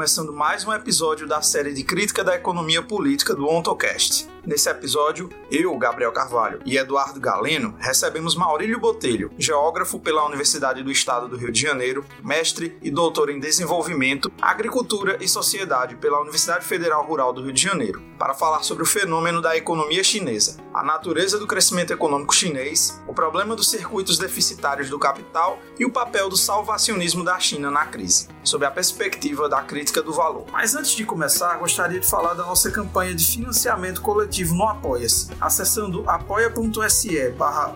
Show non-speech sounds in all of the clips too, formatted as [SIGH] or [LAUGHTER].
começando mais um episódio da série de crítica da economia política do OntoCast. Nesse episódio, eu, Gabriel Carvalho e Eduardo Galeno recebemos Maurílio Botelho, geógrafo pela Universidade do Estado do Rio de Janeiro, mestre e doutor em desenvolvimento, agricultura e sociedade pela Universidade Federal Rural do Rio de Janeiro, para falar sobre o fenômeno da economia chinesa, a natureza do crescimento econômico chinês, o problema dos circuitos deficitários do capital e o papel do salvacionismo da China na crise, sob a perspectiva da crítica do valor. Mas antes de começar, gostaria de falar da nossa campanha de financiamento coletivo coletivo no Apoia-se. Acessando apoia.se barra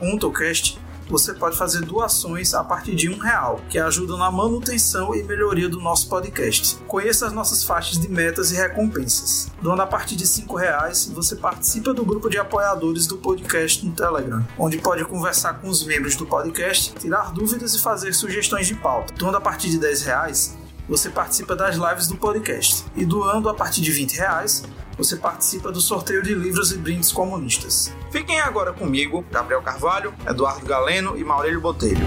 você pode fazer doações a partir de um real, que ajuda na manutenção e melhoria do nosso podcast. Conheça as nossas faixas de metas e recompensas. Doando a partir de cinco reais, você participa do grupo de apoiadores do podcast no Telegram, onde pode conversar com os membros do podcast, tirar dúvidas e fazer sugestões de pauta. Doando a partir de dez reais, você participa das lives do podcast. E doando a partir de 20 reais, você participa do sorteio de livros e brindes comunistas. Fiquem agora comigo, Gabriel Carvalho, Eduardo Galeno e Maurílio Botelho.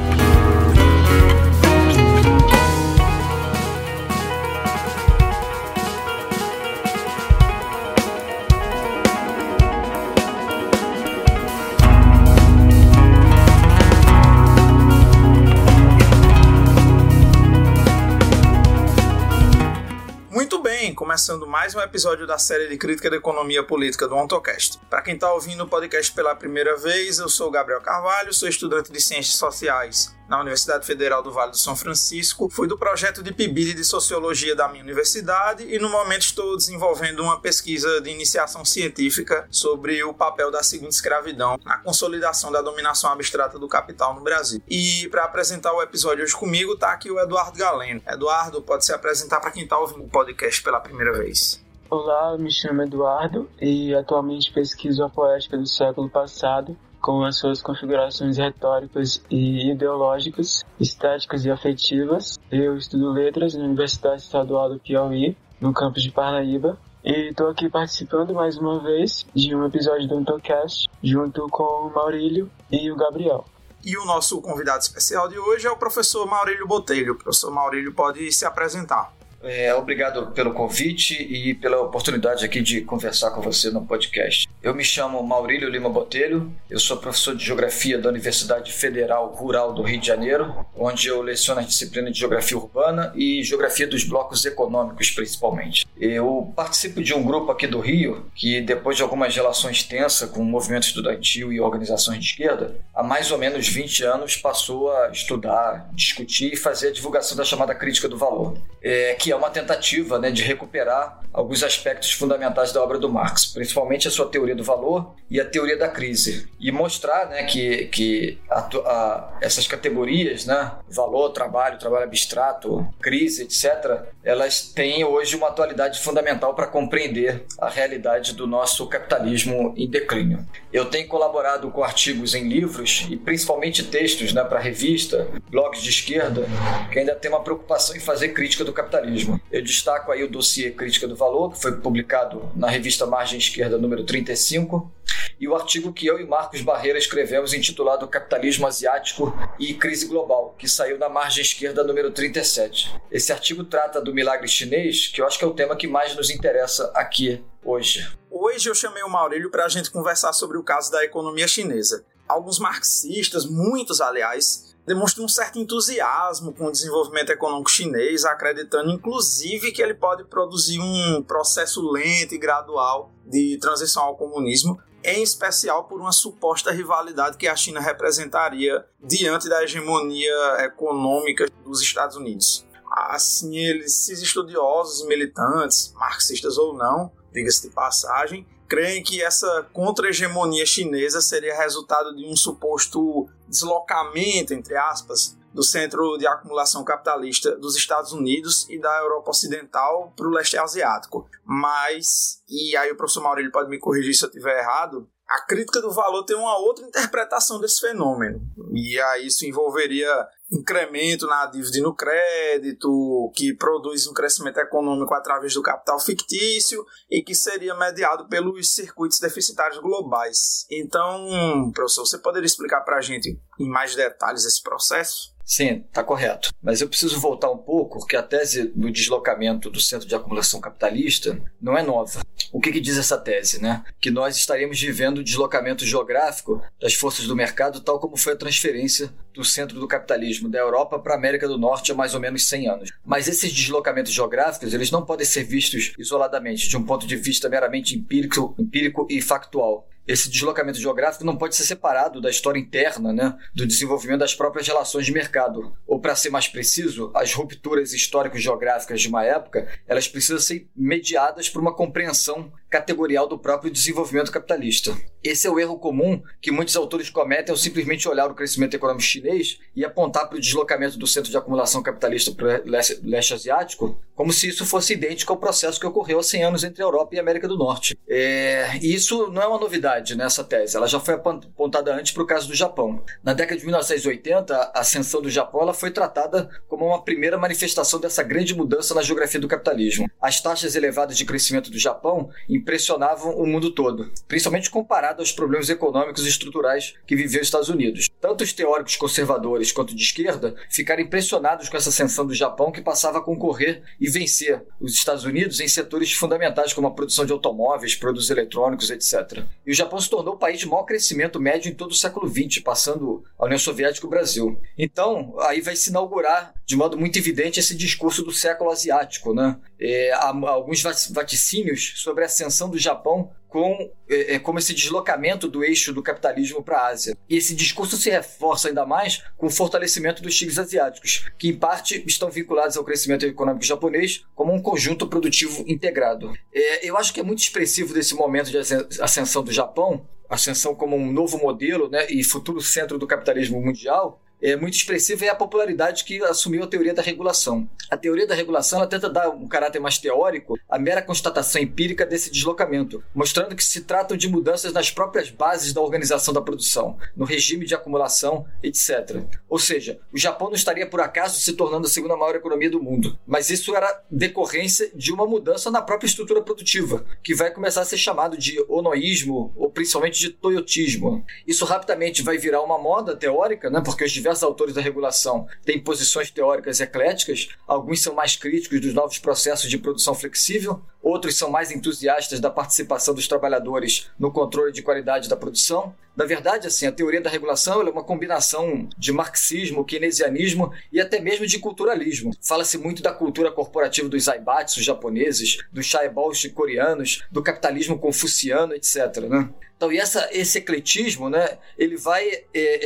Começando mais um episódio da série de crítica da economia política do OntoCast. Para quem está ouvindo o podcast pela primeira vez, eu sou Gabriel Carvalho, sou estudante de Ciências Sociais na Universidade Federal do Vale do São Francisco. Fui do projeto de PIBID de Sociologia da minha universidade e no momento estou desenvolvendo uma pesquisa de iniciação científica sobre o papel da segunda escravidão na consolidação da dominação abstrata do capital no Brasil. E para apresentar o episódio hoje comigo está aqui o Eduardo Galeno. Eduardo, pode se apresentar para quem está ouvindo o podcast pela primeira vez. Olá, me chamo Eduardo e atualmente pesquiso a poética do século passado com as suas configurações retóricas e ideológicas, estéticas e afetivas. Eu estudo letras na Universidade Estadual do Piauí, no campus de Parnaíba, e estou aqui participando mais uma vez de um episódio do Antocast, junto com o Maurílio e o Gabriel. E o nosso convidado especial de hoje é o professor Maurílio Botelho. O professor Maurílio pode se apresentar. É, obrigado pelo convite e pela oportunidade aqui de conversar com você no podcast. Eu me chamo Maurílio Lima Botelho, eu sou professor de Geografia da Universidade Federal Rural do Rio de Janeiro, onde eu leciono as disciplinas de Geografia Urbana e Geografia dos Blocos Econômicos, principalmente. Eu participo de um grupo aqui do Rio que, depois de algumas relações tensas com o movimento estudantil e organizações de esquerda, há mais ou menos 20 anos passou a estudar, discutir e fazer a divulgação da chamada crítica do valor, é, que é uma tentativa né, de recuperar alguns aspectos fundamentais da obra do Marx, principalmente a sua teoria do valor e a teoria da crise, e mostrar né, que, que a, a, essas categorias, né, valor, trabalho, trabalho abstrato, crise, etc., elas têm hoje uma atualidade fundamental para compreender a realidade do nosso capitalismo em declínio. Eu tenho colaborado com artigos em livros e principalmente textos né, para revista, blogs de esquerda, que ainda tem uma preocupação em fazer crítica do capitalismo. Eu destaco aí o dossiê Crítica do Valor, que foi publicado na revista Margem Esquerda número 35, e o artigo que eu e Marcos Barreira escrevemos intitulado Capitalismo Asiático e Crise Global, que saiu na Margem Esquerda número 37. Esse artigo trata do milagre chinês, que eu acho que é o tema que mais nos interessa aqui hoje. Hoje eu chamei o Maurílio para a gente conversar sobre o caso da economia chinesa. Alguns marxistas, muitos aliás, demonstram um certo entusiasmo com o desenvolvimento econômico chinês, acreditando inclusive que ele pode produzir um processo lento e gradual de transição ao comunismo, em especial por uma suposta rivalidade que a China representaria diante da hegemonia econômica dos Estados Unidos. Assim, esses estudiosos e militantes, marxistas ou não, diga-se de passagem, creem que essa contra-hegemonia chinesa seria resultado de um suposto deslocamento, entre aspas, do centro de acumulação capitalista dos Estados Unidos e da Europa Ocidental para o leste asiático. Mas, e aí o professor Maurílio pode me corrigir se eu estiver errado, a crítica do valor tem uma outra interpretação desse fenômeno. E aí isso envolveria incremento na dívida e no crédito, que produz um crescimento econômico através do capital fictício e que seria mediado pelos circuitos deficitários globais. Então, professor, você poderia explicar para a gente em mais detalhes esse processo? Sim, está correto. Mas eu preciso voltar um pouco, porque a tese do deslocamento do centro de acumulação capitalista não é nova. O que, que diz essa tese? Né? Que nós estaríamos vivendo o deslocamento geográfico das forças do mercado, tal como foi a transferência do centro do capitalismo da Europa para a América do Norte há mais ou menos 100 anos. Mas esses deslocamentos geográficos, eles não podem ser vistos isoladamente, de um ponto de vista meramente empírico, empírico e factual esse deslocamento geográfico não pode ser separado da história interna, né, do desenvolvimento das próprias relações de mercado. Ou, para ser mais preciso, as rupturas histórico-geográficas de uma época, elas precisam ser mediadas por uma compreensão categorial do próprio desenvolvimento capitalista. Esse é o erro comum que muitos autores cometem ao simplesmente olhar o crescimento econômico chinês e apontar para o deslocamento do centro de acumulação capitalista para o leste, leste, asiático como se isso fosse idêntico ao processo que ocorreu há 100 anos entre a Europa e a América do Norte. É, e isso não é uma novidade nessa tese, ela já foi apontada antes para o caso do Japão. Na década de 1980, a ascensão do Japão foi tratada como uma primeira manifestação dessa grande mudança na geografia do capitalismo. As taxas elevadas de crescimento do Japão impressionavam o mundo todo, principalmente comparado aos problemas econômicos e estruturais que viveu os Estados Unidos. Tanto os teóricos conservadores quanto de esquerda ficaram impressionados com essa ascensão do Japão que passava a concorrer e vencer os Estados Unidos em setores fundamentais como a produção de automóveis, produtos eletrônicos, etc. E o Japão se tornou o país de maior crescimento médio em todo o século XX, passando a União Soviética e o Brasil. Então, aí vai se inaugurar de modo muito evidente esse discurso do século asiático, né? É, alguns vaticínios sobre a ascensão do Japão com é, é, como esse deslocamento do eixo do capitalismo para a Ásia. E esse discurso se reforça ainda mais com o fortalecimento dos tigres asiáticos, que em parte estão vinculados ao crescimento econômico japonês como um conjunto produtivo integrado. É, eu acho que é muito expressivo desse momento de ascensão do Japão, ascensão como um novo modelo né, e futuro centro do capitalismo mundial, é, muito expressiva é a popularidade que assumiu a teoria da regulação. A teoria da regulação ela tenta dar um caráter mais teórico à mera constatação empírica desse deslocamento, mostrando que se tratam de mudanças nas próprias bases da organização da produção, no regime de acumulação, etc. Ou seja, o Japão não estaria por acaso se tornando a segunda maior economia do mundo, mas isso era decorrência de uma mudança na própria estrutura produtiva, que vai começar a ser chamado de onoísmo ou principalmente de toyotismo. Isso rapidamente vai virar uma moda teórica, né, porque os diversos autores da regulação têm posições teóricas ecléticas, alguns são mais críticos dos novos processos de produção flexível, outros são mais entusiastas da participação dos trabalhadores no controle de qualidade da produção. Na verdade, assim, a teoria da regulação é uma combinação de marxismo, keynesianismo e até mesmo de culturalismo. Fala-se muito da cultura corporativa dos zaibatsu japoneses, dos chaebols coreanos, do capitalismo confuciano, etc. Né? Então, e essa, esse ecletismo, né, ele vai é,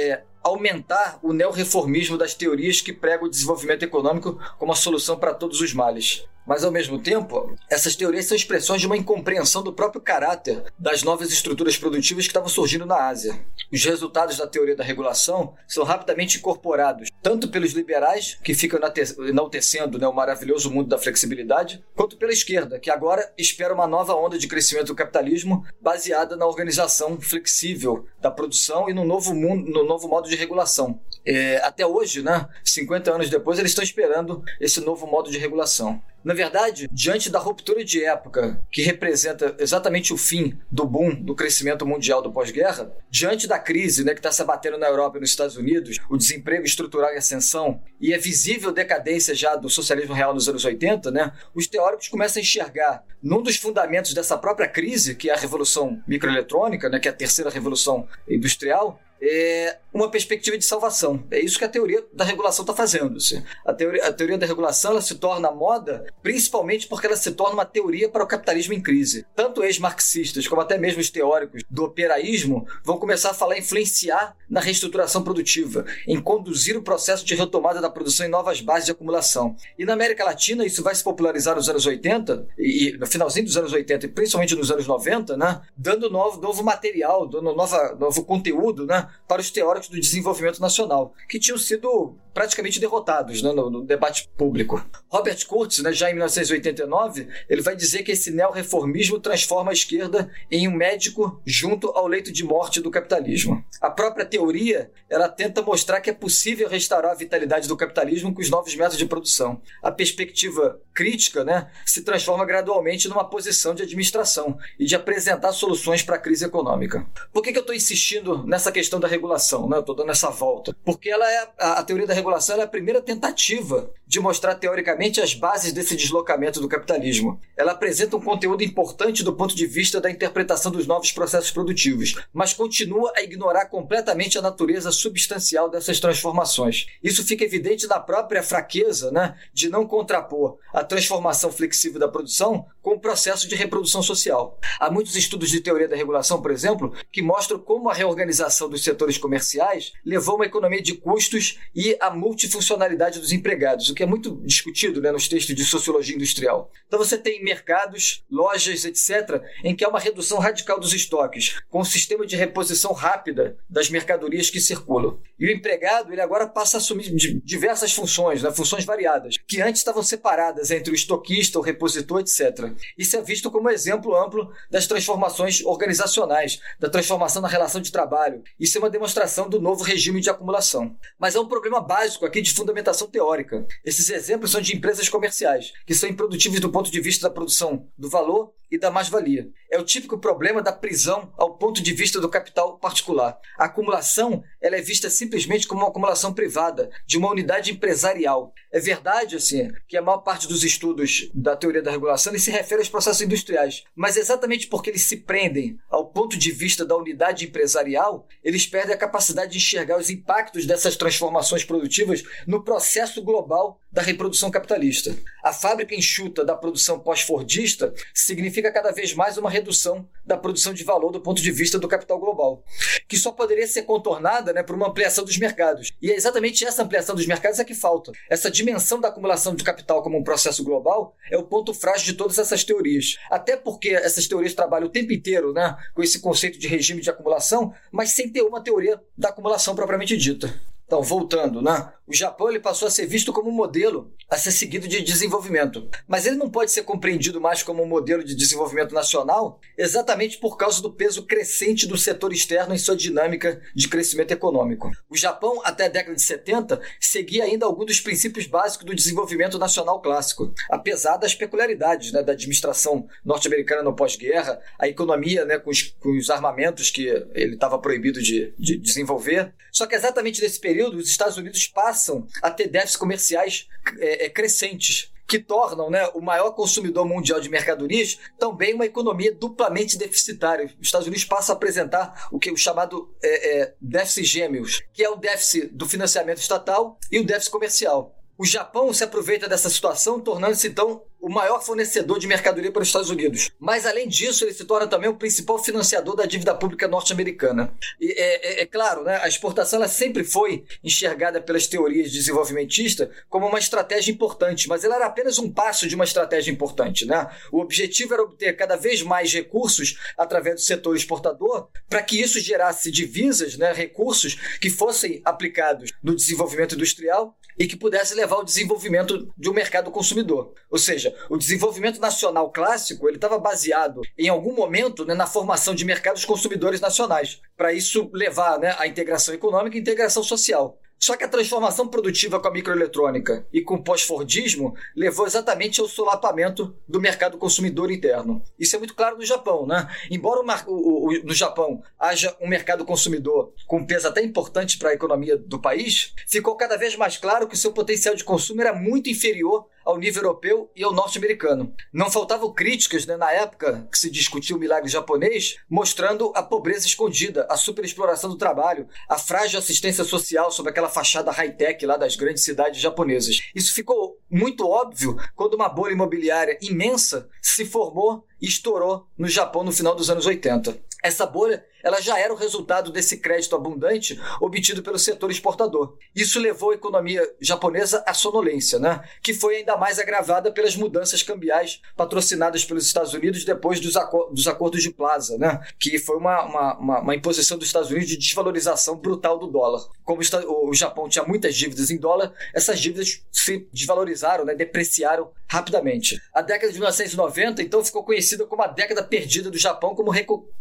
é, aumentar o neorreformismo das teorias que pregam o desenvolvimento econômico como a solução para todos os males. Mas, ao mesmo tempo, essas teorias são expressões de uma incompreensão do próprio caráter das novas estruturas produtivas que estavam surgindo na Ásia. Os resultados da teoria da regulação são rapidamente incorporados, tanto pelos liberais, que ficam enaltecendo né, o maravilhoso mundo da flexibilidade, quanto pela esquerda, que agora espera uma nova onda de crescimento do capitalismo baseada na organização flexível da produção e no novo, mundo, no novo modo de regulação. É, até hoje, né, 50 anos depois, eles estão esperando esse novo modo de regulação. Na verdade, diante da ruptura de época, que representa exatamente o fim do boom do crescimento mundial do pós-guerra, diante da crise né, que está se abatendo na Europa e nos Estados Unidos, o desemprego estrutural em ascensão e a visível decadência já do socialismo real nos anos 80, né, os teóricos começam a enxergar num dos fundamentos dessa própria crise, que é a revolução microeletrônica, né, que é a terceira revolução industrial, é uma perspectiva de salvação. É isso que a teoria da regulação está fazendo. Assim. A, teoria, a teoria da regulação ela se torna moda principalmente porque ela se torna uma teoria para o capitalismo em crise. Tanto ex-marxistas como até mesmo os teóricos do operaísmo vão começar a falar influenciar na reestruturação produtiva, em conduzir o processo de retomada da produção em novas bases de acumulação. E na América Latina isso vai se popularizar nos anos 80 e, no finalzinho dos anos 80 e principalmente nos anos 90, né, dando novo, novo material, dando nova, novo conteúdo, né, para os teóricos do desenvolvimento nacional, que tinham sido praticamente derrotados né, no, no, debate público. Robert Kurtz, né, já em 1989, ele vai dizer que esse neorreformismo transforma a esquerda em um médico junto ao leito de morte do capitalismo. A própria teoria ela tenta mostrar que é possível restaurar a vitalidade do capitalismo com os novos métodos de produção. A perspectiva crítica né, se transforma gradualmente numa posição de administração e de apresentar soluções para a crise econômica. Por que, que eu estou insistindo nessa questão da regulação, né? Estou dando essa volta. Porque ela é a, a teoria da regulação é a primeira tentativa de mostrar teoricamente as bases desse deslocamento do capitalismo. Ela apresenta um conteúdo importante do ponto de vista da interpretação dos novos processos produtivos, mas continua a ignorar completamente a natureza substancial dessas transformações. Isso fica evidente na própria fraqueza né, de não contrapor a transformação flexível da produção com o processo de reprodução social. Há muitos estudos de teoria da regulação, por exemplo, que mostram como a reorganização dos setores comerciais levou a uma economia de custos e a multifuncionalidade dos empregados, o que é muito discutido né, nos textos de sociologia industrial. Então você tem mercados, lojas, etc., em que há uma redução radical dos estoques, com um sistema de reposição rápida das mercadorias que circulam. E o empregado ele agora passa a assumir diversas funções, né, funções variadas, que antes estavam separadas entre o estoquista, o repositor, etc. Isso é visto como exemplo amplo das transformações organizacionais, da transformação na relação de trabalho. Isso é uma demonstração do novo regime de acumulação. Mas é um problema básico aqui de fundamentação teórica. Esses exemplos são de empresas comerciais, que são improdutíveis do ponto de vista da produção do valor e da mais-valia. É o típico problema da prisão ao ponto de vista do capital particular. A acumulação ela é vista simplesmente como uma acumulação privada de uma unidade empresarial. É verdade, assim, que a maior parte dos estudos da teoria da regulação se refere aos processos industriais, mas exatamente porque eles se prendem ao ponto de vista da unidade empresarial, eles perdem a capacidade de enxergar os impactos dessas transformações produtivas no processo global da reprodução capitalista. A fábrica enxuta da produção pós-fordista significa cada vez mais uma redução da produção de valor do ponto de vista do capital global, que só poderia ser contornada né, por uma ampliação dos mercados. E é exatamente essa ampliação dos mercados é que falta. Essa dimensão da acumulação de capital como um processo global é o ponto frágil de todas essas teorias. Até porque essas teorias trabalham o tempo inteiro né, com esse conceito de regime de acumulação, mas sem ter uma teoria da acumulação propriamente dita. Então, voltando, né? O Japão ele passou a ser visto como um modelo a ser seguido de desenvolvimento. Mas ele não pode ser compreendido mais como um modelo de desenvolvimento nacional exatamente por causa do peso crescente do setor externo em sua dinâmica de crescimento econômico. O Japão, até a década de 70, seguia ainda alguns dos princípios básicos do desenvolvimento nacional clássico, apesar das peculiaridades né, da administração norte-americana no pós-guerra, a economia né, com, os, com os armamentos que ele estava proibido de, de desenvolver. Só que exatamente nesse período, os Estados Unidos passam a ter déficits comerciais é, é, crescentes que tornam né, o maior consumidor mundial de mercadorias também uma economia duplamente deficitária. Os Estados Unidos passam a apresentar o que é o chamado é, é, déficit gêmeos, que é o déficit do financiamento estatal e o déficit comercial. O Japão se aproveita dessa situação, tornando-se então o maior fornecedor de mercadoria para os Estados Unidos. Mas, além disso, ele se torna também o principal financiador da dívida pública norte-americana. E é, é, é, claro, né, a exportação ela sempre foi enxergada pelas teorias desenvolvimentistas como uma estratégia importante, mas ela era apenas um passo de uma estratégia importante. Né? O objetivo era obter cada vez mais recursos através do setor exportador para que isso gerasse divisas, né, recursos que fossem aplicados no desenvolvimento industrial e que pudesse levar ao desenvolvimento de um mercado consumidor. Ou seja, o desenvolvimento nacional clássico ele estava baseado em algum momento né, na formação de mercados consumidores nacionais, para isso levar né, à integração econômica e integração social. Só que a transformação produtiva com a microeletrônica e com o pós-fordismo levou exatamente ao solapamento do mercado consumidor interno. Isso é muito claro no Japão, né? Embora o, o, o, no Japão haja um mercado consumidor com peso até importante para a economia do país, ficou cada vez mais claro que o seu potencial de consumo era muito inferior ao nível europeu e ao norte-americano. Não faltavam críticas né, na época que se discutia o milagre japonês, mostrando a pobreza escondida, a superexploração do trabalho, a frágil assistência social sob aquela fachada high-tech lá das grandes cidades japonesas. Isso ficou muito óbvio quando uma bolha imobiliária imensa se formou e estourou no Japão no final dos anos 80. Essa bolha ela já era o resultado desse crédito abundante obtido pelo setor exportador. Isso levou a economia japonesa à sonolência, né? que foi ainda mais agravada pelas mudanças cambiais patrocinadas pelos Estados Unidos depois dos, acor dos acordos de Plaza, né? que foi uma, uma, uma, uma, imposição dos Estados Unidos de desvalorização brutal do dólar. Como o Japão tinha muitas dívidas em dólar, essas dívidas se desvalorizaram, né? depreciaram rapidamente. A década de 1990, então, ficou conhecida como a década perdida do Japão como,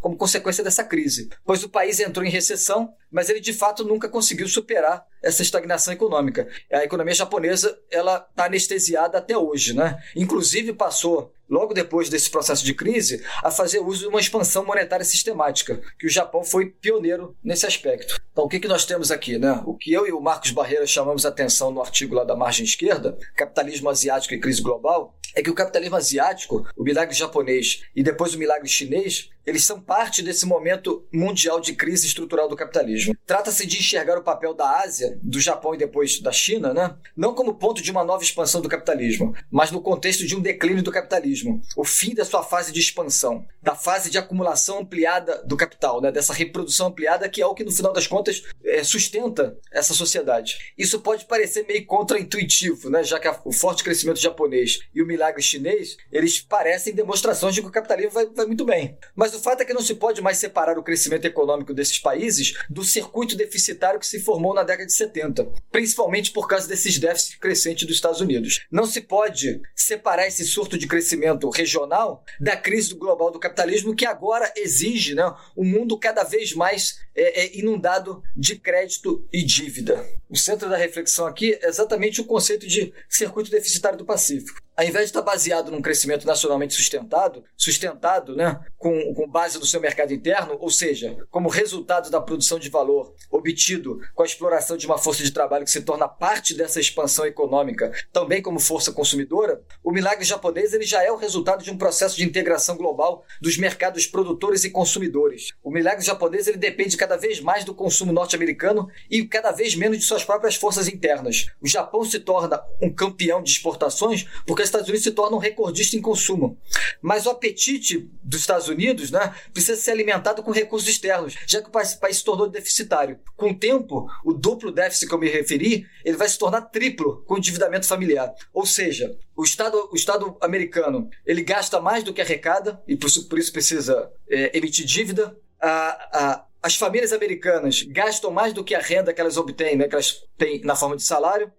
como consequência dessa crise crise, pois o país entrou em recessão, mas ele de fato nunca conseguiu superar essa estagnação econômica. A economia japonesa ela está anestesiada até hoje, né? Inclusive passou logo depois desse processo de crise, a fazer uso de uma expansão monetária sistemática, que o Japão foi pioneiro nesse aspecto. Então, o que, que nós temos aqui? Né? O que eu e o Marcos Barreira chamamos atenção no artigo lá da margem esquerda, Capitalismo Asiático e Crise Global, é que o capitalismo asiático, o milagre japonês e depois o milagre chinês, eles são parte desse momento mundial de crise estrutural do capitalismo. Trata-se de enxergar o papel da Ásia, do Japão e depois da China, né? não como ponto de uma nova expansão do capitalismo, mas no contexto de um declínio do capitalismo, o fim da sua fase de expansão, da fase de acumulação ampliada do capital, né? dessa reprodução ampliada que é o que no final das contas é, sustenta essa sociedade. Isso pode parecer meio contraintuitivo, né? já que a, o forte crescimento japonês e o milagre chinês, eles parecem demonstrações de que o capitalismo vai, vai muito bem. Mas o fato é que não se pode mais separar o crescimento econômico desses países do circuito deficitário que se formou na década de 70, principalmente por causa desses déficits crescentes dos Estados Unidos. Não se pode separar esse surto de crescimento regional da crise global do capitalismo que agora exige né, um mundo cada vez mais é, é, inundado de crédito e dívida. O centro da reflexão aqui é exatamente o conceito de circuito deficitário do Pacífico ao invés de estar baseado num crescimento nacionalmente sustentado, sustentado né, com, com base no seu mercado interno, ou seja, como resultado da produção de valor obtido com a exploração de uma força de trabalho que se torna parte dessa expansão econômica, também como força consumidora, o milagre japonês ele já é o resultado de um processo de integração global dos mercados produtores e consumidores. O milagre japonês ele depende cada vez mais do consumo norte-americano e cada vez menos de suas próprias forças internas. O Japão se torna um campeão de exportações porque Estados Unidos se torna um recordista em consumo. Mas o apetite dos Estados Unidos né, precisa ser alimentado com recursos externos, já que o país, país se tornou deficitário. Com o tempo, o duplo déficit que eu me referi, ele vai se tornar triplo com o endividamento familiar. Ou seja, o Estado, o Estado americano ele gasta mais do que arrecada e por isso, por isso precisa é, emitir dívida. A, a, as famílias americanas gastam mais do que a renda que elas obtêm, né, que elas têm na forma de salário.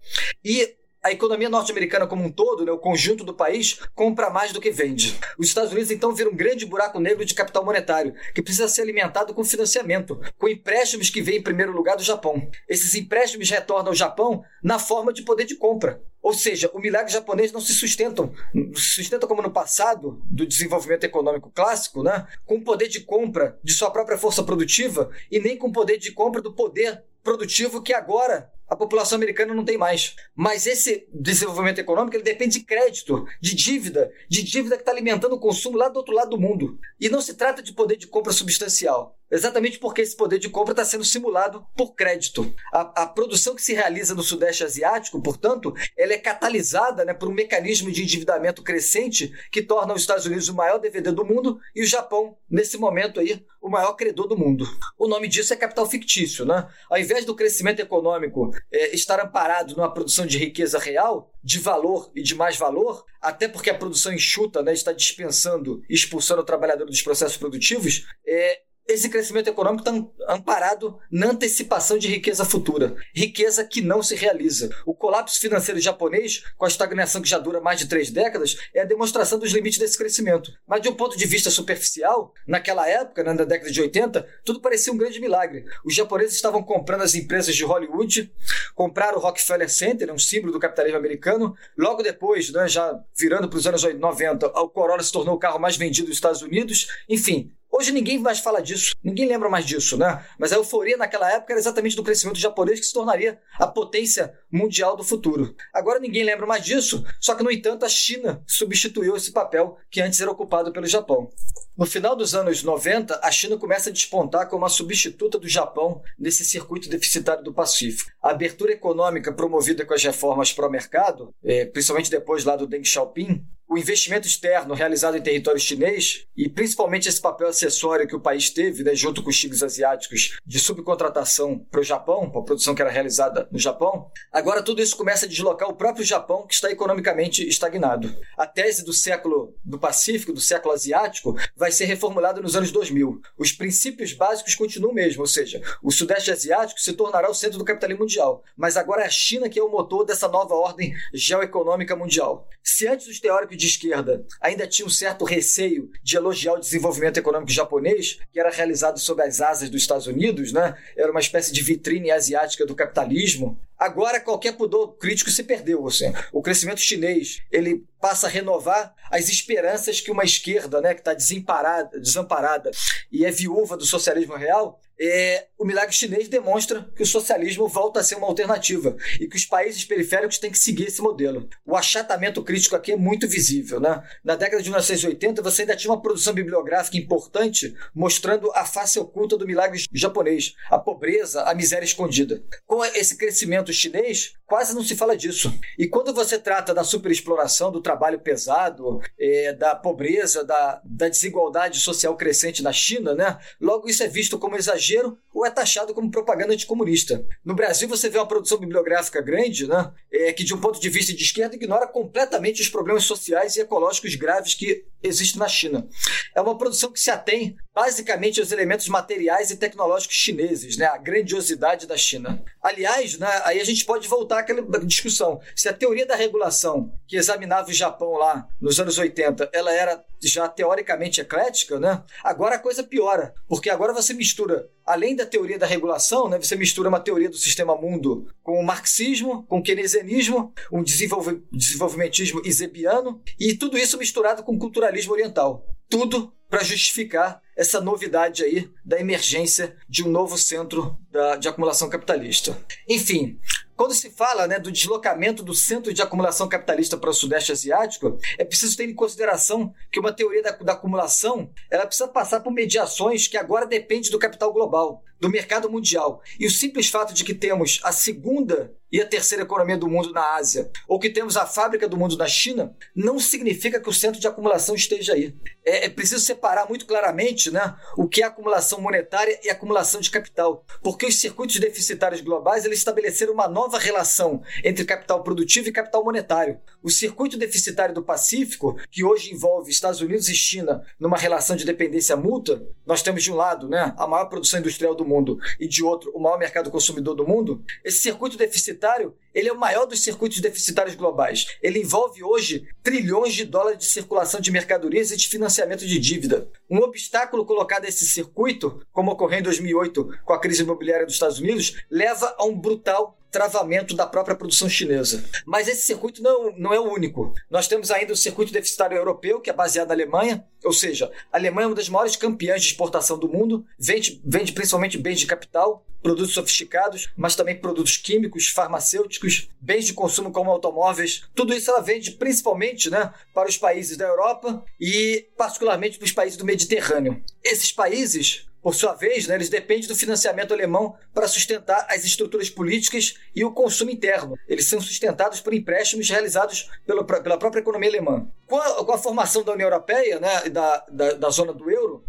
E a economia norte-americana como um todo, né, o conjunto do país, compra mais do que vende. Os Estados Unidos então viram um grande buraco negro de capital monetário, que precisa ser alimentado com financiamento, com empréstimos que vêm em primeiro lugar do Japão. Esses empréstimos retornam ao Japão na forma de poder de compra. Ou seja, o milagre japonês não se sustenta como no passado do desenvolvimento econômico clássico, né, com poder de compra de sua própria força produtiva e nem com poder de compra do poder produtivo que agora a população americana não tem mais. Mas esse desenvolvimento econômico ele depende de crédito, de dívida, de dívida que está alimentando o consumo lá do outro lado do mundo. E não se trata de poder de compra substancial. Exatamente porque esse poder de compra está sendo simulado por crédito. A, a, produção que se realiza no Sudeste Asiático, portanto, ela é catalisada né, por um mecanismo de endividamento crescente que torna os Estados Unidos o maior devedor do mundo e o Japão, nesse momento aí, o maior credor do mundo. O nome disso é capital fictício. Né? Ao invés do crescimento econômico é, estar amparado numa produção de riqueza real, de valor e de mais valor, até porque a produção enxuta né, está dispensando e expulsando o trabalhador dos processos produtivos, é, esse crescimento econômico está amparado na antecipação de riqueza futura, riqueza que não se realiza. O colapso financeiro japonês, com a estagnação que já dura mais de três décadas, é a demonstração dos limites desse crescimento. Mas de um ponto de vista superficial, naquela época, né, na década de 80, tudo parecia um grande milagre. Os japoneses estavam comprando as empresas de Hollywood, compraram o Rockefeller Center, um símbolo do capitalismo americano. Logo depois, né, já virando para os anos 90, o Corolla se tornou o carro mais vendido dos Estados Unidos. Enfim, Hoje ninguém mais fala disso, ninguém lembra mais disso, né? Mas a euforia naquela época era exatamente do crescimento japonês que se tornaria a potência mundial do futuro. Agora ninguém lembra mais disso, só que no entanto a China substituiu esse papel que antes era ocupado pelo Japão. No final dos anos 90, a China começa a despontar como a substituta do Japão nesse circuito deficitário do Pacífico. A abertura econômica promovida com as reformas pró-mercado, eh, principalmente depois lá do Deng Xiaoping, o investimento externo realizado em território chinês e principalmente esse papel acessório que o país teve, né, junto com os tigres asiáticos, de subcontratação para o Japão, para a produção que era realizada no Japão, agora tudo isso começa a deslocar o próprio Japão, que está economicamente estagnado. A tese do século do Pacífico, do século asiático, vai ser reformulada nos anos 2000. Os princípios básicos continuam mesmo, ou seja, o Sudeste Asiático se tornará o centro do capitalismo mundial, mas agora é a China que é o motor dessa nova ordem geoeconômica mundial. Se antes os teóricos de esquerda ainda tinha um certo receio de elogiar o desenvolvimento econômico japonês, que era realizado sob as asas dos Estados Unidos, né? Era uma espécie de vitrine asiática do capitalismo. Agora qualquer pudor crítico se perdeu. Assim. O crescimento chinês ele passa a renovar as esperanças que uma esquerda, né, que está desamparada, desamparada e é viúva do socialismo real, é, o milagre chinês demonstra que o socialismo volta a ser uma alternativa e que os países periféricos têm que seguir esse modelo. O achatamento crítico aqui é muito visível. Né? Na década de 1980, você ainda tinha uma produção bibliográfica importante mostrando a face oculta do milagre japonês, a pobreza, a miséria escondida. Com esse crescimento chinês, quase não se fala disso. E quando você trata da superexploração, do trabalho pesado, é, da pobreza, da, da desigualdade social crescente na China, né? logo isso é visto como exagero exagero ou é taxado como propaganda anticomunista. No Brasil, você vê uma produção bibliográfica grande, né, é, que, de um ponto de vista de esquerda, ignora completamente os problemas sociais e ecológicos graves que existem na China. É uma produção que se atém basicamente aos elementos materiais e tecnológicos chineses, né, a grandiosidade da China. Aliás, né, aí a gente pode voltar àquela discussão. Se a teoria da regulação que examinava o Japão lá nos anos 80, ela era já teoricamente eclética, né? Agora a coisa piora, porque agora você mistura além da teoria da regulação, né, você mistura uma teoria do sistema mundo com o marxismo, com o keynesianismo, um desenvolve, desenvolvimentismo isebiano, e tudo isso misturado com culturalismo oriental. Tudo para justificar essa novidade aí da emergência de um novo centro da, de acumulação capitalista. Enfim, quando se fala né, do deslocamento do centro de acumulação capitalista para o Sudeste Asiático, é preciso ter em consideração que uma teoria da, da acumulação ela precisa passar por mediações que agora depende do capital global, do mercado mundial. E o simples fato de que temos a segunda e a terceira economia do mundo na Ásia, ou que temos a fábrica do mundo na China, não significa que o centro de acumulação esteja aí. É, é preciso separar muito claramente né, o que é acumulação monetária e acumulação de capital, porque os circuitos deficitários globais eles estabeleceram uma nova relação entre capital produtivo e capital monetário. O circuito deficitário do Pacífico, que hoje envolve Estados Unidos e China numa relação de dependência mútua, nós temos de um lado né, a maior produção industrial do mundo e de outro o maior mercado consumidor do mundo. Esse circuito deficitário deficitário, ele é o maior dos circuitos deficitários globais. Ele envolve hoje trilhões de dólares de circulação de mercadorias e de financiamento de dívida. Um obstáculo colocado a esse circuito, como ocorreu em 2008 com a crise imobiliária dos Estados Unidos, leva a um brutal travamento da própria produção chinesa. Mas esse circuito não, não é o único. Nós temos ainda o circuito deficitário europeu, que é baseado na Alemanha, ou seja, a Alemanha é uma das maiores campeãs de exportação do mundo, vende, vende principalmente bens de capital, produtos sofisticados, mas também produtos químicos, farmacêuticos, bens de consumo como automóveis. Tudo isso ela vende principalmente né, para os países da Europa e particularmente para os países do Mediterrâneo. Esses países por sua vez, né, eles dependem do financiamento alemão para sustentar as estruturas políticas e o consumo interno. Eles são sustentados por empréstimos realizados pelo, pela própria economia alemã. Com a, com a formação da União Europeia, né, da, da, da zona do euro,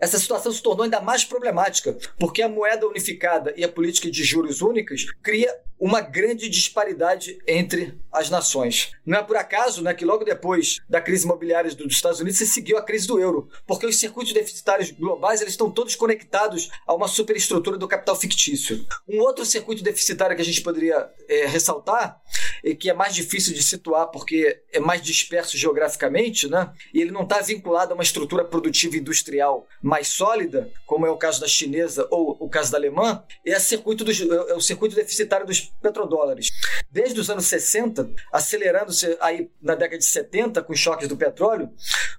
essa situação se tornou ainda mais problemática, porque a moeda unificada e a política de juros únicas cria uma grande disparidade entre as nações. Não é por acaso né, que logo depois da crise imobiliária dos Estados Unidos se seguiu a crise do euro, porque os circuitos deficitários globais eles estão todos conectados a uma superestrutura do capital fictício. Um outro circuito deficitário que a gente poderia é, ressaltar, e que é mais difícil de situar porque é mais disperso geograficamente, né, e ele não está vinculado a uma estrutura produtiva industrial mais sólida, como é o caso da chinesa ou o caso da alemã, é, dos, é o circuito deficitário dos petrodólares. Desde os anos 60, acelerando-se aí na década de 70 com os choques do petróleo,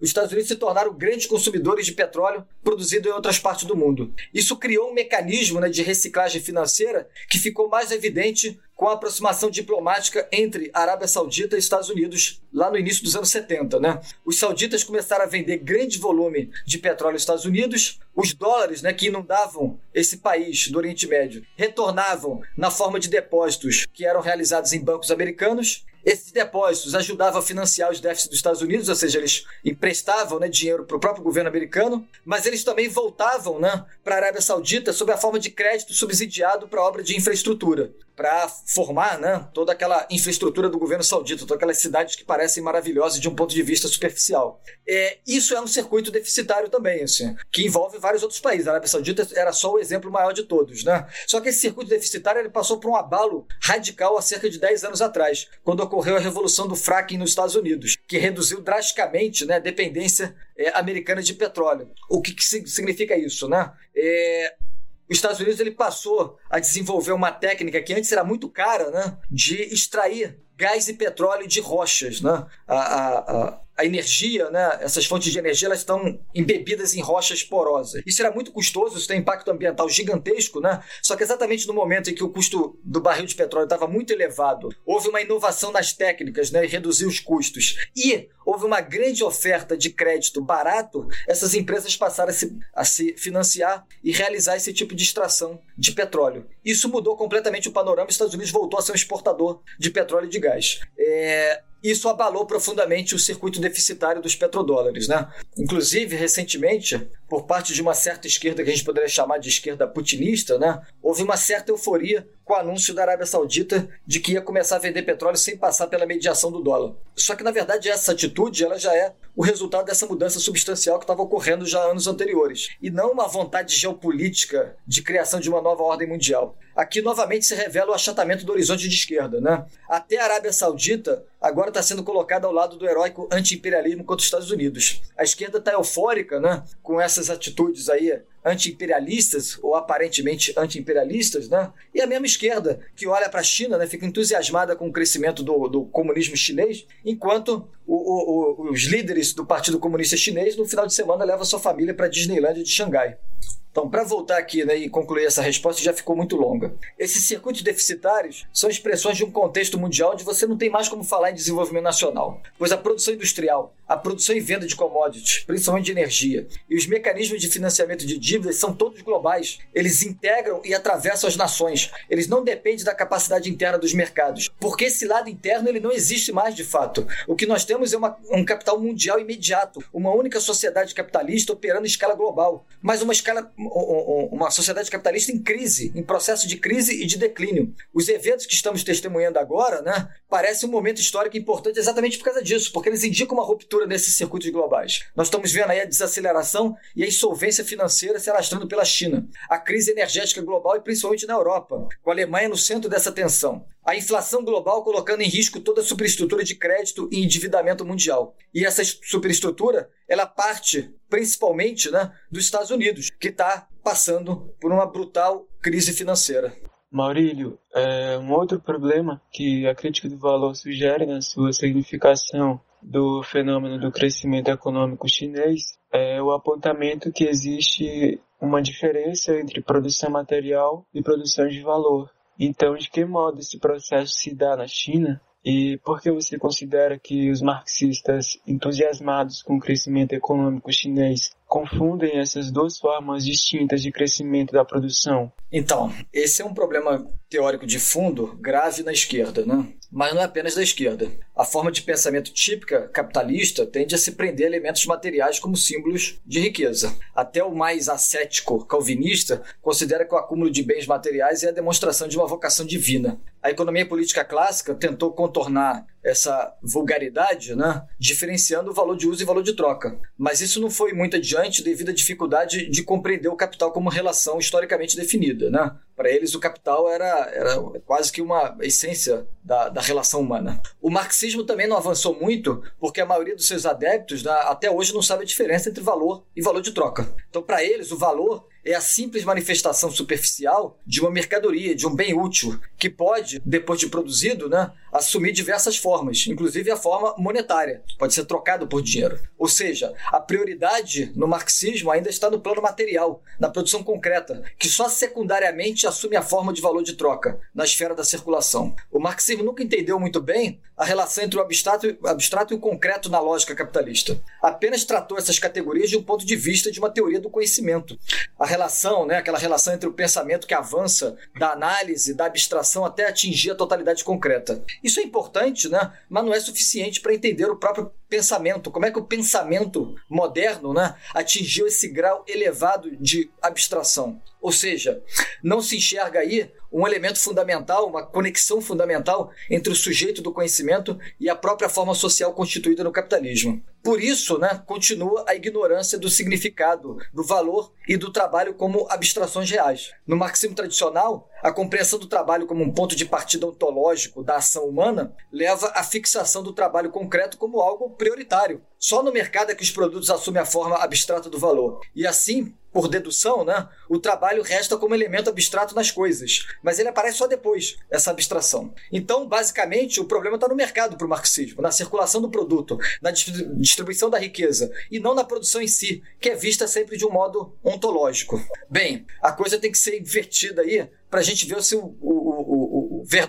os Estados Unidos se tornaram grandes consumidores de petróleo produzido em outras partes do mundo. Isso criou um mecanismo né, de reciclagem financeira que ficou mais evidente com a aproximação diplomática entre Arábia Saudita e Estados Unidos lá no início dos anos 70. Né? Os sauditas começaram a vender grande volume de petróleo aos Estados Unidos, os dólares né, que inundavam esse país do Oriente Médio retornavam na forma de depósitos que eram realizados em bancos americanos esses depósitos ajudavam a financiar os déficits dos Estados Unidos, ou seja, eles emprestavam né, dinheiro para o próprio governo americano, mas eles também voltavam né, para a Arábia Saudita sob a forma de crédito subsidiado para obra de infraestrutura, para formar né, toda aquela infraestrutura do governo saudita, todas aquelas cidades que parecem maravilhosas de um ponto de vista superficial. É, isso é um circuito deficitário também, assim, que envolve vários outros países. A Arábia Saudita era só o exemplo maior de todos. Né? Só que esse circuito deficitário ele passou por um abalo radical há cerca de 10 anos atrás, quando ocorreu a revolução do fracking nos Estados Unidos, que reduziu drasticamente né, a dependência é, americana de petróleo. O que, que significa isso? Né? É, os Estados Unidos ele passou a desenvolver uma técnica que antes era muito cara, né, de extrair gás e petróleo de rochas, né? A, a, a, a energia, né, essas fontes de energia, elas estão embebidas em rochas porosas. Isso era muito custoso, isso tem impacto ambiental gigantesco, né? Só que exatamente no momento em que o custo do barril de petróleo estava muito elevado, houve uma inovação nas técnicas, né, e reduziu os custos. E houve uma grande oferta de crédito barato, essas empresas passaram a se, a se financiar e realizar esse tipo de extração de petróleo. Isso mudou completamente o panorama. Os Estados Unidos voltou a ser um exportador de petróleo e de gás. É, isso abalou profundamente o circuito deficitário dos petrodólares. Né? Inclusive, recentemente, por parte de uma certa esquerda que a gente poderia chamar de esquerda putinista, né, houve uma certa euforia com o anúncio da Arábia Saudita de que ia começar a vender petróleo sem passar pela mediação do dólar. Só que, na verdade, essa atitude ela já é o resultado dessa mudança substancial que estava ocorrendo já anos anteriores, e não uma vontade geopolítica de criação de uma nova ordem mundial. Aqui, novamente, se revela o achatamento do horizonte de esquerda. Né? Até a Arábia Saudita agora está sendo colocada ao lado do heróico anti-imperialismo contra os Estados Unidos. A esquerda está eufórica né, com essas atitudes aí anti-imperialistas ou aparentemente anti-imperialistas, né? E a mesma esquerda que olha para a China, né, fica entusiasmada com o crescimento do, do comunismo chinês, enquanto o, o, os líderes do Partido Comunista Chinês no final de semana levam sua família para a Disneylandia de Xangai. Então, para voltar aqui né, e concluir essa resposta, já ficou muito longa. Esses circuitos deficitários são expressões de um contexto mundial onde você não tem mais como falar em desenvolvimento nacional, pois a produção industrial, a produção e venda de commodities, principalmente de energia, e os mecanismos de financiamento de dívidas são todos globais. Eles integram e atravessam as nações. Eles não dependem da capacidade interna dos mercados, porque esse lado interno ele não existe mais de fato. O que nós temos é uma, um capital mundial imediato, uma única sociedade capitalista operando em escala global, mas uma escala uma sociedade capitalista em crise, em processo de crise e de declínio. Os eventos que estamos testemunhando agora, né, parece um momento histórico importante exatamente por causa disso, porque eles indicam uma ruptura nesses circuitos globais. Nós estamos vendo aí a desaceleração e a insolvência financeira se alastrando pela China, a crise energética global e principalmente na Europa, com a Alemanha no centro dessa tensão a inflação global colocando em risco toda a superestrutura de crédito e endividamento mundial. E essa superestrutura, ela parte principalmente né, dos Estados Unidos, que está passando por uma brutal crise financeira. Maurílio, é, um outro problema que a crítica do valor sugere na sua significação do fenômeno do crescimento econômico chinês é o apontamento que existe uma diferença entre produção material e produção de valor. Então, de que modo esse processo se dá na China? E por que você considera que os marxistas entusiasmados com o crescimento econômico chinês confundem essas duas formas distintas de crescimento da produção? Então, esse é um problema teórico de fundo grave na esquerda, né? Mas não é apenas da esquerda. A forma de pensamento típica capitalista tende a se prender a elementos materiais como símbolos de riqueza. Até o mais ascético calvinista considera que o acúmulo de bens materiais é a demonstração de uma vocação divina. A economia política clássica tentou contornar essa vulgaridade, né, diferenciando o valor de uso e valor de troca. Mas isso não foi muito adiante devido à dificuldade de compreender o capital como relação historicamente definida. Né? Para eles, o capital era, era quase que uma essência da, da relação humana. O marxismo também não avançou muito, porque a maioria dos seus adeptos né, até hoje não sabe a diferença entre valor e valor de troca. Então, para eles, o valor é a simples manifestação superficial de uma mercadoria, de um bem útil, que pode, depois de produzido, né, assumir diversas formas, inclusive a forma monetária, pode ser trocado por dinheiro. Ou seja, a prioridade no marxismo ainda está no plano material, na produção concreta, que só secundariamente assume a forma de valor de troca, na esfera da circulação. O marxismo nunca entendeu muito bem a relação entre o abstrato, abstrato e o concreto na lógica capitalista. Apenas tratou essas categorias de um ponto de vista de uma teoria do conhecimento. A relação, né, aquela relação entre o pensamento que avança da análise, da abstração até atingir a totalidade concreta. Isso é importante, né, mas não é suficiente para entender o próprio pensamento, como é que o pensamento moderno né, atingiu esse grau elevado de abstração. Ou seja, não se enxerga aí um elemento fundamental, uma conexão fundamental entre o sujeito do conhecimento e a própria forma social constituída no capitalismo. Por isso, né, continua a ignorância do significado, do valor e do trabalho como abstrações reais. No marxismo tradicional, a compreensão do trabalho como um ponto de partida ontológico da ação humana leva à fixação do trabalho concreto como algo prioritário. Só no mercado é que os produtos assumem a forma abstrata do valor. E assim, por dedução, né, o trabalho resta como elemento abstrato nas coisas, mas ele aparece só depois, essa abstração. Então, basicamente, o problema está no mercado para o marxismo, na circulação do produto, na distribuição da riqueza, e não na produção em si, que é vista sempre de um modo ontológico. Bem, a coisa tem que ser invertida aí para a gente ver se o, o,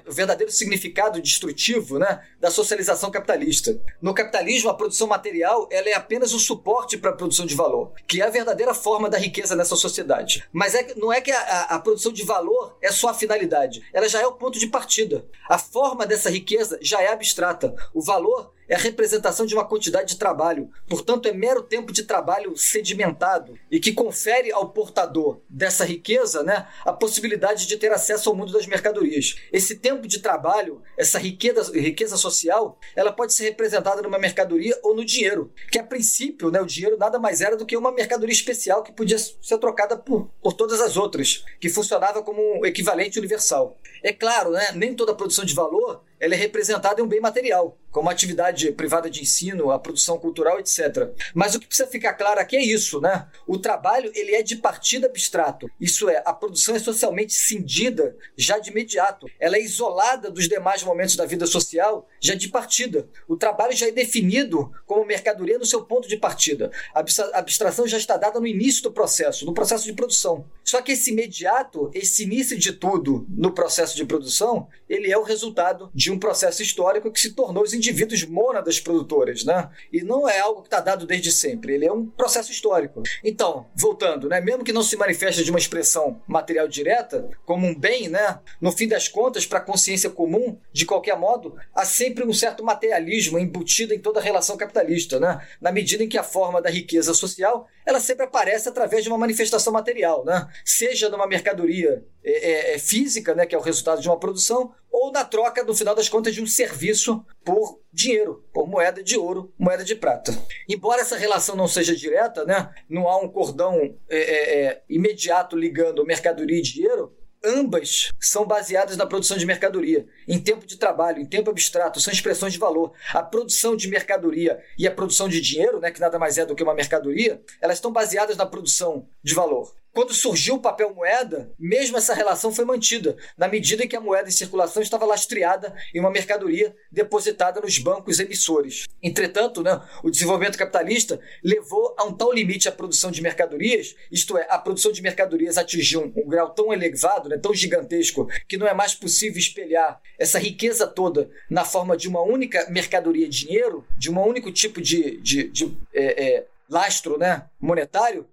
o, o, verdadeiro significado destrutivo né, da socialização capitalista. No capitalismo, a produção material ela é apenas o suporte para a produção de valor, que é a verdadeira forma da riqueza nessa sociedade. Mas é, não é que a, a, a produção de valor é só a finalidade, ela já é o ponto de partida. A forma dessa riqueza já é abstrata. O valor é a representação de uma quantidade de trabalho, portanto, é mero tempo de trabalho sedimentado e que confere ao portador dessa riqueza né, a possibilidade de ter acesso ao mundo das mercadorias. Esse tempo de trabalho, essa riqueza, riqueza social, ela pode ser representada numa mercadoria ou no dinheiro, que a princípio, né, o dinheiro nada mais era do que uma mercadoria especial que podia ser trocada por, por todas as outras, que funcionava como um equivalente universal. É claro, né, nem toda produção de valor ela é representada em um bem material, como atividade privada de ensino, a produção cultural, etc. Mas o que precisa ficar claro aqui é isso, né? O trabalho ele é de partida abstrato. Isso é, a produção é socialmente cindida já de imediato. Ela é isolada dos demais momentos da vida social já de partida. O trabalho já é definido como mercadoria no seu ponto de partida. A abstração já está dada no início do processo, no processo de produção. Só que esse imediato, esse início de tudo no processo de produção, ele é o resultado de um processo histórico que se tornou os indivíduos mônadas produtoras, né? E não é algo que está dado desde sempre, ele é um processo histórico. Então, voltando, né? Mesmo que não se manifeste de uma expressão material direta, como um bem, né? No fim das contas, para a consciência comum, de qualquer modo, há sempre um certo materialismo embutido em toda a relação capitalista, né? Na medida em que a forma da riqueza social, ela sempre aparece através de uma manifestação material, né? Seja numa mercadoria é, é, é física, né? Que é o resultado de uma produção, ou na troca, no final das contas, de um serviço por dinheiro, por moeda de ouro, moeda de prata. Embora essa relação não seja direta, né, não há um cordão é, é, é imediato ligando mercadoria e dinheiro, ambas são baseadas na produção de mercadoria, em tempo de trabalho, em tempo abstrato, são expressões de valor. A produção de mercadoria e a produção de dinheiro, né, que nada mais é do que uma mercadoria, elas estão baseadas na produção de valor. Quando surgiu o papel moeda, mesmo essa relação foi mantida, na medida em que a moeda em circulação estava lastreada em uma mercadoria depositada nos bancos emissores. Entretanto, né, o desenvolvimento capitalista levou a um tal limite a produção de mercadorias, isto é, a produção de mercadorias atingiu um, um grau tão elevado, né, tão gigantesco, que não é mais possível espelhar essa riqueza toda na forma de uma única mercadoria dinheiro, de um único tipo de, de, de é, é, lastro né, monetário,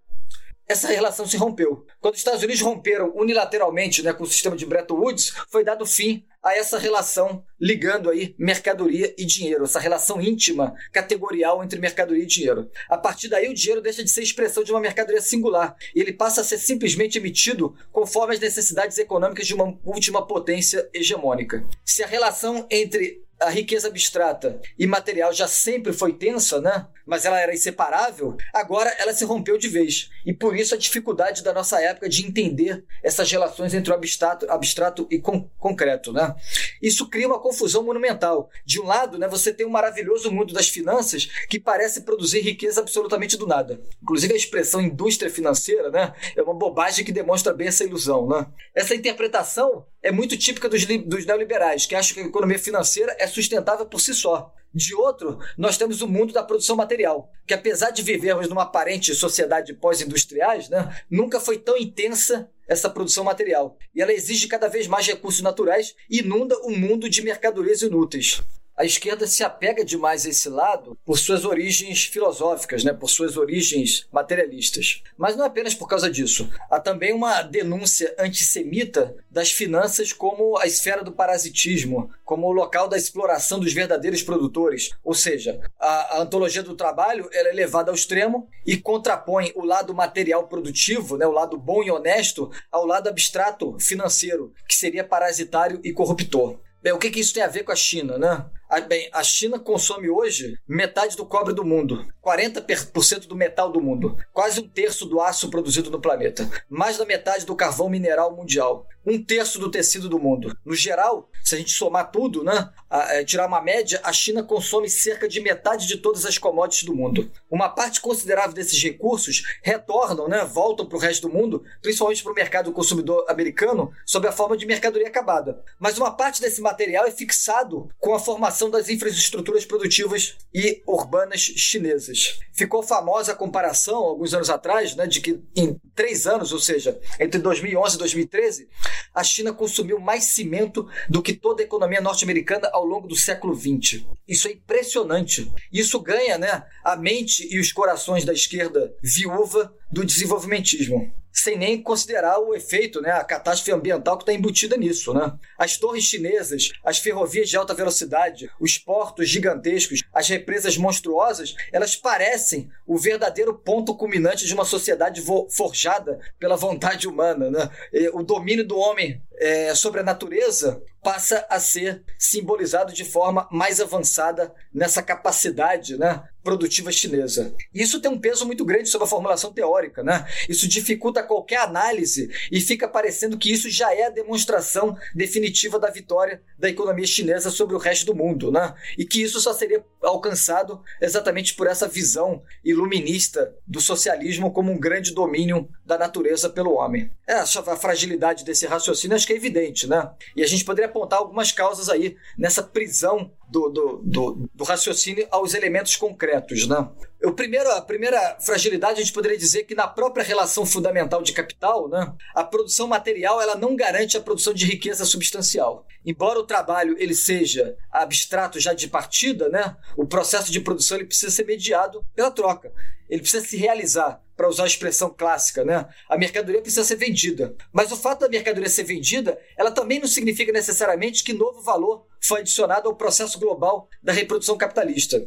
essa relação se rompeu. Quando os Estados Unidos romperam unilateralmente né, com o sistema de Bretton Woods, foi dado fim a essa relação ligando aí mercadoria e dinheiro, essa relação íntima, categorial entre mercadoria e dinheiro. A partir daí, o dinheiro deixa de ser expressão de uma mercadoria singular e ele passa a ser simplesmente emitido conforme as necessidades econômicas de uma última potência hegemônica. Se a relação entre a riqueza abstrata e material já sempre foi tensa, né? Mas ela era inseparável. Agora ela se rompeu de vez. E por isso a dificuldade da nossa época de entender essas relações entre o abstrato, abstrato e con concreto, né? Isso cria uma confusão monumental. De um lado, né, você tem um maravilhoso mundo das finanças que parece produzir riqueza absolutamente do nada. Inclusive a expressão indústria financeira, né, é uma bobagem que demonstra bem essa ilusão, né? Essa interpretação é muito típica dos, dos neoliberais, que acham que a economia financeira é sustentável por si só. De outro, nós temos o mundo da produção material, que apesar de vivermos numa aparente sociedade pós-industriais, né, nunca foi tão intensa essa produção material. E ela exige cada vez mais recursos naturais e inunda o mundo de mercadorias inúteis. A esquerda se apega demais a esse lado por suas origens filosóficas, né, por suas origens materialistas. Mas não é apenas por causa disso. Há também uma denúncia antissemita das finanças como a esfera do parasitismo, como o local da exploração dos verdadeiros produtores. Ou seja, a, a antologia do trabalho é levada ao extremo e contrapõe o lado material produtivo, né, o lado bom e honesto, ao lado abstrato financeiro, que seria parasitário e corruptor. Bem, o que, que isso tem a ver com a China, né? Bem, a China consome hoje metade do cobre do mundo, 40% do metal do mundo, quase um terço do aço produzido no planeta, mais da metade do carvão mineral mundial, um terço do tecido do mundo. No geral, se a gente somar tudo, né, a, a, tirar uma média, a China consome cerca de metade de todas as commodities do mundo. Uma parte considerável desses recursos retornam, né, voltam para o resto do mundo, principalmente para o mercado consumidor americano, sob a forma de mercadoria acabada. Mas uma parte desse material é fixado com a formação das infraestruturas produtivas e urbanas chinesas. Ficou famosa a comparação, alguns anos atrás, né, de que em três anos, ou seja, entre 2011 e 2013, a China consumiu mais cimento do que toda a economia norte-americana ao longo do século XX. Isso é impressionante. Isso ganha né, a mente e os corações da esquerda viúva do desenvolvimentismo sem nem considerar o efeito, né, a catástrofe ambiental que está embutida nisso. Né? As torres chinesas, as ferrovias de alta velocidade, os portos gigantescos, as represas monstruosas, elas parecem o verdadeiro ponto culminante de uma sociedade forjada pela vontade humana. Né? O domínio do homem é, sobre a natureza passa a ser simbolizado de forma mais avançada nessa capacidade né, produtiva chinesa. Isso tem um peso muito grande sobre a formulação teórica. Né? Isso dificulta qualquer análise e fica parecendo que isso já é a demonstração definitiva da vitória da economia chinesa sobre o resto do mundo. Né? E que isso só seria alcançado exatamente por essa visão iluminista do socialismo como um grande domínio da natureza pelo homem. É, a fragilidade desse raciocínio acho que é evidente, né? E a gente poderia apontar algumas causas aí nessa prisão do, do, do, do raciocínio aos elementos concretos, né? O primeiro, a primeira fragilidade a gente poderia dizer que na própria relação fundamental de capital, né, a produção material ela não garante a produção de riqueza substancial. Embora o trabalho ele seja abstrato já de partida, né, o processo de produção ele precisa ser mediado pela troca. Ele precisa se realizar para usar a expressão clássica, né? A mercadoria precisa ser vendida. Mas o fato da mercadoria ser vendida, ela também não significa necessariamente que novo valor foi adicionado ao processo global da reprodução capitalista.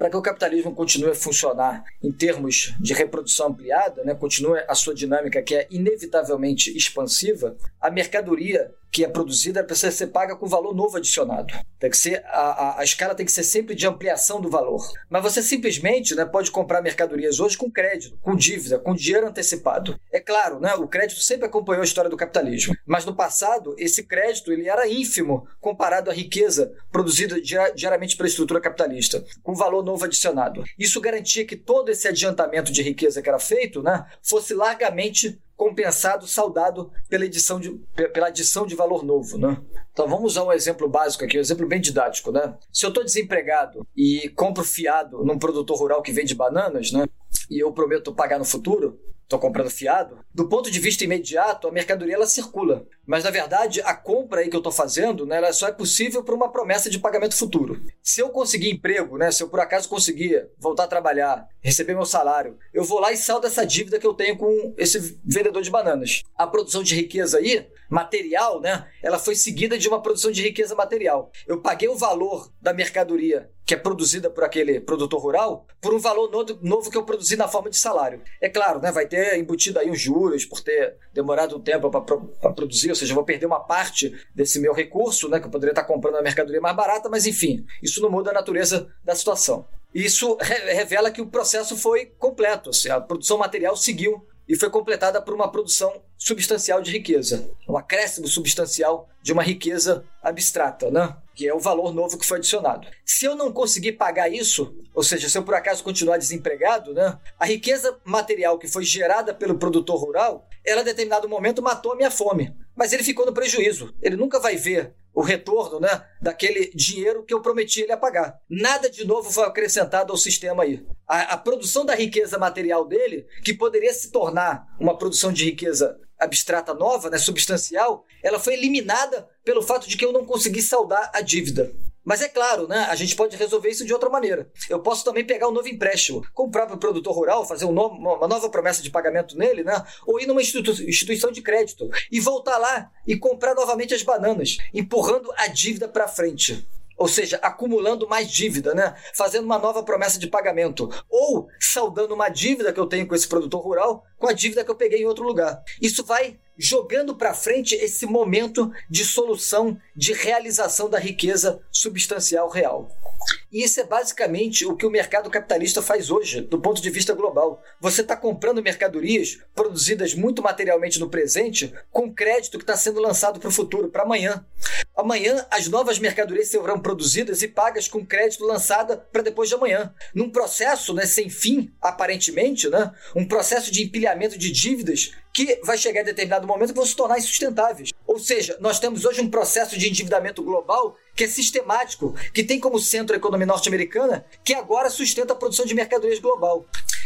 Para que o capitalismo continue a funcionar em termos de reprodução ampliada, né, continue a sua dinâmica que é inevitavelmente expansiva, a mercadoria que é produzida precisa ser paga com valor novo adicionado. Tem que ser a, a, a, escala tem que ser sempre de ampliação do valor. Mas você simplesmente né, pode comprar mercadorias hoje com crédito, com dívida, com dinheiro antecipado. É claro, né, o crédito sempre acompanhou a história do capitalismo. Mas no passado, esse crédito ele era ínfimo comparado à riqueza produzida diariamente pela estrutura capitalista, com valor novo adicionado. Isso garantia que todo esse adiantamento de riqueza que era feito né, fosse largamente compensado, saudado pela edição de, pela adição de valor novo, né? Então vamos usar um exemplo básico aqui, um exemplo bem didático, né? Se eu estou desempregado e compro fiado num produtor rural que vende bananas, né? E eu prometo pagar no futuro, estou comprando fiado, do ponto de vista imediato, a mercadoria ela circula. Mas na verdade, a compra aí que eu estou fazendo, né, ela só é possível por uma promessa de pagamento futuro. Se eu conseguir emprego, né, se eu por acaso conseguir voltar a trabalhar, receber meu salário, eu vou lá e saldo essa dívida que eu tenho com esse vendedor de bananas. A produção de riqueza aí, material, né, ela foi seguida de uma produção de riqueza material. Eu paguei o valor da mercadoria que é produzida por aquele produtor rural, por um valor novo que eu produzi na forma de salário. É claro, né, vai ter embutido aí os juros por ter demorado um tempo para produzir, ou seja, eu vou perder uma parte desse meu recurso, né, que eu poderia estar comprando a mercadoria mais barata, mas enfim, isso não muda a natureza da situação. Isso re revela que o processo foi completo, assim, a produção material seguiu e foi completada por uma produção substancial de riqueza, um acréscimo substancial de uma riqueza abstrata, né? que é o valor novo que foi adicionado. Se eu não conseguir pagar isso, ou seja, se eu por acaso continuar desempregado, né? a riqueza material que foi gerada pelo produtor rural, ela em determinado momento matou a minha fome. Mas ele ficou no prejuízo. Ele nunca vai ver o retorno né, daquele dinheiro que eu prometi ele a pagar. Nada de novo foi acrescentado ao sistema aí. A, a, produção da riqueza material dele, que poderia se tornar uma produção de riqueza abstrata nova, né, substancial, ela foi eliminada pelo fato de que eu não consegui saldar a dívida. Mas é claro, né, a gente pode resolver isso de outra maneira. Eu posso também pegar um novo empréstimo com o próprio produtor rural, fazer um uma nova promessa de pagamento nele, né, ou ir numa instituição de crédito e voltar lá e comprar novamente as bananas, empurrando a dívida para frente ou seja, acumulando mais dívida, né? Fazendo uma nova promessa de pagamento, ou saldando uma dívida que eu tenho com esse produtor rural com a dívida que eu peguei em outro lugar. Isso vai jogando para frente esse momento de solução, de realização da riqueza substancial real. E isso é basicamente o que o mercado capitalista faz hoje, do ponto de vista global. Você está comprando mercadorias produzidas muito materialmente no presente, com crédito que está sendo lançado para o futuro, para amanhã. Amanhã, as novas mercadorias serão produzidas e pagas com crédito lançada para depois de amanhã. Num processo né, sem fim, aparentemente, né, um processo de empilhamento de dívidas que vai chegar em determinado momento e vão se tornar insustentáveis. Ou seja, nós temos hoje um processo de endividamento global que é sistemático, que tem como centro a economia norte-americana, que agora sustenta a produção de mercadorias global.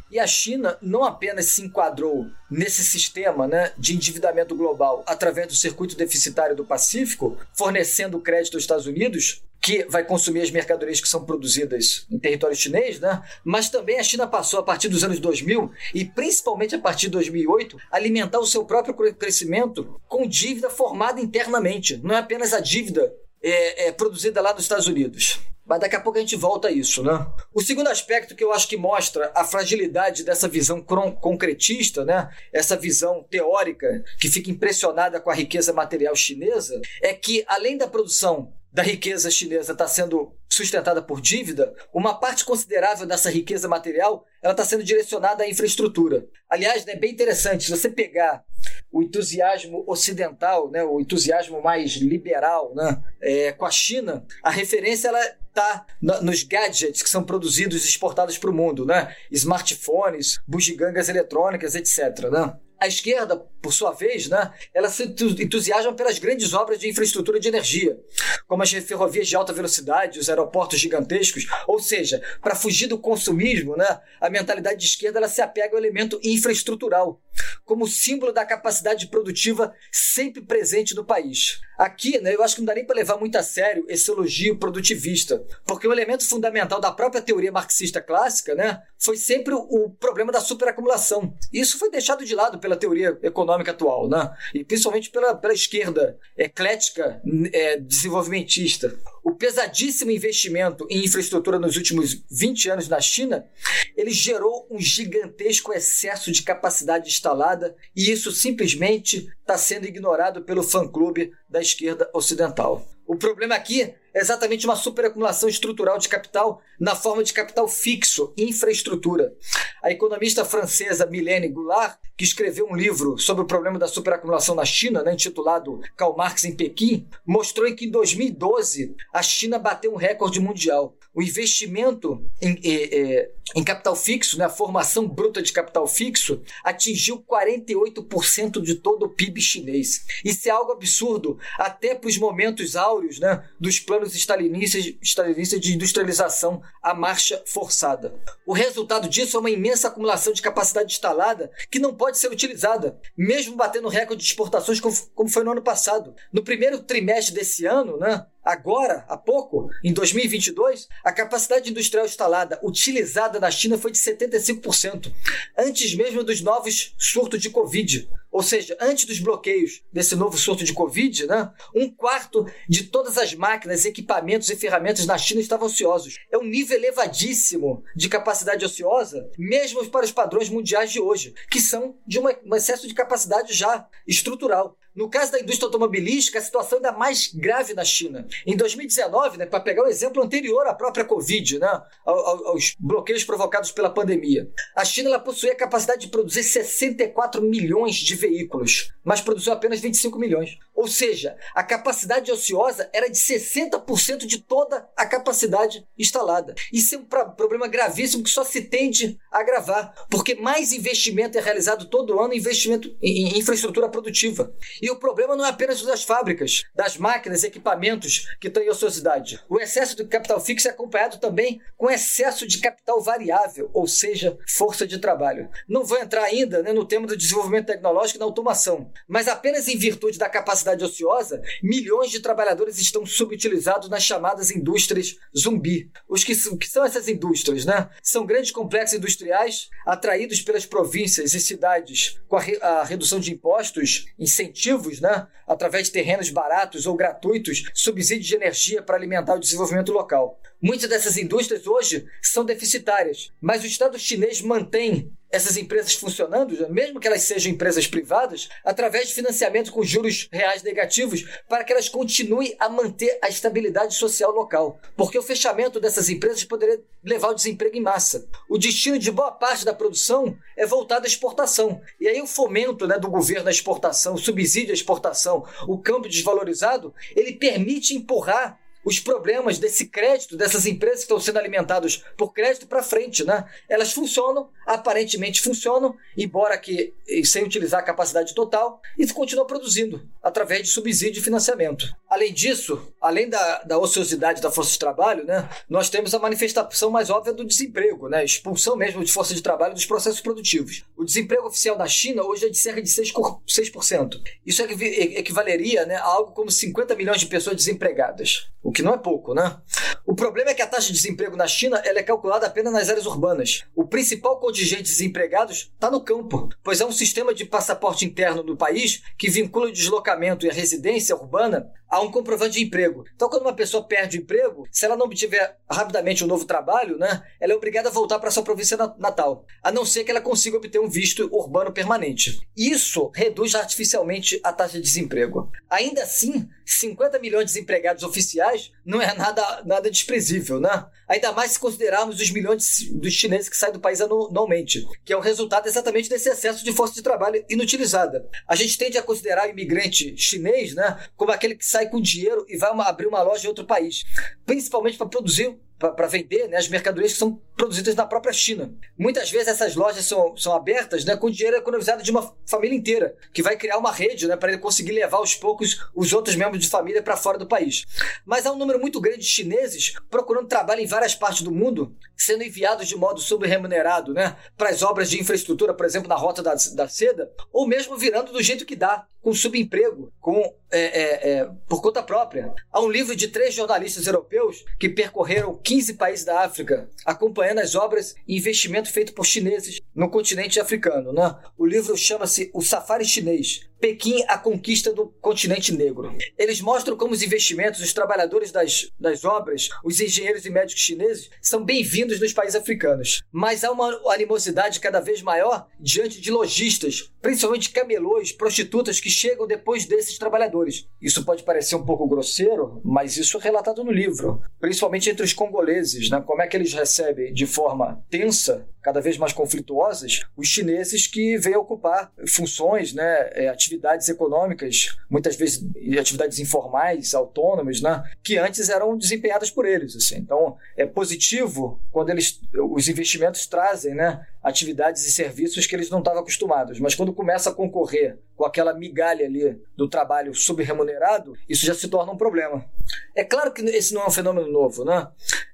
E a China não apenas se enquadrou nesse sistema né, de endividamento global através do circuito deficitário do Pacífico, fornecendo crédito aos Estados Unidos, que vai consumir as mercadorias que são produzidas em território chinês, né? mas também a China passou, a partir dos anos 2000 e principalmente a partir de 2008, a alimentar o seu próprio crescimento com dívida formada internamente. Não é apenas a dívida é, é, produzida lá nos Estados Unidos. Mas daqui a pouco a gente volta a isso, né? O segundo aspecto que eu acho que mostra a fragilidade dessa visão concretista, né? Essa visão teórica que fica impressionada com a riqueza material chinesa, é que além da produção da riqueza chinesa está sendo sustentada por dívida, uma parte considerável dessa riqueza material ela está sendo direcionada à infraestrutura. Aliás, é né, bem interessante, se você pegar o entusiasmo ocidental, né, o entusiasmo mais liberal né, é, com a China, a referência ela está nos gadgets que são produzidos e exportados para o mundo, né? Smartphones, bugigangas eletrônicas, etc. Né? A esquerda, por sua vez, né, ela se entusiasma pelas grandes obras de infraestrutura de energia, como as ferrovias de alta velocidade, os aeroportos gigantescos, ou seja, para fugir do consumismo, né, a mentalidade de esquerda ela se apega ao elemento infraestrutural, como símbolo da capacidade produtiva sempre presente no país. Aqui, né, eu acho que não dá nem para levar muito a sério esse elogio produtivista, porque o elemento fundamental da própria teoria marxista clássica né, foi sempre o problema da superacumulação. Isso foi deixado de lado pela teoria econômica atual, né? e principalmente pela, pela esquerda eclética é, desenvolvimentista. O pesadíssimo investimento em infraestrutura nos últimos 20 anos na China, ele gerou um gigantesco excesso de capacidade instalada e isso simplesmente está sendo ignorado pelo fã-clube da esquerda ocidental. O problema aqui é exatamente uma superacumulação estrutural de capital na forma de capital fixo, infraestrutura. A economista francesa Milene Goulart, que escreveu um livro sobre o problema da superacumulação na China, né, intitulado Karl Marx em Pequim, mostrou que em 2012 a China bateu um recorde mundial. O investimento em, em, em capital fixo, né, a formação bruta de capital fixo, atingiu 48% de todo o PIB chinês. Isso é algo absurdo, até para os momentos áureos né, dos planos stalinistas, stalinistas de industrialização à marcha forçada. O resultado disso é uma imensa acumulação de capacidade instalada que não pode ser utilizada, mesmo batendo recorde de exportações como foi no ano passado. No primeiro trimestre desse ano, né, Agora, há pouco, em 2022, a capacidade industrial instalada utilizada na China foi de 75%, antes mesmo dos novos surtos de Covid. Ou seja, antes dos bloqueios desse novo surto de Covid, né, um quarto de todas as máquinas, equipamentos e ferramentas na China estavam ociosos. É um nível elevadíssimo de capacidade ociosa, mesmo para os padrões mundiais de hoje, que são de uma, um excesso de capacidade já estrutural. No caso da indústria automobilística, a situação ainda mais grave na China. Em 2019, né, para pegar o um exemplo anterior à própria Covid, né, aos bloqueios provocados pela pandemia, a China ela possuía a capacidade de produzir 64 milhões de veículos, mas produziu apenas 25 milhões. Ou seja, a capacidade ociosa era de 60% de toda a capacidade instalada. Isso é um problema gravíssimo que só se tende a agravar, porque mais investimento é realizado todo ano investimento em infraestrutura produtiva. E o problema não é apenas das fábricas, das máquinas e equipamentos que estão em ociosidade. O excesso de capital fixo é acompanhado também com excesso de capital variável, ou seja, força de trabalho. Não vou entrar ainda né, no tema do desenvolvimento tecnológico e na automação. Mas apenas em virtude da capacidade ociosa, milhões de trabalhadores estão subutilizados nas chamadas indústrias zumbi. Os que, o que são essas indústrias, né? São grandes complexos industriais atraídos pelas províncias e cidades com a, re, a redução de impostos, incentivos, né? Através de terrenos baratos ou gratuitos, subsídios de energia para alimentar o desenvolvimento local. Muitas dessas indústrias hoje são deficitárias, mas o Estado chinês mantém essas empresas funcionando, mesmo que elas sejam empresas privadas, através de financiamento com juros reais negativos, para que elas continuem a manter a estabilidade social local. Porque o fechamento dessas empresas poderia levar ao desemprego em massa. O destino de boa parte da produção é voltado à exportação. E aí o fomento né, do governo à exportação, o subsídio à exportação, o câmbio desvalorizado, ele permite empurrar os problemas desse crédito, dessas empresas que estão sendo alimentadas por crédito para frente, né? Elas funcionam, aparentemente funcionam, embora que sem utilizar a capacidade total, e continuam produzindo através de subsídio e financiamento. Além disso, além da, da ociosidade da força de trabalho, né, nós temos a manifestação mais óbvia do desemprego, né, expulsão mesmo de força de trabalho dos processos produtivos. O desemprego oficial na China hoje é de cerca de 6%. 6%. Isso equivaleria né, a algo como 50 milhões de pessoas desempregadas, o que não é pouco, né? O problema é que a taxa de desemprego na China ela é calculada apenas nas áreas urbanas. O principal de desempregados está no campo, pois é um sistema de passaporte interno do país que vincula o deslocamento e a residência urbana a um comprovante de emprego. Então, quando uma pessoa perde o emprego, se ela não obtiver rapidamente um novo trabalho, né, ela é obrigada a voltar para sua província natal, a não ser que ela consiga obter um visto urbano permanente. Isso reduz artificialmente a taxa de desemprego. Ainda assim, 50 milhões de desempregados oficiais não é nada, nada desprezível, né? Ainda mais se considerarmos os milhões dos chineses que saem do país anualmente, que é o resultado exatamente desse excesso de força de trabalho inutilizada. A gente tende a considerar o imigrante chinês né, como aquele que sai com dinheiro e vai uma, abrir uma loja em outro país, principalmente para produzir para vender né, as mercadorias que são produzidas na própria China. Muitas vezes essas lojas são, são abertas né, com dinheiro economizado de uma família inteira, que vai criar uma rede né, para ele conseguir levar aos poucos os outros membros de família para fora do país. Mas há um número muito grande de chineses procurando trabalho em várias partes do mundo, sendo enviados de modo subremunerado né, para as obras de infraestrutura, por exemplo, na Rota da, da Seda, ou mesmo virando do jeito que dá, com subemprego, com, é, é, é, por conta própria. Há um livro de três jornalistas europeus que percorreram 15 países da África, acompanhando as obras e investimento feito por chineses no continente africano. Né? O livro chama-se O Safari Chinês, Pequim, a conquista do continente negro. Eles mostram como os investimentos, os trabalhadores das, das obras, os engenheiros e médicos chineses são bem-vindos nos países africanos. Mas há uma animosidade cada vez maior diante de lojistas, principalmente camelôs, prostitutas que chegam depois desses trabalhadores. Isso pode parecer um pouco grosseiro, mas isso é relatado no livro, principalmente entre os congoleses, né? como é que eles recebem de forma tensa cada vez mais conflituosas, os chineses que vêm ocupar funções, né, é, atividades econômicas, muitas vezes atividades informais, autônomas, né, que antes eram desempenhadas por eles. Assim. Então, é positivo quando eles, os investimentos trazem né, atividades e serviços que eles não estavam acostumados, mas quando começa a concorrer com aquela migalha ali do trabalho subremunerado, isso já se torna um problema. É claro que esse não é um fenômeno novo, né?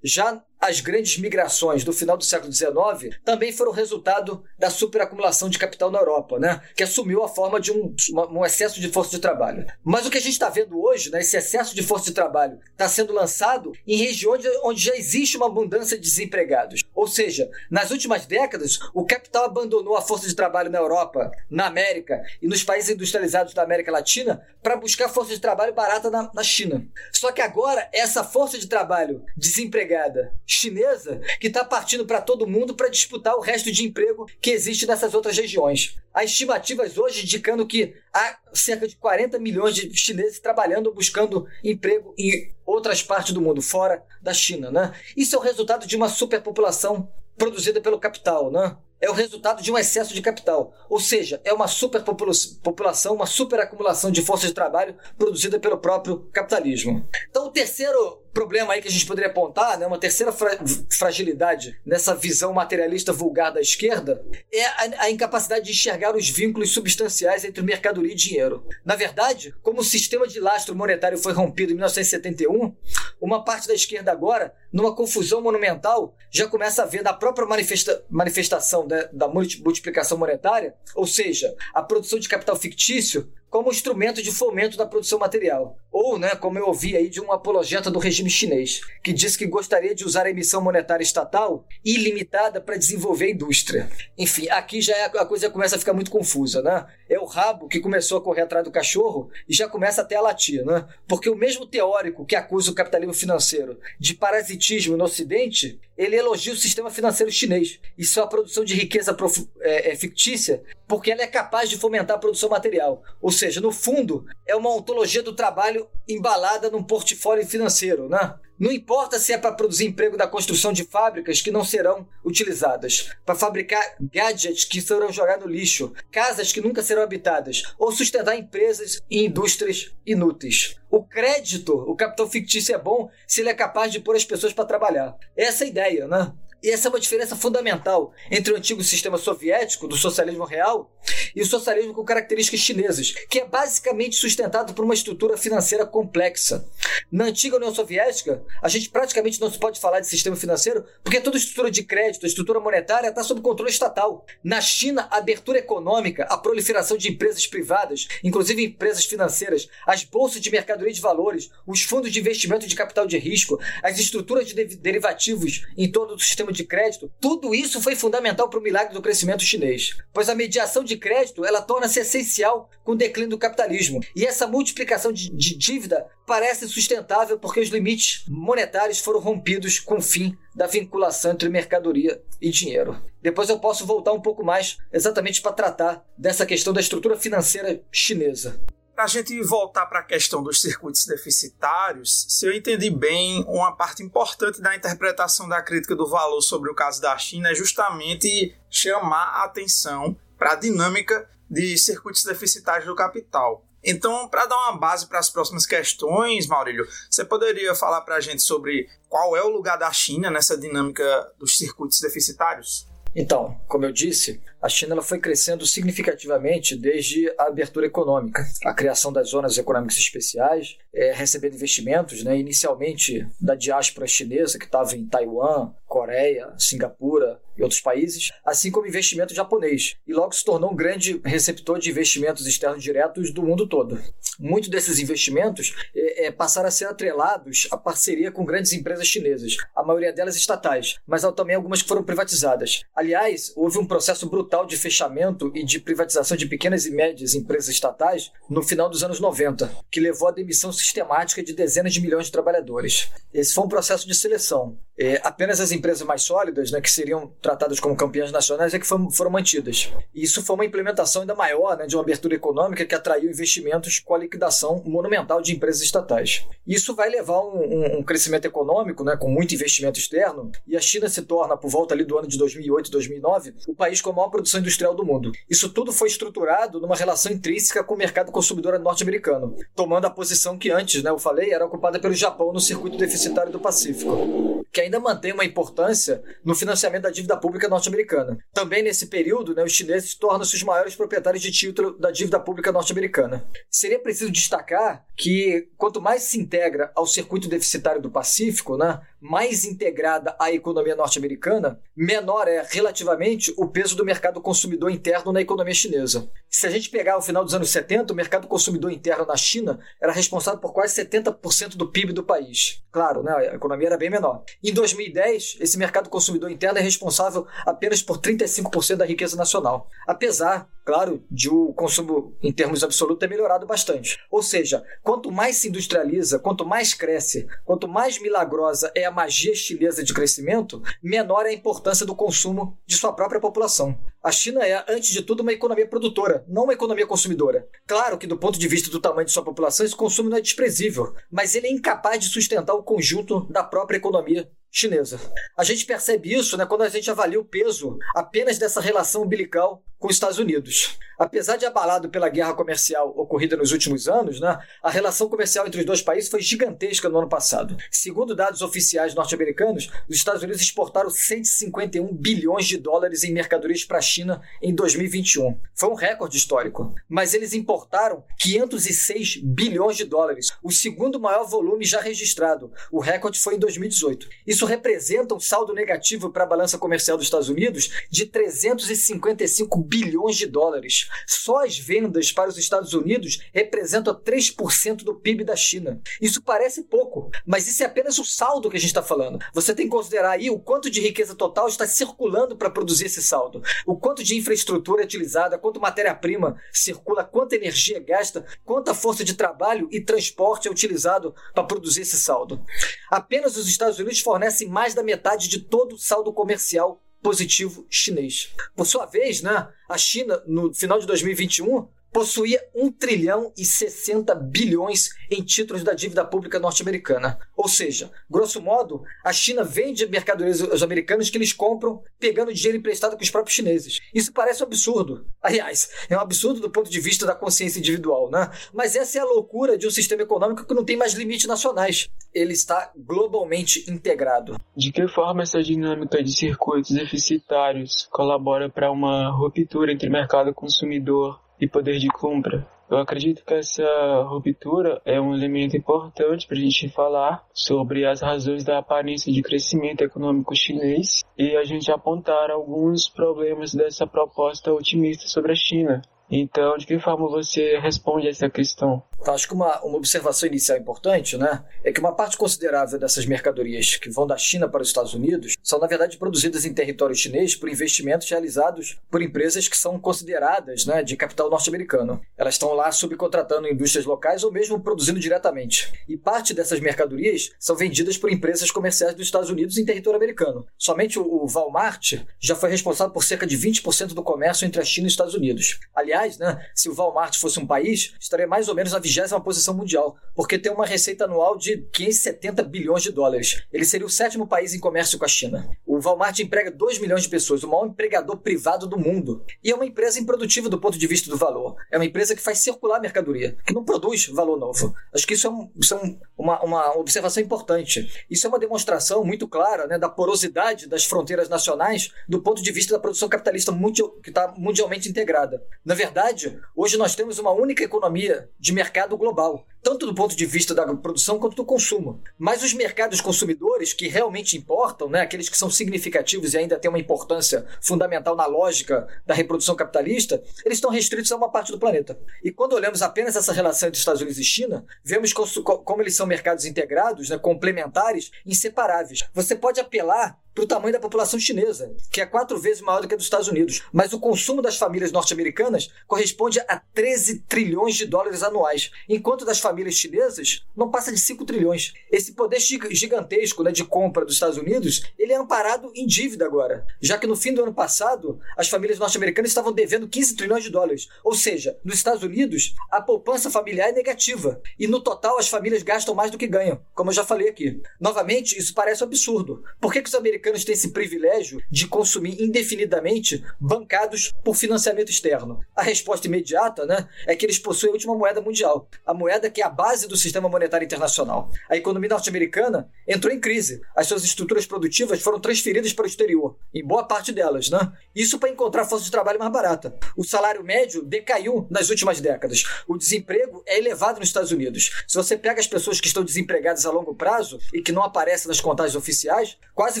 Já as grandes migrações do final do século XIX também foram resultado da superacumulação de capital na Europa, né? que assumiu a forma de um, um excesso de força de trabalho. Mas o que a gente está vendo hoje, né, esse excesso de força de trabalho, está sendo lançado em regiões onde já existe uma abundância de desempregados. Ou seja, nas últimas décadas, o capital abandonou a força de trabalho na Europa, na América e nos países industrializados da América Latina para buscar força de trabalho barata na, na China. Só que agora, essa força de trabalho desempregada chinesa que está partindo para todo mundo para disputar o resto de emprego que existe nessas outras regiões. Há estimativas hoje indicando que há cerca de 40 milhões de chineses trabalhando, buscando emprego em outras partes do mundo, fora da China. Né? Isso é o resultado de uma superpopulação produzida pelo capital. Né? é o resultado de um excesso de capital. Ou seja, é uma superpopulação, uma superacumulação de força de trabalho produzida pelo próprio capitalismo. Então, o terceiro problema aí que a gente poderia apontar, né, uma terceira fra fragilidade nessa visão materialista vulgar da esquerda, é a, a, incapacidade de enxergar os vínculos substanciais entre mercadoria e dinheiro. Na verdade, como o sistema de lastro monetário foi rompido em 1971, uma parte da esquerda agora, numa confusão monumental, já começa a ver na própria manifesta manifestação da, da multiplicação monetária, ou seja, a produção de capital fictício, como instrumento de fomento da produção material. Ou, né, como eu ouvi aí de um apologeta do regime chinês, que disse que gostaria de usar a emissão monetária estatal ilimitada para desenvolver a indústria. Enfim, aqui já é, a coisa começa a ficar muito confusa, né? É o rabo que começou a correr atrás do cachorro e já começa até a latir, né? Porque o mesmo teórico que acusa o capitalismo financeiro de parasitismo no Ocidente, ele elogia o sistema financeiro chinês e sua produção de riqueza é, é, fictícia, porque ela é capaz de fomentar a produção material. Ou seja, no fundo, é uma ontologia do trabalho embalada num portfólio financeiro, né? Não importa se é para produzir emprego da construção de fábricas que não serão utilizadas, para fabricar gadgets que serão jogados no lixo, casas que nunca serão habitadas, ou sustentar empresas e indústrias inúteis. O crédito, o capital fictício é bom se ele é capaz de pôr as pessoas para trabalhar. Essa é a ideia, né? E essa é uma diferença fundamental entre o antigo sistema soviético, do socialismo real, e o socialismo com características chinesas, que é basicamente sustentado por uma estrutura financeira complexa. Na antiga União Soviética, a gente praticamente não se pode falar de sistema financeiro porque toda estrutura de crédito, a estrutura monetária está sob controle estatal. Na China, a abertura econômica, a proliferação de empresas privadas, inclusive empresas financeiras, as bolsas de mercadoria de valores, os fundos de investimento de capital de risco, as estruturas de derivativos em todo o sistema de crédito, tudo isso foi fundamental para o milagre do crescimento chinês, pois a mediação de crédito ela torna-se essencial com o declínio do capitalismo. E essa multiplicação de, de dívida parece sustentável porque os limites monetários foram rompidos com o fim da vinculação entre mercadoria e dinheiro. Depois eu posso voltar um pouco mais exatamente para tratar dessa questão da estrutura financeira chinesa. Para a gente voltar para a questão dos circuitos deficitários, se eu entendi bem, uma parte importante da interpretação da crítica do valor sobre o caso da China é justamente chamar a atenção para a dinâmica de circuitos deficitários do capital. Então, para dar uma base para as próximas questões, Maurílio, você poderia falar para a gente sobre qual é o lugar da China nessa dinâmica dos circuitos deficitários? Então, como eu disse, a China ela foi crescendo significativamente desde a abertura econômica, a criação das zonas econômicas especiais, é, recebendo investimentos, né, inicialmente da diáspora chinesa que estava em Taiwan, Coreia, Singapura e outros países, assim como investimento japonês, e logo se tornou um grande receptor de investimentos externos diretos do mundo todo. Muitos desses investimentos é, é, passaram a ser atrelados à parceria com grandes empresas chinesas, a maioria delas estatais, mas há também algumas que foram privatizadas. Aliás, houve um processo brutal de fechamento e de privatização de pequenas e médias empresas estatais no final dos anos 90, que levou à demissão sistemática de dezenas de milhões de trabalhadores. Esse foi um processo de seleção. É, apenas as empresas mais sólidas, né, que seriam tratadas como campeãs nacionais, é que foram, foram mantidas. E isso foi uma implementação ainda maior né, de uma abertura econômica que atraiu investimentos com a liquidação monumental de empresas estatais. Isso vai levar um, um, um crescimento econômico, né, com muito investimento externo, e a China se torna, por volta ali do ano de 2008 e 2009, o país com a maior produção industrial do mundo. Isso tudo foi estruturado numa relação intrínseca com o mercado consumidor norte-americano, tomando a posição que antes, né, eu falei, era ocupada pelo Japão no circuito deficitário do Pacífico, que ainda mantém uma importância no financiamento da dívida pública norte-americana. Também nesse período, né, os chineses tornam-se os maiores proprietários de título da dívida pública norte-americana. Seria preciso destacar que quanto mais se integra ao circuito deficitário do Pacífico, né, mais integrada à economia norte-americana, menor é relativamente o peso do mercado consumidor interno na economia chinesa. Se a gente pegar o final dos anos 70, o mercado consumidor interno na China era responsável por quase 70% do PIB do país. Claro, né, a economia era bem menor. Em 2010, esse mercado consumidor interno é responsável apenas por 35% da riqueza nacional. Apesar claro, de o consumo em termos absolutos ter melhorado bastante. Ou seja, quanto mais se industrializa, quanto mais cresce, quanto mais milagrosa é a magia chinesa de crescimento, menor é a importância do consumo de sua própria população. A China é, antes de tudo, uma economia produtora, não uma economia consumidora. Claro que, do ponto de vista do tamanho de sua população, esse consumo não é desprezível, mas ele é incapaz de sustentar o conjunto da própria economia chinesa. A gente percebe isso né, quando a gente avalia o peso apenas dessa relação umbilical com os Estados Unidos. Apesar de abalado pela guerra comercial ocorrida nos últimos anos, né, a relação comercial entre os dois países foi gigantesca no ano passado. Segundo dados oficiais norte-americanos, os Estados Unidos exportaram 151 bilhões de dólares em mercadorias para a China em 2021. Foi um recorde histórico. Mas eles importaram 506 bilhões de dólares, o segundo maior volume já registrado. O recorde foi em 2018. Isso representa um saldo negativo para a balança comercial dos Estados Unidos de 355 bilhões de dólares. Só as vendas para os Estados Unidos representam 3% do PIB da China. Isso parece pouco, mas isso é apenas o saldo que a gente está falando. Você tem que considerar aí o quanto de riqueza total está circulando para produzir esse saldo, o quanto de infraestrutura é utilizada, quanto matéria-prima circula, quanta energia gasta, quanta força de trabalho e transporte é utilizado para produzir esse saldo. Apenas os Estados Unidos fornecem mais da metade de todo o saldo comercial positivo chinês. Por sua vez, né, a China, no final de 2021, possuía 1 trilhão e 60 bilhões em títulos da dívida pública norte-americana. Ou seja, grosso modo, a China vende mercadorias aos americanos que eles compram pegando dinheiro emprestado com os próprios chineses. Isso parece um absurdo. Aliás, é um absurdo do ponto de vista da consciência individual, né? Mas essa é a loucura de um sistema econômico que não tem mais limites nacionais. Ele está globalmente integrado. De que forma essa dinâmica de circuitos deficitários colabora para uma ruptura entre mercado consumidor e poder de compra. Eu acredito que essa ruptura é um elemento importante para a gente falar sobre as razões da aparência de crescimento econômico chinês e a gente apontar alguns problemas dessa proposta otimista sobre a China. Então, de que forma você responde a essa questão? Então, acho que uma, uma observação inicial importante né, é que uma parte considerável dessas mercadorias que vão da China para os Estados Unidos são, na verdade, produzidas em território chinês por investimentos realizados por empresas que são consideradas né, de capital norte-americano. Elas estão lá subcontratando indústrias locais ou mesmo produzindo diretamente. E parte dessas mercadorias são vendidas por empresas comerciais dos Estados Unidos em território americano. Somente o, o Walmart já foi responsável por cerca de 20% do comércio entre a China e os Estados Unidos. Aliás, Aliás, né, se o Walmart fosse um país, estaria mais ou menos na vigésima posição mundial, porque tem uma receita anual de 570 bilhões de dólares. Ele seria o sétimo país em comércio com a China. O Walmart emprega 2 milhões de pessoas, o maior empregador privado do mundo. E é uma empresa improdutiva do ponto de vista do valor. É uma empresa que faz circular mercadoria, que não produz valor novo. Acho que isso é, um, isso é uma, uma observação importante. Isso é uma demonstração muito clara né, da porosidade das fronteiras nacionais do ponto de vista da produção capitalista mundial, que está mundialmente integrada. Na verdade, verdade, hoje nós temos uma única economia de mercado global, tanto do ponto de vista da produção quanto do consumo. Mas os mercados consumidores que realmente importam, né, aqueles que são significativos e ainda têm uma importância fundamental na lógica da reprodução capitalista, eles estão restritos a uma parte do planeta. E quando olhamos apenas essa relação entre Estados Unidos e China, vemos como eles são mercados integrados, né, complementares, inseparáveis. Você pode apelar para o tamanho da população chinesa, que é quatro vezes maior do que a dos Estados Unidos. Mas o consumo das famílias norte-americanas corresponde a 13 trilhões de dólares anuais, enquanto das famílias chinesas não passa de 5 trilhões. Esse poder gigantesco né, de compra dos Estados Unidos, ele é amparado em dívida agora, já que no fim do ano passado, as famílias norte-americanas estavam devendo 15 trilhões de dólares. Ou seja, nos Estados Unidos, a poupança familiar é negativa, e no total as famílias gastam mais do que ganham, como eu já falei aqui. Novamente, isso parece um absurdo. Por que, que os americanos têm esse privilégio de consumir indefinidamente bancados por financiamento externo? A resposta imediata né, é que eles possuem a última moeda mundial, a moeda que é a base do sistema monetário internacional. A economia norte-americana entrou em crise. As suas estruturas produtivas foram transferidas para o exterior, em boa parte delas. Né? Isso para encontrar força de trabalho mais barata. O salário médio decaiu nas últimas décadas. O desemprego é elevado nos Estados Unidos. Se você pega as pessoas que estão desempregadas a longo prazo e que não aparecem nas contagens oficiais, quase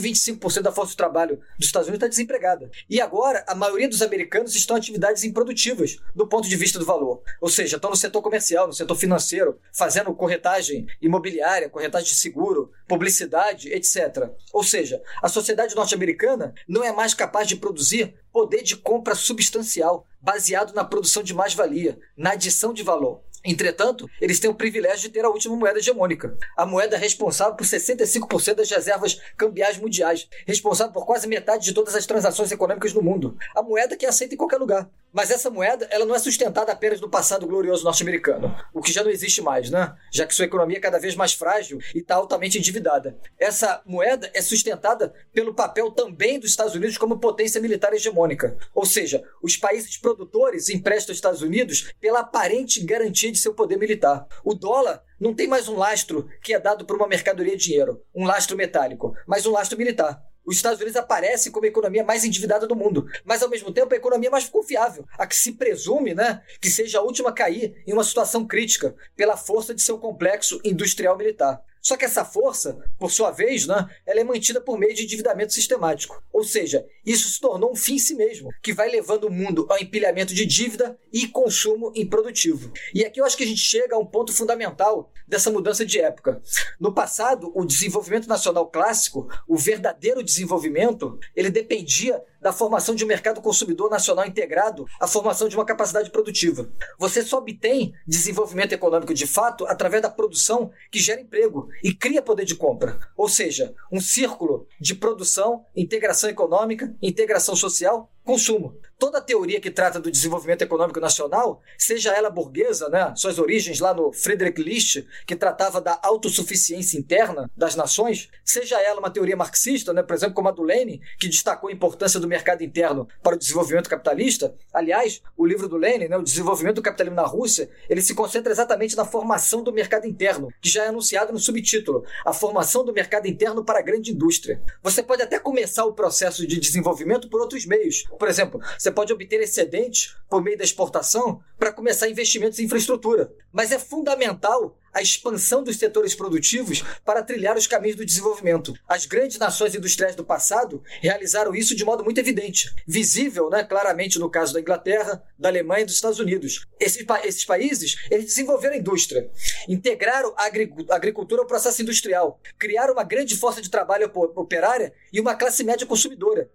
25 25% da força de trabalho dos Estados Unidos está desempregada. E agora, a maioria dos americanos estão em atividades improdutivas do ponto de vista do valor. Ou seja, estão no setor comercial, no setor financeiro, fazendo corretagem imobiliária, corretagem de seguro, publicidade, etc. Ou seja, a sociedade norte-americana não é mais capaz de produzir poder de compra substancial, baseado na produção de mais-valia, na adição de valor. Entretanto, eles têm o privilégio de ter a última moeda hegemônica. A moeda responsável por 65% das reservas cambiais mundiais, responsável por quase metade de todas as transações econômicas no mundo. A moeda que é aceita em qualquer lugar. Mas essa moeda, ela não é sustentada apenas no passado glorioso norte-americano, o que já não existe mais, né? Já que sua economia é cada vez mais frágil e está altamente endividada. Essa moeda é sustentada pelo papel também dos Estados Unidos como potência militar hegemônica. Ou seja, os países produtores emprestam aos Estados Unidos pela aparente garantia de seu poder militar. O dólar não tem mais um lastro que é dado por uma mercadoria de dinheiro, um lastro metálico, mas um lastro militar os Estados Unidos aparece como a economia mais endividada do mundo, mas ao mesmo tempo a economia mais confiável, a que se presume né, que seja a última a cair em uma situação crítica pela força de seu complexo industrial militar. Só que essa força, por sua vez, né, ela é mantida por meio de endividamento sistemático. Ou seja, isso se tornou um fim em si mesmo, que vai levando o mundo ao empilhamento de dívida e consumo improdutivo. E aqui eu acho que a gente chega a um ponto fundamental dessa mudança de época. No passado, o desenvolvimento nacional clássico, o verdadeiro desenvolvimento, ele dependia da formação de um mercado consumidor nacional integrado à formação de uma capacidade produtiva. Você só obtém desenvolvimento econômico de fato através da produção que gera emprego e cria poder de compra. Ou seja, um círculo de produção, integração econômica, integração social consumo. Toda teoria que trata do desenvolvimento econômico nacional, seja ela burguesa, né, suas origens lá no Friedrich List, que tratava da autossuficiência interna das nações, seja ela uma teoria marxista, né, por exemplo, como a do Lenin, que destacou a importância do mercado interno para o desenvolvimento capitalista. Aliás, o livro do Lenin, né, O Desenvolvimento do Capitalismo na Rússia, ele se concentra exatamente na formação do mercado interno, que já é anunciado no subtítulo, a formação do mercado interno para a grande indústria. Você pode até começar o processo de desenvolvimento por outros meios, por exemplo, você pode obter excedentes por meio da exportação para começar investimentos em infraestrutura. Mas é fundamental a expansão dos setores produtivos para trilhar os caminhos do desenvolvimento. As grandes nações industriais do passado realizaram isso de modo muito evidente, visível, né, claramente no caso da Inglaterra, da Alemanha e dos Estados Unidos. Esses, pa esses países eles desenvolveram a indústria, integraram a agricultura ao processo industrial, criaram uma grande força de trabalho operária e uma classe média consumidora.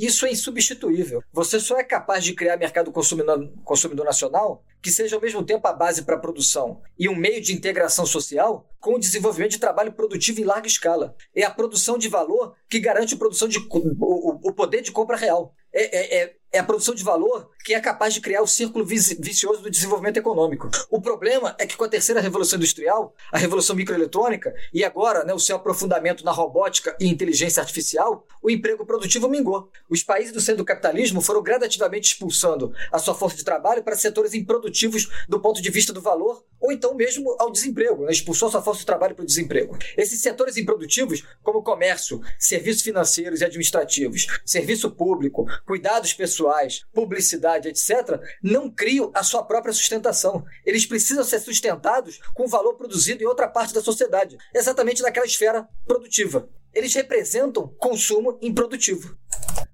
Isso é insubstituível. Você só é capaz de criar mercado consumidor, nacional que seja ao mesmo tempo a base para a produção e um meio de integração social com o desenvolvimento de trabalho produtivo em larga escala. É a produção de valor que garante a produção de, o poder de compra real. É, é, é, é, a produção de valor que é capaz de criar o círculo vicioso do desenvolvimento econômico. O problema é que com a terceira revolução industrial, a revolução microeletrônica e agora né, o seu aprofundamento na robótica e inteligência artificial, o emprego produtivo mingou. Os países do centro do capitalismo foram gradativamente expulsando a sua força de trabalho para setores improdutivos do ponto de vista do valor ou então mesmo ao desemprego, né, expulsou a sua força de trabalho para o desemprego. Esses setores improdutivos, como comércio, serviços financeiros e administrativos, serviço público, cuidados pessoais, publicidade, etc., não criam a sua própria sustentação. Eles precisam ser sustentados com o valor produzido em outra parte da sociedade, exatamente naquela esfera produtiva. Eles representam consumo improdutivo.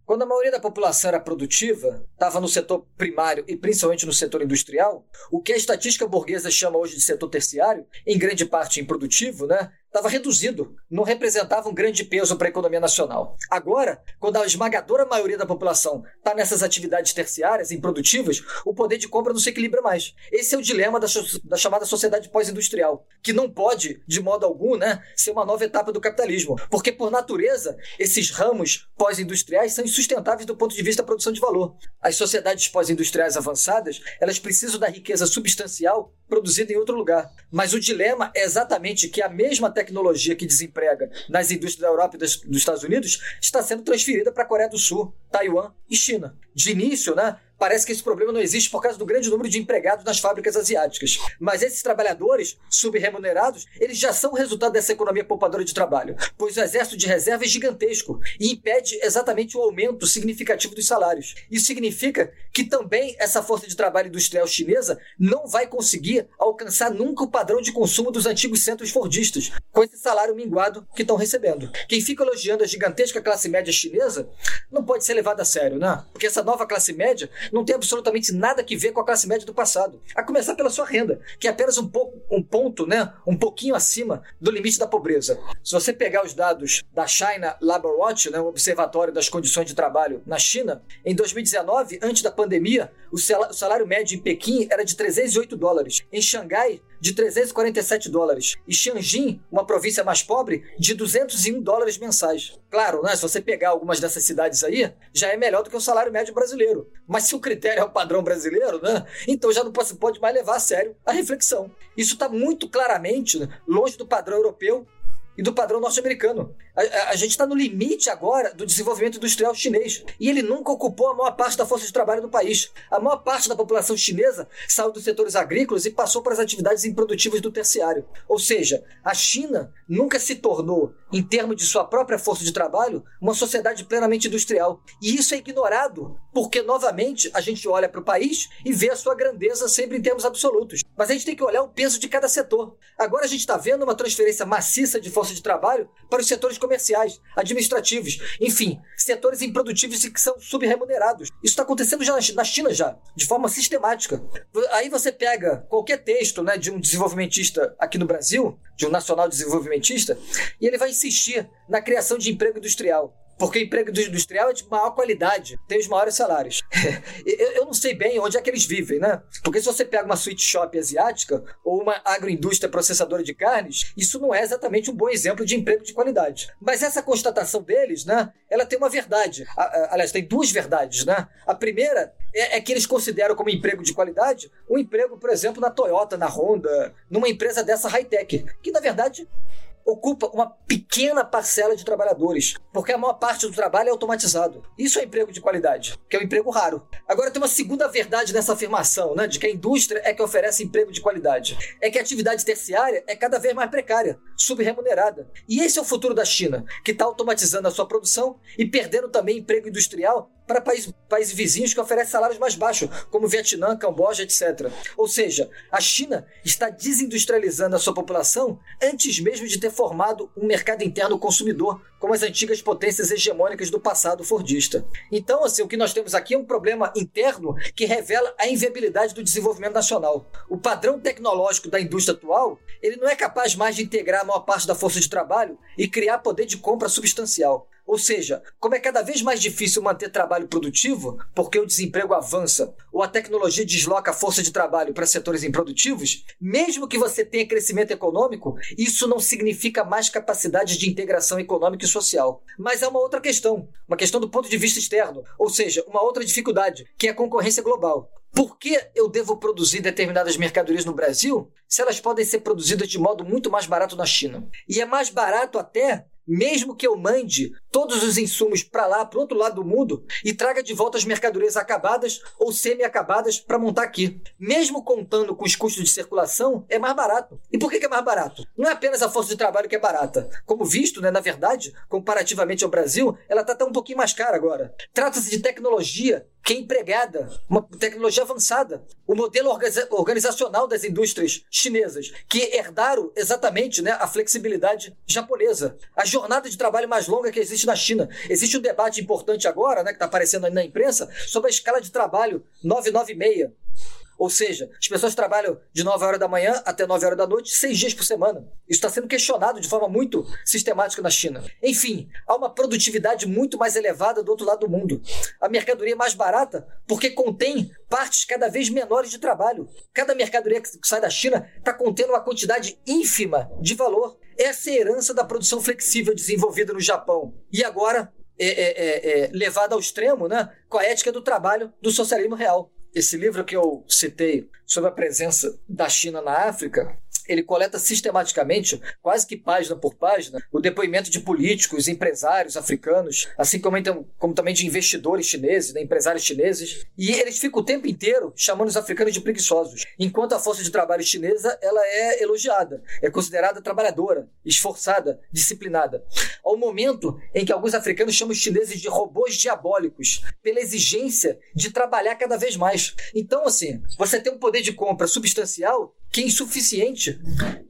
Quando a maioria da população era produtiva, estava no setor primário e principalmente no setor industrial, o que a estatística burguesa chama hoje de setor terciário, em grande parte improdutivo, né, estava reduzido, não representava um grande peso para a economia nacional. Agora, quando a esmagadora maioria da população está nessas atividades terciárias, improdutivas, o poder de compra não se equilibra mais. Esse é o dilema da, da chamada sociedade pós-industrial, que não pode, de modo algum, né, ser uma nova etapa do capitalismo, porque por natureza esses ramos pós-industriais são insustentáveis do ponto de vista da produção de valor. As sociedades pós-industriais avançadas, elas precisam da riqueza substancial produzida em outro lugar. Mas o dilema é exatamente que a mesma tecnologia que desemprega nas indústrias da Europa e dos Estados Unidos está sendo transferida para a Coreia do Sul, Taiwan e China. De início, né, parece que esse problema não existe por causa do grande número de empregados nas fábricas asiáticas. Mas esses trabalhadores subremunerados, eles já são resultado dessa economia poupadora de trabalho, pois o exército de reserva é gigantesco e impede exatamente o aumento significativo dos salários. Isso significa que também essa força de trabalho industrial chinesa não vai conseguir alcançar nunca o padrão de consumo dos antigos centros fordistas, com esse salário minguado que estão recebendo. Quem fica elogiando a gigantesca classe média chinesa não pode ser levado a sério, né? Porque essa nova classe média não tem absolutamente nada que ver com a classe média do passado. A começar pela sua renda, que é apenas um, pouco, um ponto, né, um pouquinho acima do limite da pobreza. Se você pegar os dados da China Labor Watch, né, o Observatório das Condições de Trabalho na China, em 2019, antes da pandemia, o salário médio em Pequim era de 308 dólares. Em Xangai, de 347 dólares e Tianjin, uma província mais pobre, de 201 dólares mensais. Claro, né, se você pegar algumas dessas cidades aí, já é melhor do que o salário médio brasileiro. Mas se o critério é o padrão brasileiro, né, então já não pode mais levar a sério a reflexão. Isso está muito claramente né, longe do padrão europeu e do padrão norte-americano. A, a, gente está no limite agora do desenvolvimento industrial chinês. E ele nunca ocupou a maior parte da força de trabalho do país. A maior parte da população chinesa saiu dos setores agrícolas e passou para as atividades improdutivas do terciário. Ou seja, a China nunca se tornou, em termos de sua própria força de trabalho, uma sociedade plenamente industrial. E isso é ignorado, porque, novamente, a gente olha para o país e vê a sua grandeza sempre em termos absolutos. Mas a gente tem que olhar o peso de cada setor. Agora a gente está vendo uma transferência maciça de força de trabalho para os setores comerciais, administrativos, enfim, setores improdutivos e que são subremunerados. Isso está acontecendo já na China já, de forma sistemática. Aí você pega qualquer texto né, de um desenvolvimentista aqui no Brasil, de um nacional desenvolvimentista, e ele vai insistir na criação de emprego industrial. Porque emprego industrial é de maior qualidade, tem os maiores salários. [LAUGHS] eu, não sei bem onde é que eles vivem, né? Porque se você pega uma sweet shop asiática ou uma agroindústria processadora de carnes, isso não é exatamente um bom exemplo de emprego de qualidade. Mas essa constatação deles, né? Ela tem uma verdade. Aliás, tem duas verdades, né? A primeira é, é que eles consideram como emprego de qualidade um emprego, por exemplo, na Toyota, na Honda, numa empresa dessa high-tech, que na verdade ocupa uma pequena parcela de trabalhadores, porque a maior parte do trabalho é automatizado. Isso é emprego de qualidade, que é um emprego raro. Agora tem uma segunda verdade nessa afirmação, né, de que a indústria é que oferece emprego de qualidade. É que a atividade terciária é cada vez mais precária, subremunerada. E esse é o futuro da China, que está automatizando a sua produção e perdendo também emprego industrial para países, países vizinhos que oferecem salários mais baixos, como Vietnã, Camboja, etc. Ou seja, a China está desindustrializando a sua população antes mesmo de ter formado um mercado interno consumidor, como as antigas potências hegemônicas do passado fordista. Então, assim, o que nós temos aqui é um problema interno que revela a inviabilidade do desenvolvimento nacional. O padrão tecnológico da indústria atual, ele não é capaz mais de integrar a maior parte da força de trabalho e criar poder de compra substancial. Ou seja, como é cada vez mais difícil manter trabalho produtivo, porque o desemprego avança ou a tecnologia desloca a força de trabalho para setores improdutivos, mesmo que você tenha crescimento econômico, isso não significa mais capacidade de integração econômica e social. Mas é uma outra questão, uma questão do ponto de vista externo, ou seja, uma outra dificuldade, que é a concorrência global. Por que eu devo produzir determinadas mercadorias no Brasil se elas podem ser produzidas de modo muito mais barato na China? E é mais barato até mesmo que eu mande todos os insumos para lá, para outro lado do mundo, e traga de volta as mercadorias acabadas ou semi-acabadas para montar aqui. Mesmo contando com os custos de circulação, é mais barato. E por que é mais barato? Não é apenas a força de trabalho que é barata. Como visto, né, na verdade, comparativamente ao Brasil, ela está até um pouquinho mais cara agora. Trata-se de tecnologia que é empregada, uma tecnologia avançada. O modelo organizacional das indústrias chinesas, que herdaram exatamente né, a flexibilidade japonesa. Jornada de trabalho mais longa que existe na China. Existe um debate importante agora, né, que está aparecendo aí na imprensa, sobre a escala de trabalho 996. Ou seja, as pessoas trabalham de 9 horas da manhã até 9 horas da noite, seis dias por semana. Isso está sendo questionado de forma muito sistemática na China. Enfim, há uma produtividade muito mais elevada do outro lado do mundo. A mercadoria é mais barata porque contém partes cada vez menores de trabalho. Cada mercadoria que sai da China está contendo uma quantidade ínfima de valor. Essa é herança da produção flexível desenvolvida no Japão. E agora é, é, é, é levada ao extremo né, com a ética do trabalho do socialismo real. Esse livro que eu citei sobre a presença da China na África ele coleta sistematicamente, quase que página por página, o depoimento de políticos, empresários africanos, assim como, então, como também de investidores chineses, né, empresários chineses, e eles ficam o tempo inteiro chamando os africanos de preguiçosos, enquanto a força de trabalho chinesa ela é elogiada, é considerada trabalhadora, esforçada, disciplinada. Ao momento em que alguns africanos chamam os chineses de robôs diabólicos, pela exigência de trabalhar cada vez mais. Então, assim, você tem um poder de compra substancial que é insuficiente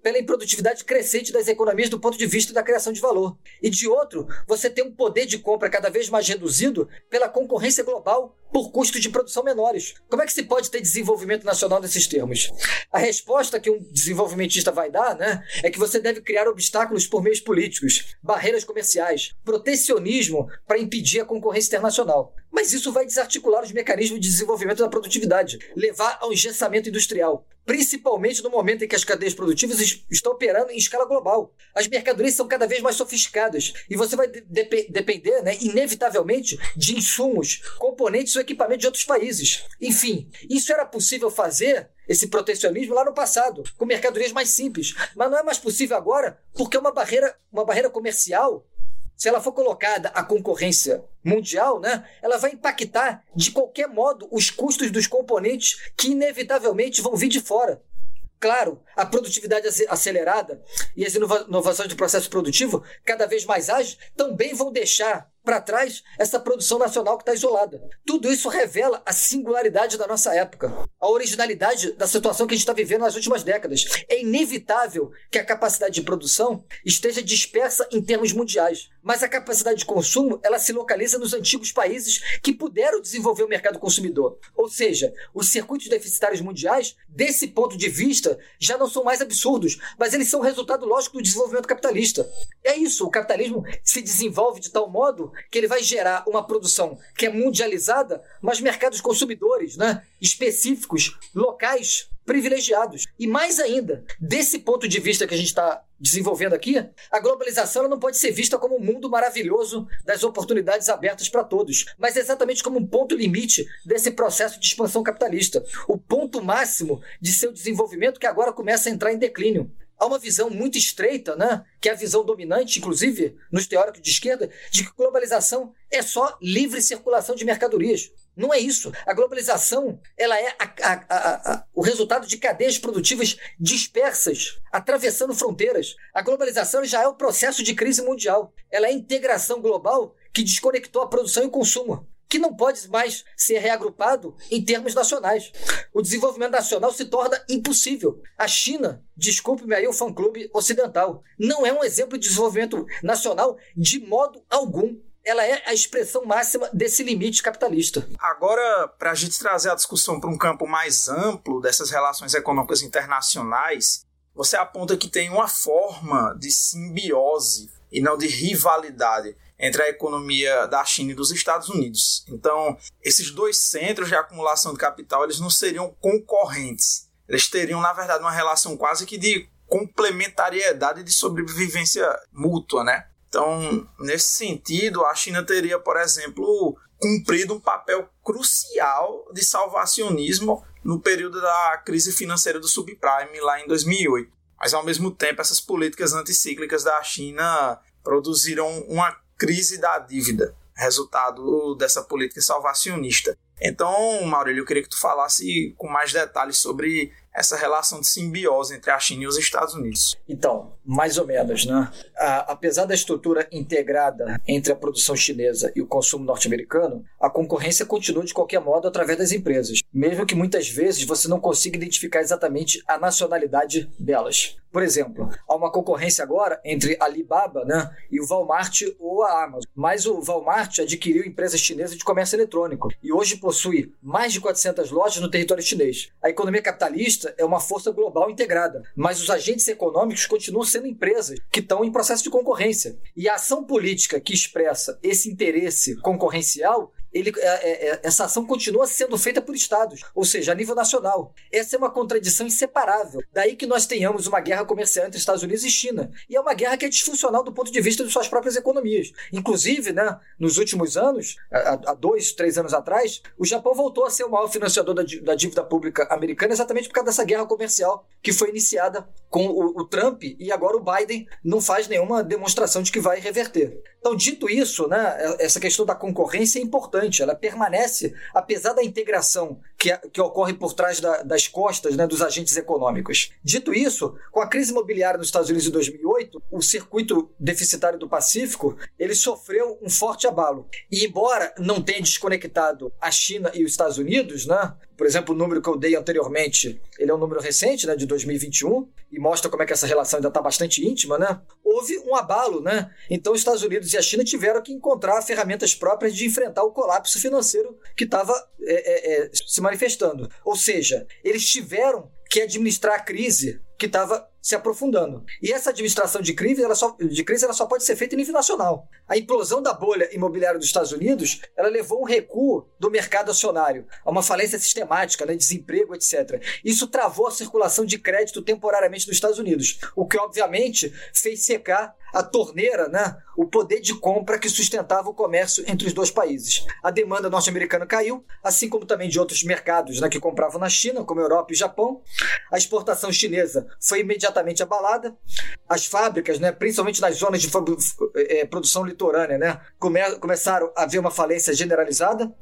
pela improdutividade crescente das economias do ponto de vista da criação de valor. E de outro, você tem um poder de compra cada vez mais reduzido pela concorrência global por custos de produção menores. Como é que se pode ter desenvolvimento nacional nesses termos? A resposta que um desenvolvimentista vai dar né, é que você deve criar obstáculos por meios políticos, barreiras comerciais, protecionismo para impedir a concorrência internacional. Mas isso vai desarticular os mecanismos de desenvolvimento da produtividade, levar ao engessamento industrial, principalmente no momento em que as cadeias produtivas estão operando em escala global. As mercadorias são cada vez mais sofisticadas e você vai de depender, né, inevitavelmente, de insumos, componentes ou equipamentos de outros países. Enfim, isso era possível fazer esse protecionismo lá no passado, com mercadorias mais simples, mas não é mais possível agora porque uma barreira, uma barreira comercial se ela for colocada à concorrência mundial, né, ela vai impactar de qualquer modo os custos dos componentes que inevitavelmente vão vir de fora. Claro, a produtividade acelerada e as inovações do processo produtivo cada vez mais ágeis também vão deixar para trás essa produção nacional que está isolada. Tudo isso revela a singularidade da nossa época, a originalidade da situação que a gente está vivendo nas últimas décadas. É inevitável que a capacidade de produção esteja dispersa em termos mundiais, mas a capacidade de consumo ela se localiza nos antigos países que puderam desenvolver o mercado consumidor. Ou seja, os circuitos deficitários mundiais, desse ponto de vista, já não são mais absurdos, mas eles são resultado lógico do desenvolvimento capitalista. É isso, o capitalismo se desenvolve de tal modo que ele vai gerar uma produção que é mundializada, mas mercados consumidores, né, específicos, locais, privilegiados. E mais ainda, desse ponto de vista que a gente está desenvolvendo aqui, a globalização não pode ser vista como um mundo maravilhoso das oportunidades abertas para todos, mas exatamente como um ponto limite desse processo de expansão capitalista, o ponto máximo de seu desenvolvimento que agora começa a entrar em declínio há uma visão muito estreita, né, que é a visão dominante, inclusive nos teóricos de esquerda, de que globalização é só livre circulação de mercadorias. Não é isso. A globalização ela é a, a, a, o resultado de cadeias produtivas dispersas, atravessando fronteiras. A globalização já é o processo de crise mundial. Ela é a integração global que desconectou a produção e o consumo que não pode mais ser reagrupado em termos nacionais. O desenvolvimento nacional se torna impossível. A China, desculpe-me aí o fã-clube ocidental, não é um exemplo de desenvolvimento nacional de modo algum ela é a expressão máxima desse limite capitalista. Agora, para a gente trazer a discussão para um campo mais amplo dessas relações econômicas internacionais, você aponta que tem uma forma de simbiose e não de rivalidade entre a economia da China e dos Estados Unidos. Então, esses dois centros de acumulação de capital, eles não seriam concorrentes. Eles teriam, na verdade, uma relação quase que de complementariedade de sobrevivência mútua, né? Então, nesse sentido, a China teria, por exemplo, cumprido um papel crucial de salvacionismo no período da crise financeira do subprime lá em 2008. Mas, ao mesmo tempo, essas políticas anticíclicas da China produziram uma crise da dívida, resultado dessa política salvacionista. Então, Maurílio, eu queria que tu falasse com mais detalhes sobre essa relação de simbiose entre a China e os Estados Unidos. Então, mais ou menos, né? Apesar da estrutura integrada entre a produção chinesa e o consumo norte-americano, a concorrência continua de qualquer modo através das empresas, mesmo que muitas vezes você não consiga identificar exatamente a nacionalidade delas. Por exemplo, há uma concorrência agora entre a Alibaba né, e o Walmart ou a Amazon. Mas o Walmart adquiriu empresas chinesas de comércio eletrônico e hoje possui mais de 400 lojas no território chinês. A economia capitalista é uma força global integrada, mas os agentes econômicos continuam sendo empresas que estão em processo de concorrência. E a ação política que expressa esse interesse concorrencial ele, é, é, é, essa ação continua sendo feita por estados, ou seja, a nível nacional. Essa é uma contradição inseparável. Daí que nós tenhamos uma guerra comercial entre Estados Unidos e China. E é uma guerra que é disfuncional do ponto de vista de suas próprias economias. Inclusive, né, nos últimos anos, há, dois, três anos atrás, o Japão voltou a ser o maior financiador da, da dívida pública americana exatamente por causa dessa guerra comercial que foi iniciada com o, o Trump e agora o Biden não faz nenhuma demonstração de que vai reverter. Então, dito isso, né, essa questão da concorrência é importante, ela permanece, apesar da integração que, que ocorre por trás da, das costas né, dos agentes econômicos. Dito isso, com a crise imobiliária nos Estados Unidos em 2008, o circuito deficitário do Pacífico ele sofreu um forte abalo. E embora não tenha desconectado a China e os Estados Unidos, né, por exemplo, o número que eu dei anteriormente, ele é um número recente, né, de 2021, e mostra como é que essa relação ainda está bastante íntima, né? Houve um abalo, né? Então os Estados Unidos e a China tiveram que encontrar ferramentas próprias de enfrentar o colapso financeiro que estava é, é, é, se manifestando. Ou seja, eles tiveram que administrar a crise que estava se aprofundando. E essa administração de crise, ela só, de crise ela só pode ser feita em nível nacional. A implosão da bolha imobiliária dos Estados Unidos, ela levou um recuo do mercado acionário, a uma falência sistemática, né, desemprego, etc. Isso travou a circulação de crédito temporariamente nos Estados Unidos, o que obviamente fez secar a torneira, né, o poder de compra que sustentava o comércio entre os dois países. A demanda norte-americana caiu, assim como também de outros mercados né, que compravam na China, como Europa e Japão. A exportação chinesa foi imediatamente abalada. As fábricas, né, principalmente nas zonas de é, produção litorânea, né, come começaram a haver uma falência generalizada.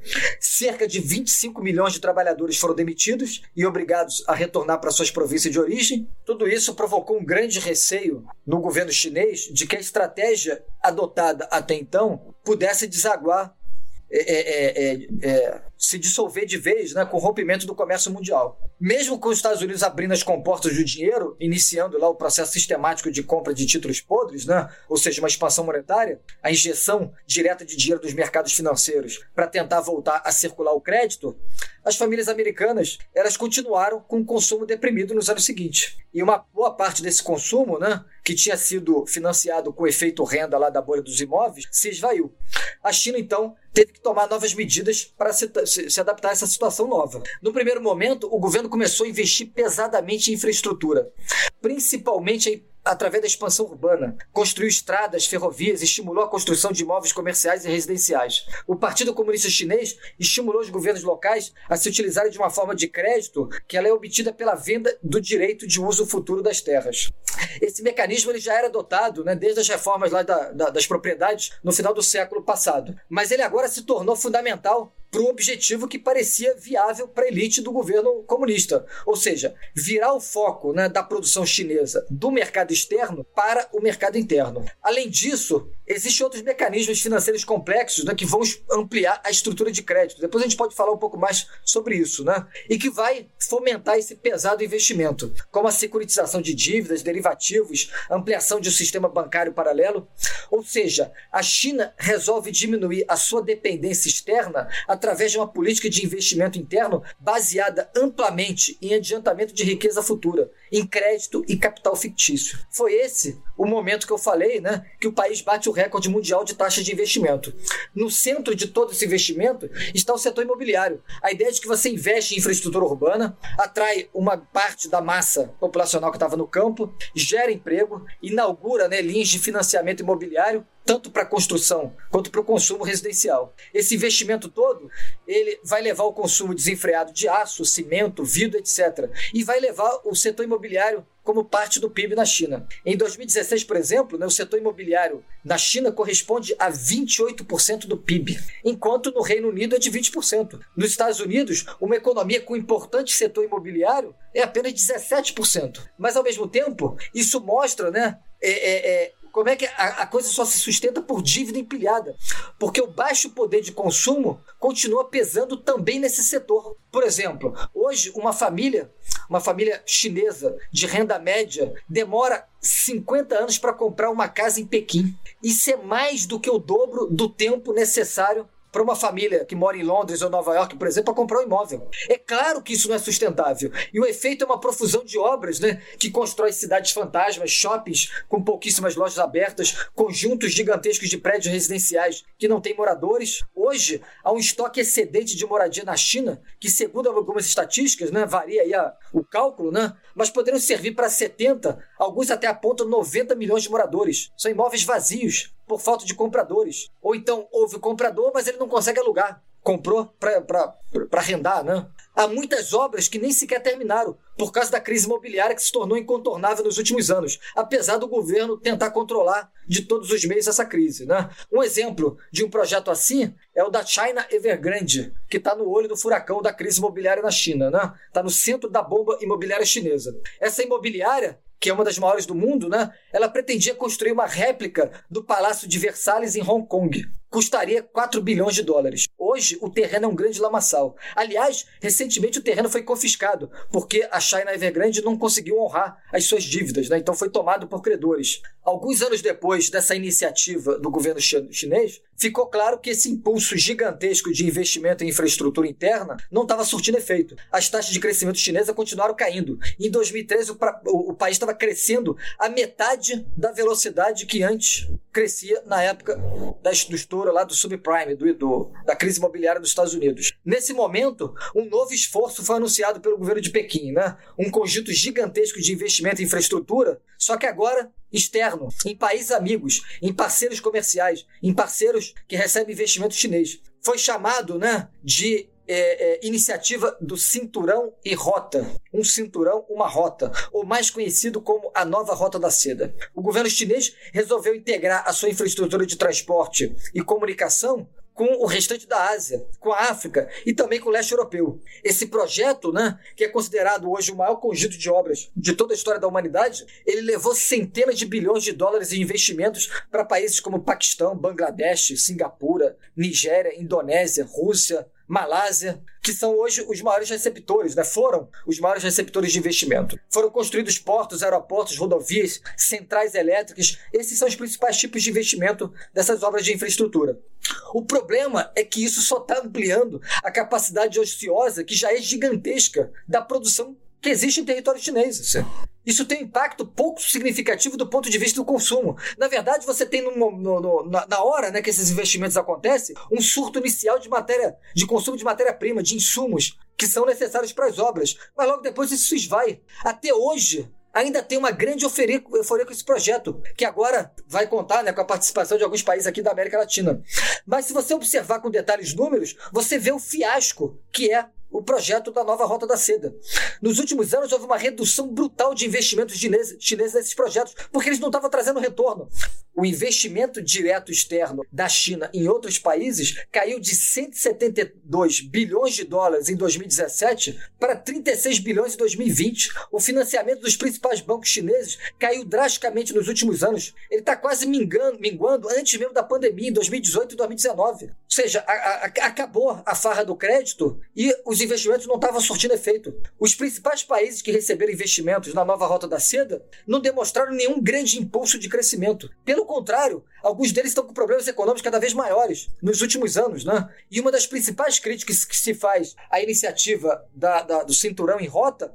Cerca de 25 milhões de trabalhadores foram demitidos e obrigados a retornar para suas províncias de origem. Tudo isso provocou um grande receio no governo chinês de que a estratégia adotada até então pudesse desaguar é, é, é, é se dissolver de vez né, com o rompimento do comércio mundial. Mesmo com os Estados Unidos abrindo as comportas do dinheiro, iniciando lá o processo sistemático de compra de títulos podres, né, ou seja, uma expansão monetária, a injeção direta de dinheiro dos mercados financeiros para tentar voltar a circular o crédito, as famílias americanas elas continuaram com o consumo deprimido nos anos seguintes. E uma boa parte desse consumo, né, que tinha sido financiado com o efeito renda lá da bolha dos imóveis, se esvaiu. A China, então, teve que tomar novas medidas para se, se, adaptar a essa situação nova. No primeiro momento, o governo começou a investir pesadamente em infraestrutura, principalmente através da expansão urbana, construiu estradas, ferrovias, estimulou a construção de imóveis comerciais e residenciais. O Partido Comunista Chinês estimulou os governos locais a se utilizarem de uma forma de crédito que ela é obtida pela venda do direito de uso futuro das terras. Esse mecanismo ele já era adotado né, desde as reformas lá da, da, das propriedades no final do século passado, mas ele agora se tornou fundamental para um objetivo que parecia viável para a elite do governo comunista. Ou seja, virar o foco né, da produção chinesa do mercado externo para o mercado interno. Além disso, existem outros mecanismos financeiros complexos né, que vão ampliar a estrutura de crédito. Depois a gente pode falar um pouco mais sobre isso, né? E que vai fomentar esse pesado investimento, como a securitização de dívidas, derivativos, ampliação de um sistema bancário paralelo. Ou seja, a China resolve diminuir a sua dependência externa de uma política de investimento interno baseada amplamente em adiantamento de riqueza futura, em crédito e capital fictício. Foi esse o momento que eu falei, né, que o país bate o recorde mundial de taxa de investimento. No centro de todo esse investimento está o setor imobiliário. A ideia de que você investe em infraestrutura urbana, atrai uma parte da massa populacional que estava no campo, gera emprego, inaugura né, linhas de financiamento imobiliário tanto para a construção quanto para o consumo residencial. Esse investimento todo, ele vai levar o consumo desenfreado de aço, cimento, vidro, etc. E vai levar o setor imobiliário como parte do PIB na China. Em 2016, por exemplo, né, o setor imobiliário na China corresponde a 28% do PIB, enquanto no Reino Unido é de 20%. Nos Estados Unidos, uma economia com importante setor imobiliário é apenas 17%. Mas, ao mesmo tempo, isso mostra né, é, é, é como é que a, a, coisa só se sustenta por dívida empilhada? Porque o baixo poder de consumo continua pesando também nesse setor. Por exemplo, hoje uma família, uma família chinesa de renda média, demora 50 anos para comprar uma casa em Pequim. Isso é mais do que o dobro do tempo necessário para uma família que mora em Londres ou Nova York, por exemplo, para comprar um imóvel. É claro que isso não é sustentável. E o efeito é uma profusão de obras, né? Que constrói cidades fantasmas, shoppings com pouquíssimas lojas abertas, conjuntos gigantescos de prédios residenciais que não têm moradores. Hoje, há um estoque excedente de moradia na China, que, segundo algumas estatísticas, né, varia aí a, o cálculo, né? Mas poderiam servir para 70, alguns até apontam 90 milhões de moradores. São imóveis vazios por falta de compradores. Ou então houve comprador, mas ele não consegue alugar. Comprou para arrendar, né? Há muitas obras que nem sequer terminaram por causa da crise imobiliária que se tornou incontornável nos últimos anos, apesar do governo tentar controlar de todos os meios essa crise. Né? Um exemplo de um projeto assim é o da China Evergrande, que está no olho do furacão da crise imobiliária na China. Está né? Tá no centro da bomba imobiliária chinesa. Essa imobiliária que é uma das maiores do mundo, né? Ela pretendia construir uma réplica do Palácio de Versalhes em Hong Kong, custaria 4 bilhões de dólares. Hoje, o terreno é um grande lamaçal. Aliás, recentemente o terreno foi confiscado, porque a China Evergrande não conseguiu honrar as suas dívidas, né? então foi tomado por credores. Alguns anos depois dessa iniciativa do governo chinês, ficou claro que esse impulso gigantesco de investimento em infraestrutura interna não estava surtindo efeito. As taxas de crescimento chinesa continuaram caindo. Em 2013, o, o, o país estava crescendo a metade da velocidade que antes crescia na época da, do lá do subprime, do, do, da crise imobiliária dos Estados Unidos. Nesse momento, um novo esforço foi anunciado pelo governo de Pequim, né? um conjunto gigantesco de investimento em infraestrutura, só que agora externo, em países amigos, em parceiros comerciais, em parceiros que recebem investimento chinês. Foi chamado né, de é, é, iniciativa do Cinturão e Rota. Um cinturão, uma rota, ou mais conhecido como a Nova Rota da Seda. O governo chinês resolveu integrar a sua infraestrutura de transporte e comunicação com o restante da Ásia, com a África e também com o leste europeu. Esse projeto, né, que é considerado hoje o maior conjunto de obras de toda a história da humanidade, ele levou centenas de bilhões de dólares em investimentos para países como Paquistão, Bangladesh, Singapura, Nigéria, Indonésia, Rússia, Malásia, que são hoje os maiores receptores, né? foram os maiores receptores de investimento. Foram construídos portos, aeroportos, rodovias, centrais elétricas. Esses são os principais tipos de investimento dessas obras de infraestrutura. O problema é que isso só está ampliando a capacidade ociosa, que já é gigantesca, da produção que existe em território chinês. Isso tem um impacto pouco significativo do ponto de vista do consumo. Na verdade, você tem no, no, no, na, na, hora né, que esses investimentos acontecem, um surto inicial de matéria, de consumo de matéria-prima, de insumos que são necessários para as obras. Mas logo depois isso esvai. Até hoje, ainda tem uma grande euforia, euforia com esse projeto, que agora vai contar né, com a participação de alguns países aqui da América Latina. Mas se você observar com detalhes números, você vê o fiasco que é o projeto da nova Rota da Seda. Nos últimos anos, houve uma redução brutal de investimentos chineses, nesses projetos, porque eles não estavam trazendo retorno. O investimento direto externo da China em outros países caiu de 172 bilhões de dólares em 2017 para 36 bilhões em 2020. O financiamento dos principais bancos chineses caiu drasticamente nos últimos anos. Ele está quase mingando, minguando antes mesmo da pandemia, em 2018 e 2019. Ou seja, a, a, acabou a farra do crédito e os investimentos não estavam surtindo efeito. Os principais países que receberam investimentos na nova Rota da Seda não demonstraram nenhum grande impulso de crescimento. Pelo contrário, alguns deles estão com problemas econômicos cada vez maiores nos últimos anos. Né? E uma das principais críticas que se faz à iniciativa da, da, do Cinturão em Rota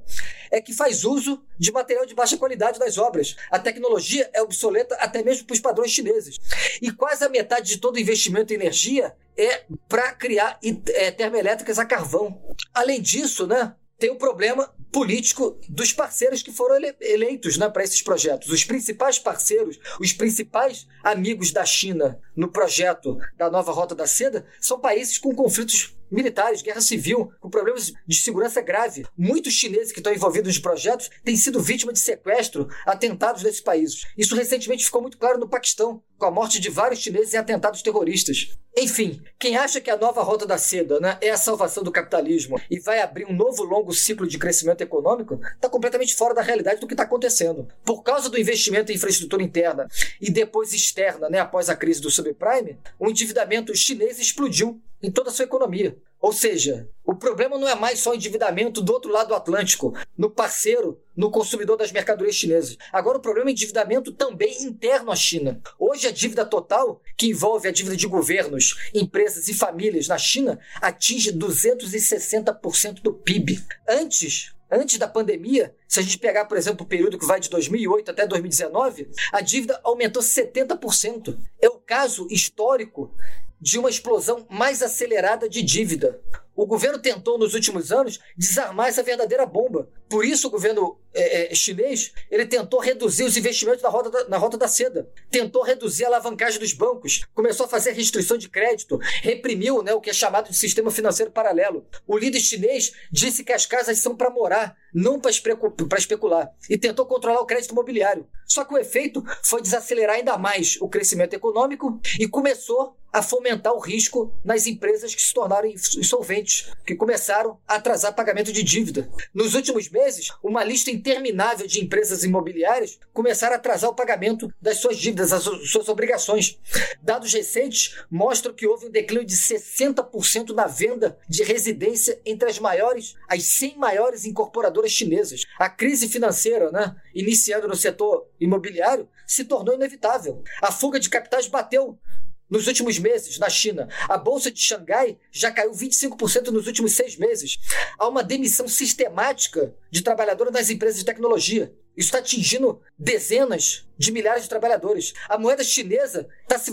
é que faz uso de material de baixa qualidade nas obras. A tecnologia é obsoleta até mesmo para os padrões chineses. E quase a metade de todo o investimento em energia é para criar é, termoelétricas a carvão. Além disso, né, tem o problema político dos parceiros que foram ele eleitos né, para esses projetos. Os principais parceiros, os principais amigos da China no projeto da nova Rota da Seda são países com conflitos militares, guerra civil, com problemas de segurança grave. Muitos chineses que estão envolvidos nos projetos têm sido vítimas de sequestro, atentados nesses países. Isso recentemente ficou muito claro no Paquistão, com a morte de vários chineses em atentados terroristas. Enfim, quem acha que a nova rota da seda né, é a salvação do capitalismo e vai abrir um novo longo ciclo de crescimento econômico, está completamente fora da realidade do que está acontecendo. Por causa do investimento em infraestrutura interna e depois externa, né, após a crise do subprime, o endividamento chinês explodiu em toda a sua economia. Ou seja, o problema não é mais só o endividamento do outro lado do Atlântico, no parceiro, no consumidor das mercadorias chinesas. Agora o problema é endividamento também interno à China. Hoje a dívida total, que envolve a dívida de governos, empresas e famílias na China, atinge 260% do PIB. Antes, antes da pandemia, se a gente pegar, por exemplo, o período que vai de 2008 até 2019, a dívida aumentou 70%. É o caso histórico de uma explosão mais acelerada de dívida. O governo tentou, nos últimos anos, desarmar essa verdadeira bomba. Por isso, o governo é, é, chinês ele tentou reduzir os investimentos na rota, da, na rota da seda, tentou reduzir a alavancagem dos bancos, começou a fazer restrição de crédito, reprimiu né, o que é chamado de sistema financeiro paralelo. O líder chinês disse que as casas são para morar, não para especular, e tentou controlar o crédito imobiliário. Só que o efeito foi desacelerar ainda mais o crescimento econômico e começou a fomentar o risco nas empresas que se tornaram insolventes recentes, que começaram a atrasar pagamento de dívida. Nos últimos meses, uma lista interminável de empresas imobiliárias começaram a atrasar o pagamento das suas dívidas, das suas obrigações. Dados recentes mostram que houve um declínio de 60% na venda de residência entre as maiores, as 100 maiores incorporadoras chinesas. A crise financeira, né, iniciando no setor imobiliário, se tornou inevitável. A fuga de capitais bateu nos últimos meses na China. A bolsa de Xangai já caiu 25% nos últimos seis meses. Há uma demissão sistemática de trabalhadores das empresas de tecnologia. Isso está atingindo dezenas de milhares de trabalhadores. A moeda chinesa está se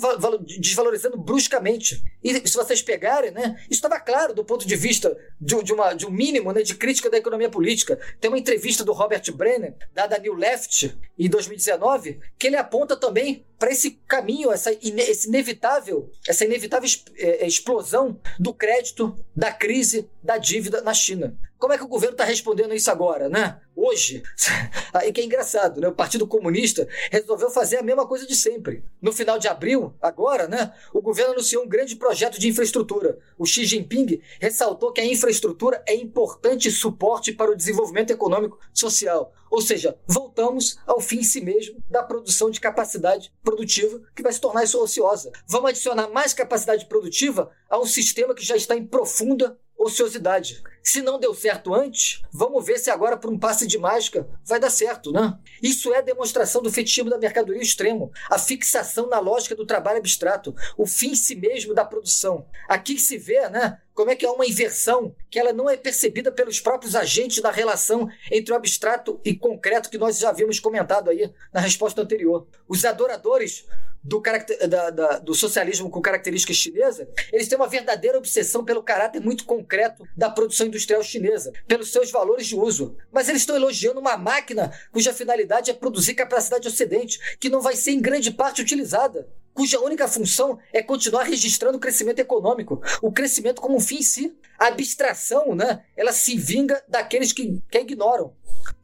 desvalorizando bruscamente. E se vocês pegarem, né, isso estava claro do ponto de vista de, de, uma, de um mínimo né, de crítica da economia política. Tem uma entrevista do Robert Brenner, dada New Left, em 2019, que ele aponta também para esse caminho, essa, esse inevitável, essa inevitável é, é, explosão do crédito, da crise, da dívida na China. Como é que o governo está respondendo isso agora, né? Hoje, [LAUGHS] aí que é engraçado, né? O Partido Comunista resolveu fazer a mesma coisa de sempre. No final de abril, agora, né? O governo anunciou um grande projeto de infraestrutura. O Xi Jinping ressaltou que a infraestrutura é importante suporte para o desenvolvimento econômico social. Ou seja, voltamos ao fim em si mesmo da produção de capacidade produtiva que vai se tornar isso ociosa. Vamos adicionar mais capacidade produtiva a um sistema que já está em profunda ociosidade. Se não deu certo antes, vamos ver se agora, por um passe de mágica, vai dar certo, né? Isso é demonstração do fetichismo da mercadoria extremo, a fixação na lógica do trabalho abstrato, o fim em si mesmo da produção. Aqui se vê, né? Como é que há uma inversão que ela não é percebida pelos próprios agentes da relação entre o abstrato e concreto que nós já havíamos comentado aí na resposta anterior. Os adoradores do, da, da, do socialismo com características chinesas, eles têm uma verdadeira obsessão pelo caráter muito concreto da produção industrial chinesa, pelos seus valores de uso. Mas eles estão elogiando uma máquina cuja finalidade é produzir capacidade ocidente, que não vai ser em grande parte utilizada cuja única função é continuar registrando o crescimento econômico, o crescimento como um fim em si. A abstração, né, ela se vinga daqueles que, que ignoram.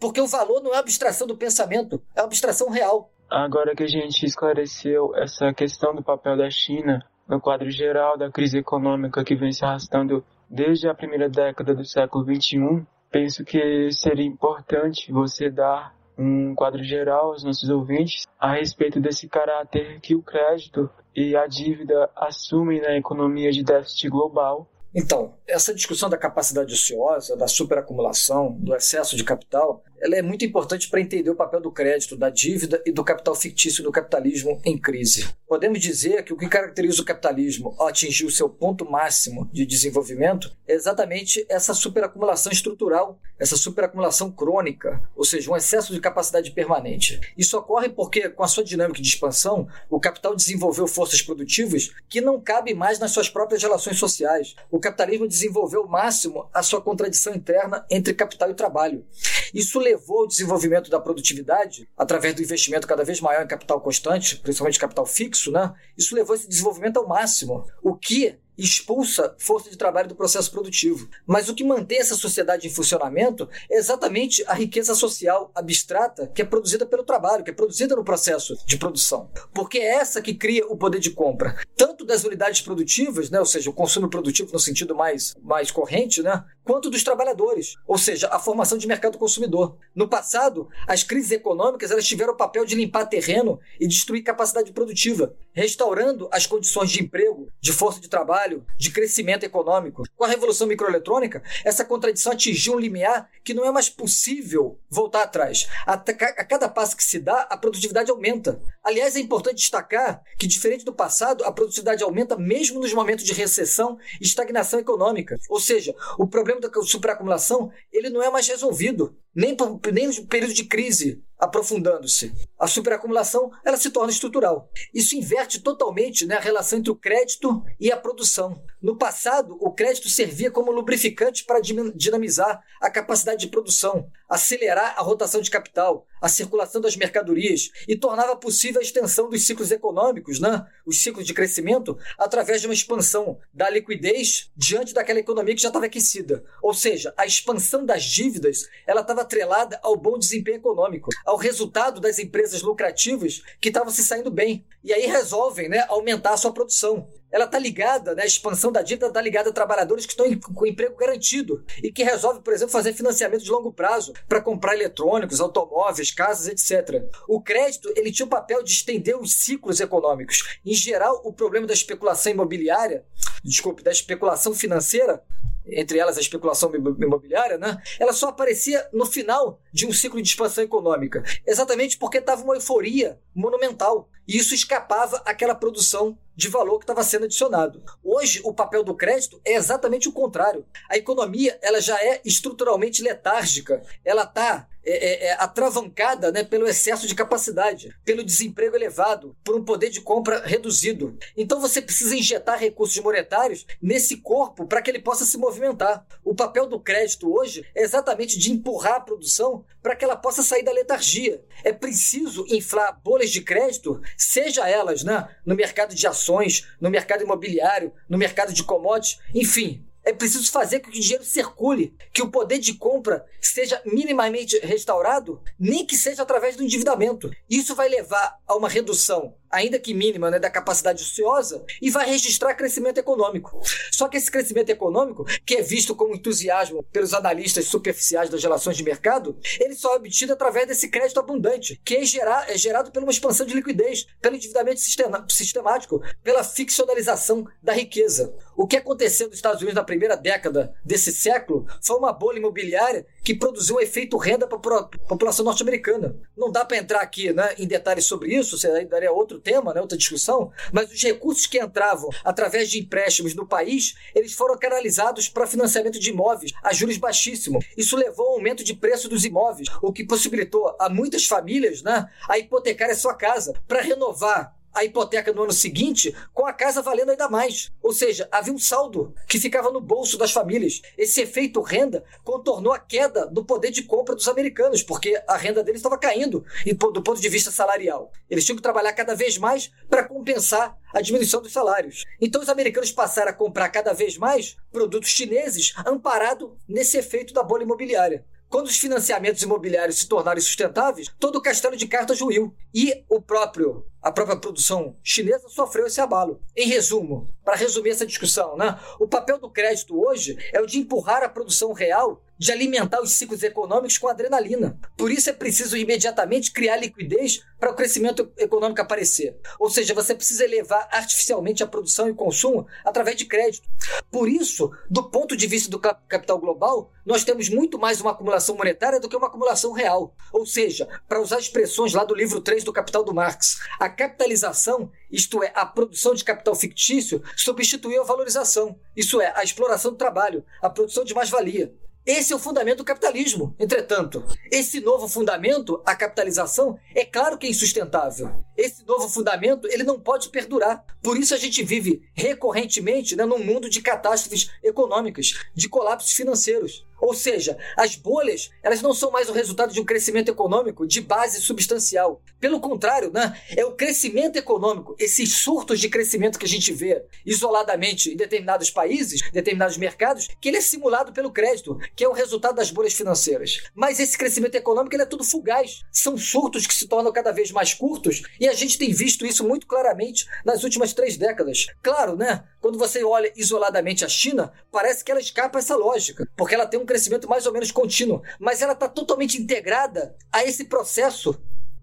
Porque o valor não é abstração do pensamento, é abstração real. Agora que a gente esclareceu essa questão do papel da China no quadro geral da crise econômica que vem se arrastando desde a primeira década do século XXI, penso que seria importante você dar um quadro geral aos nossos ouvintes a respeito desse caráter que o crédito e a dívida assumem na economia de déficit global então, essa discussão da capacidade ociosa, da superacumulação, do excesso de capital, ela é muito importante para entender o papel do crédito, da dívida e do capital fictício do capitalismo em crise. Podemos dizer que o que caracteriza o capitalismo ao atingir o seu ponto máximo de desenvolvimento é exatamente essa superacumulação estrutural, essa superacumulação crônica, ou seja, um excesso de capacidade permanente. Isso ocorre porque, com a sua dinâmica de expansão, o capital desenvolveu forças produtivas que não cabem mais nas suas próprias relações sociais. O capitalismo desenvolveu ao máximo a sua contradição interna entre capital e trabalho. Isso levou ao desenvolvimento da produtividade através do investimento cada vez maior em capital constante, principalmente capital fixo, né? Isso levou esse desenvolvimento ao máximo, o que expulsa força de trabalho do processo produtivo. Mas o que mantém essa sociedade em funcionamento é exatamente a riqueza social abstrata que é produzida pelo trabalho, que é produzida no processo de produção. Porque é essa que cria o poder de compra, tanto das unidades produtivas, né, ou seja, o consumo produtivo no sentido mais, mais corrente, né, quanto dos trabalhadores, ou seja, a formação de mercado consumidor. No passado, as crises econômicas elas tiveram o papel de limpar terreno e destruir capacidade produtiva, restaurando as condições de emprego, de força de trabalho, de crescimento econômico. Com a revolução microeletrônica, essa contradição atingiu um limiar que não é mais possível voltar atrás. A, a cada passo que se dá, a produtividade aumenta. Aliás, é importante destacar que, diferente do passado, a produtividade aumenta mesmo nos momentos de recessão e estagnação econômica. Ou seja, o problema da superacumulação ele não é mais resolvido, nem, por, nem período de crise aprofundando-se. A superacumulação ela se torna estrutural. Isso inverte totalmente né, a relação entre o crédito e a produção. No passado, o crédito servia como lubrificante para dinamizar a capacidade de produção, acelerar a rotação de capital, a circulação das mercadorias e tornava possível a extensão dos ciclos econômicos, né, os ciclos de crescimento, através de uma expansão da liquidez diante daquela economia que já estava aquecida. Ou seja, a expansão das dívidas ela estava atrelada ao bom desempenho econômico, ao resultado das empresas lucrativas que estavam se saindo bem. E aí resolvem né, aumentar a sua produção ela está ligada, né, a expansão da dívida está ligada a trabalhadores que estão com emprego garantido e que resolve, por exemplo, fazer financiamento de longo prazo para comprar eletrônicos, automóveis, casas, etc. O crédito ele tinha o papel de estender os ciclos econômicos. Em geral, o problema da especulação imobiliária, desculpe, da especulação financeira entre elas a especulação imobiliária, né? Ela só aparecia no final de um ciclo de expansão econômica, exatamente porque estava uma euforia monumental e isso escapava àquela produção de valor que estava sendo adicionado. Hoje, o papel do crédito é exatamente o contrário. A economia ela já é estruturalmente letárgica. Ela está é, é, é, atravancada né, pelo excesso de capacidade, pelo desemprego elevado, por um poder de compra reduzido. Então você precisa injetar recursos monetários nesse corpo para que ele possa se movimentar. O papel do crédito hoje é exatamente de empurrar a produção para que ela possa sair da letargia. É preciso inflar bolhas de crédito, seja elas né, no mercado de ações, no mercado imobiliário, no mercado de commodities, enfim, é preciso fazer com que o dinheiro circule, que o poder de compra seja minimamente restaurado, nem que seja através do endividamento. Isso vai levar a uma redução ainda que mínima, né, da capacidade ociosa e vai registrar crescimento econômico. Só que esse crescimento econômico, que é visto como entusiasmo pelos analistas superficiais das relações de mercado, ele só é obtido através desse crédito abundante, que é, gerar, é gerado pela uma expansão de liquidez, pelo endividamento sistemático, pela ficcionalização da riqueza. O que aconteceu nos Estados Unidos na primeira década desse século foi uma bolha imobiliária que produziu um efeito renda para a população norte-americana. Não dá para entrar aqui né, em detalhes sobre isso, você daria outro tema, né, outra discussão, mas os recursos que entravam através de empréstimos no país, eles foram canalizados para financiamento de imóveis a juros baixíssimos. Isso levou ao aumento de preço dos imóveis, o que possibilitou a muitas famílias né, a hipotecar a sua casa para renovar a hipoteca no ano seguinte com a casa valendo ainda mais. Ou seja, havia um saldo que ficava no bolso das famílias. Esse efeito renda contornou a queda do poder de compra dos americanos, porque a renda deles estava caindo do ponto de vista salarial. Eles tinham que trabalhar cada vez mais para compensar a diminuição dos salários. Então os americanos passaram a comprar cada vez mais produtos chineses amparado nesse efeito da bolha imobiliária. Quando os financiamentos imobiliários se tornaram sustentáveis, todo o castelo de cartas ruiu. E o próprio a própria produção chinesa sofreu esse abalo. Em resumo, para resumir essa discussão, né, o papel do crédito hoje é o de empurrar a produção real, de alimentar os ciclos econômicos com adrenalina. Por isso é preciso imediatamente criar liquidez para o crescimento econômico aparecer. Ou seja, você precisa elevar artificialmente a produção e consumo através de crédito. Por isso, do ponto de vista do capital global, nós temos muito mais uma acumulação monetária do que uma acumulação real. Ou seja, para usar expressões lá do livro 3 do Capital do Marx, a capitalização, isto é, a produção de capital fictício, substituiu a valorização, isso é, a exploração do trabalho, a produção de mais-valia. Esse é o fundamento do capitalismo. Entretanto, esse novo fundamento, a capitalização, é claro que é insustentável. Esse novo fundamento, ele não pode perdurar. Por isso a gente vive recorrentemente né, num mundo de catástrofes econômicas, de colapsos financeiros. Ou seja, as bolhas, elas não são mais o resultado de um crescimento econômico de base substancial. Pelo contrário, né, é o crescimento econômico, esses surtos de crescimento que a gente vê isoladamente em determinados países, determinados mercados, que ele é simulado pelo crédito, que é o resultado das bolhas financeiras. Mas esse crescimento econômico ele é tudo fugaz. São surtos que se tornam cada vez mais curtos e a gente tem visto isso muito claramente nas últimas três décadas. Claro, né? Quando você olha isoladamente a China, parece que ela escapa essa lógica, porque ela tem um crescimento mais ou menos contínuo, mas ela está totalmente integrada a esse processo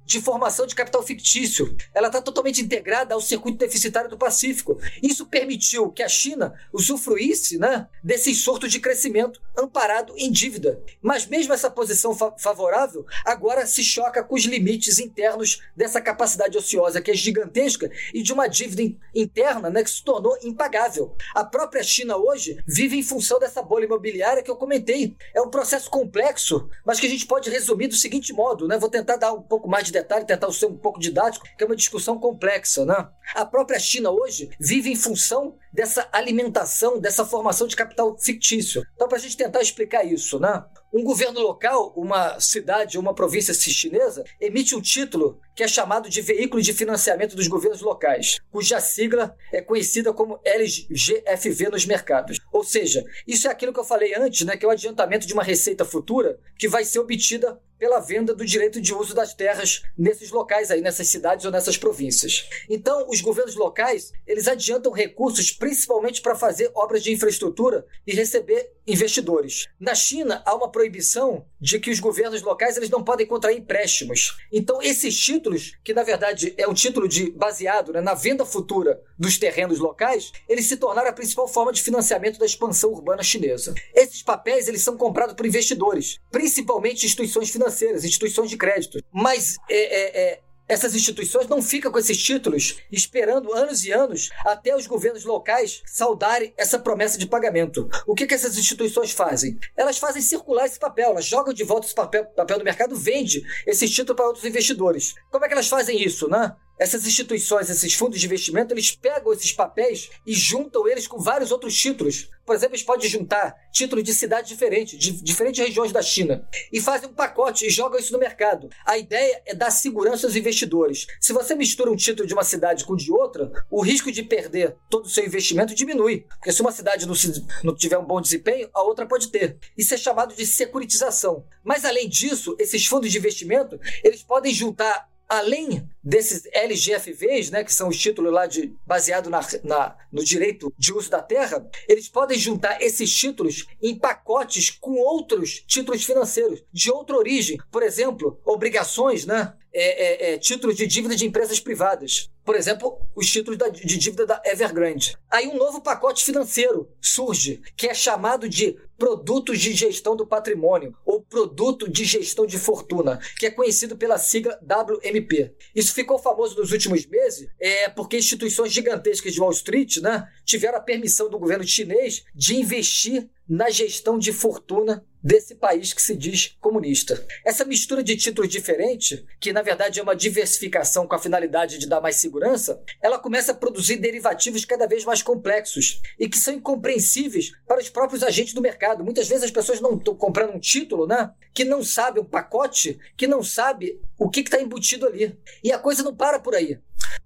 de formação de capital fictício. Ela está totalmente integrada ao circuito deficitário do Pacífico. Isso permitiu que a China usufruísse né, desse sorto de crescimento amparado em dívida. Mas mesmo essa posição fa favorável agora se choca com os limites internos dessa capacidade ociosa que é gigantesca e de uma dívida in interna né, que se tornou impagável. A própria China hoje vive em função dessa bolha imobiliária que eu comentei. É um processo complexo, mas que a gente pode resumir do seguinte modo, né? Vou tentar dar um pouco mais de detalhe, tentar ser um pouco didático, que é uma discussão complexa, né? A própria China hoje vive em função dessa alimentação, dessa formação de capital fictício. Então, para a gente tentar explicar isso, né? Um governo local, uma cidade, uma província chinesa, emite um título que é chamado de Veículo de Financiamento dos Governos Locais, cuja sigla é conhecida como LGFV nos mercados. Ou seja, isso é aquilo que eu falei antes, né, que é o adiantamento de uma receita futura que vai ser obtida pela venda do direito de uso das terras nesses locais aí, nessas cidades ou nessas províncias. Então, os governos locais, eles adiantam recursos principalmente para fazer obras de infraestrutura e receber investidores. Na China, há uma proibição de que os governos locais eles não podem contrair empréstimos. Então, esses títulos, que na verdade é um título de baseado né, na venda futura dos terrenos locais, eles se tornaram a principal forma de financiamento da expansão urbana chinesa. Esses papéis eles são comprados por investidores, principalmente instituições financeiras financeiras, instituições de crédito. Mas é, é, é, essas instituições não ficam com esses títulos esperando anos e anos até os governos locais saudarem essa promessa de pagamento. O que, que essas instituições fazem? Elas fazem circular esse papel, elas jogam de volta esse papel, papel no mercado, vende esse título para outros investidores. Como é que elas fazem isso, né? Essas instituições, esses fundos de investimento, eles pegam esses papéis e juntam eles com vários outros títulos. Por exemplo, eles podem juntar títulos de cidades diferentes, de diferentes regiões da China, e fazem um pacote e jogam isso no mercado. A ideia é dar segurança aos investidores. Se você mistura um título de uma cidade com de outra, o risco de perder todo o seu investimento diminui. Porque se uma cidade não, se, não tiver um bom desempenho, a outra pode ter. Isso é chamado de securitização. Mas além disso, esses fundos de investimento, eles podem juntar além desses LGFVs, né, que são os títulos lá de baseado na, na, no direito de uso da terra, eles podem juntar esses títulos em pacotes com outros títulos financeiros de outra origem, por exemplo, obrigações, né, é, é, é, títulos de dívida de empresas privadas. Por exemplo, os títulos da, de dívida da Evergrande. Aí um novo pacote financeiro surge, que é chamado de produtos de gestão do patrimônio ou produto de gestão de fortuna, que é conhecido pela sigla WMP. Isso ficou famoso nos últimos meses é, porque instituições gigantescas de Wall Street né, tiveram a permissão do governo chinês de investir na gestão de fortuna desse país que se diz comunista. Essa mistura de títulos diferentes, que na verdade é uma diversificação com a finalidade de dar mais segurança, ela começa a produzir derivativos cada vez mais complexos e que são incompreensíveis para os próprios agentes do mercado. Muitas vezes as pessoas não estão comprando um título, né? Que não sabe um pacote, que não sabe o que está embutido ali. E a coisa não para por aí.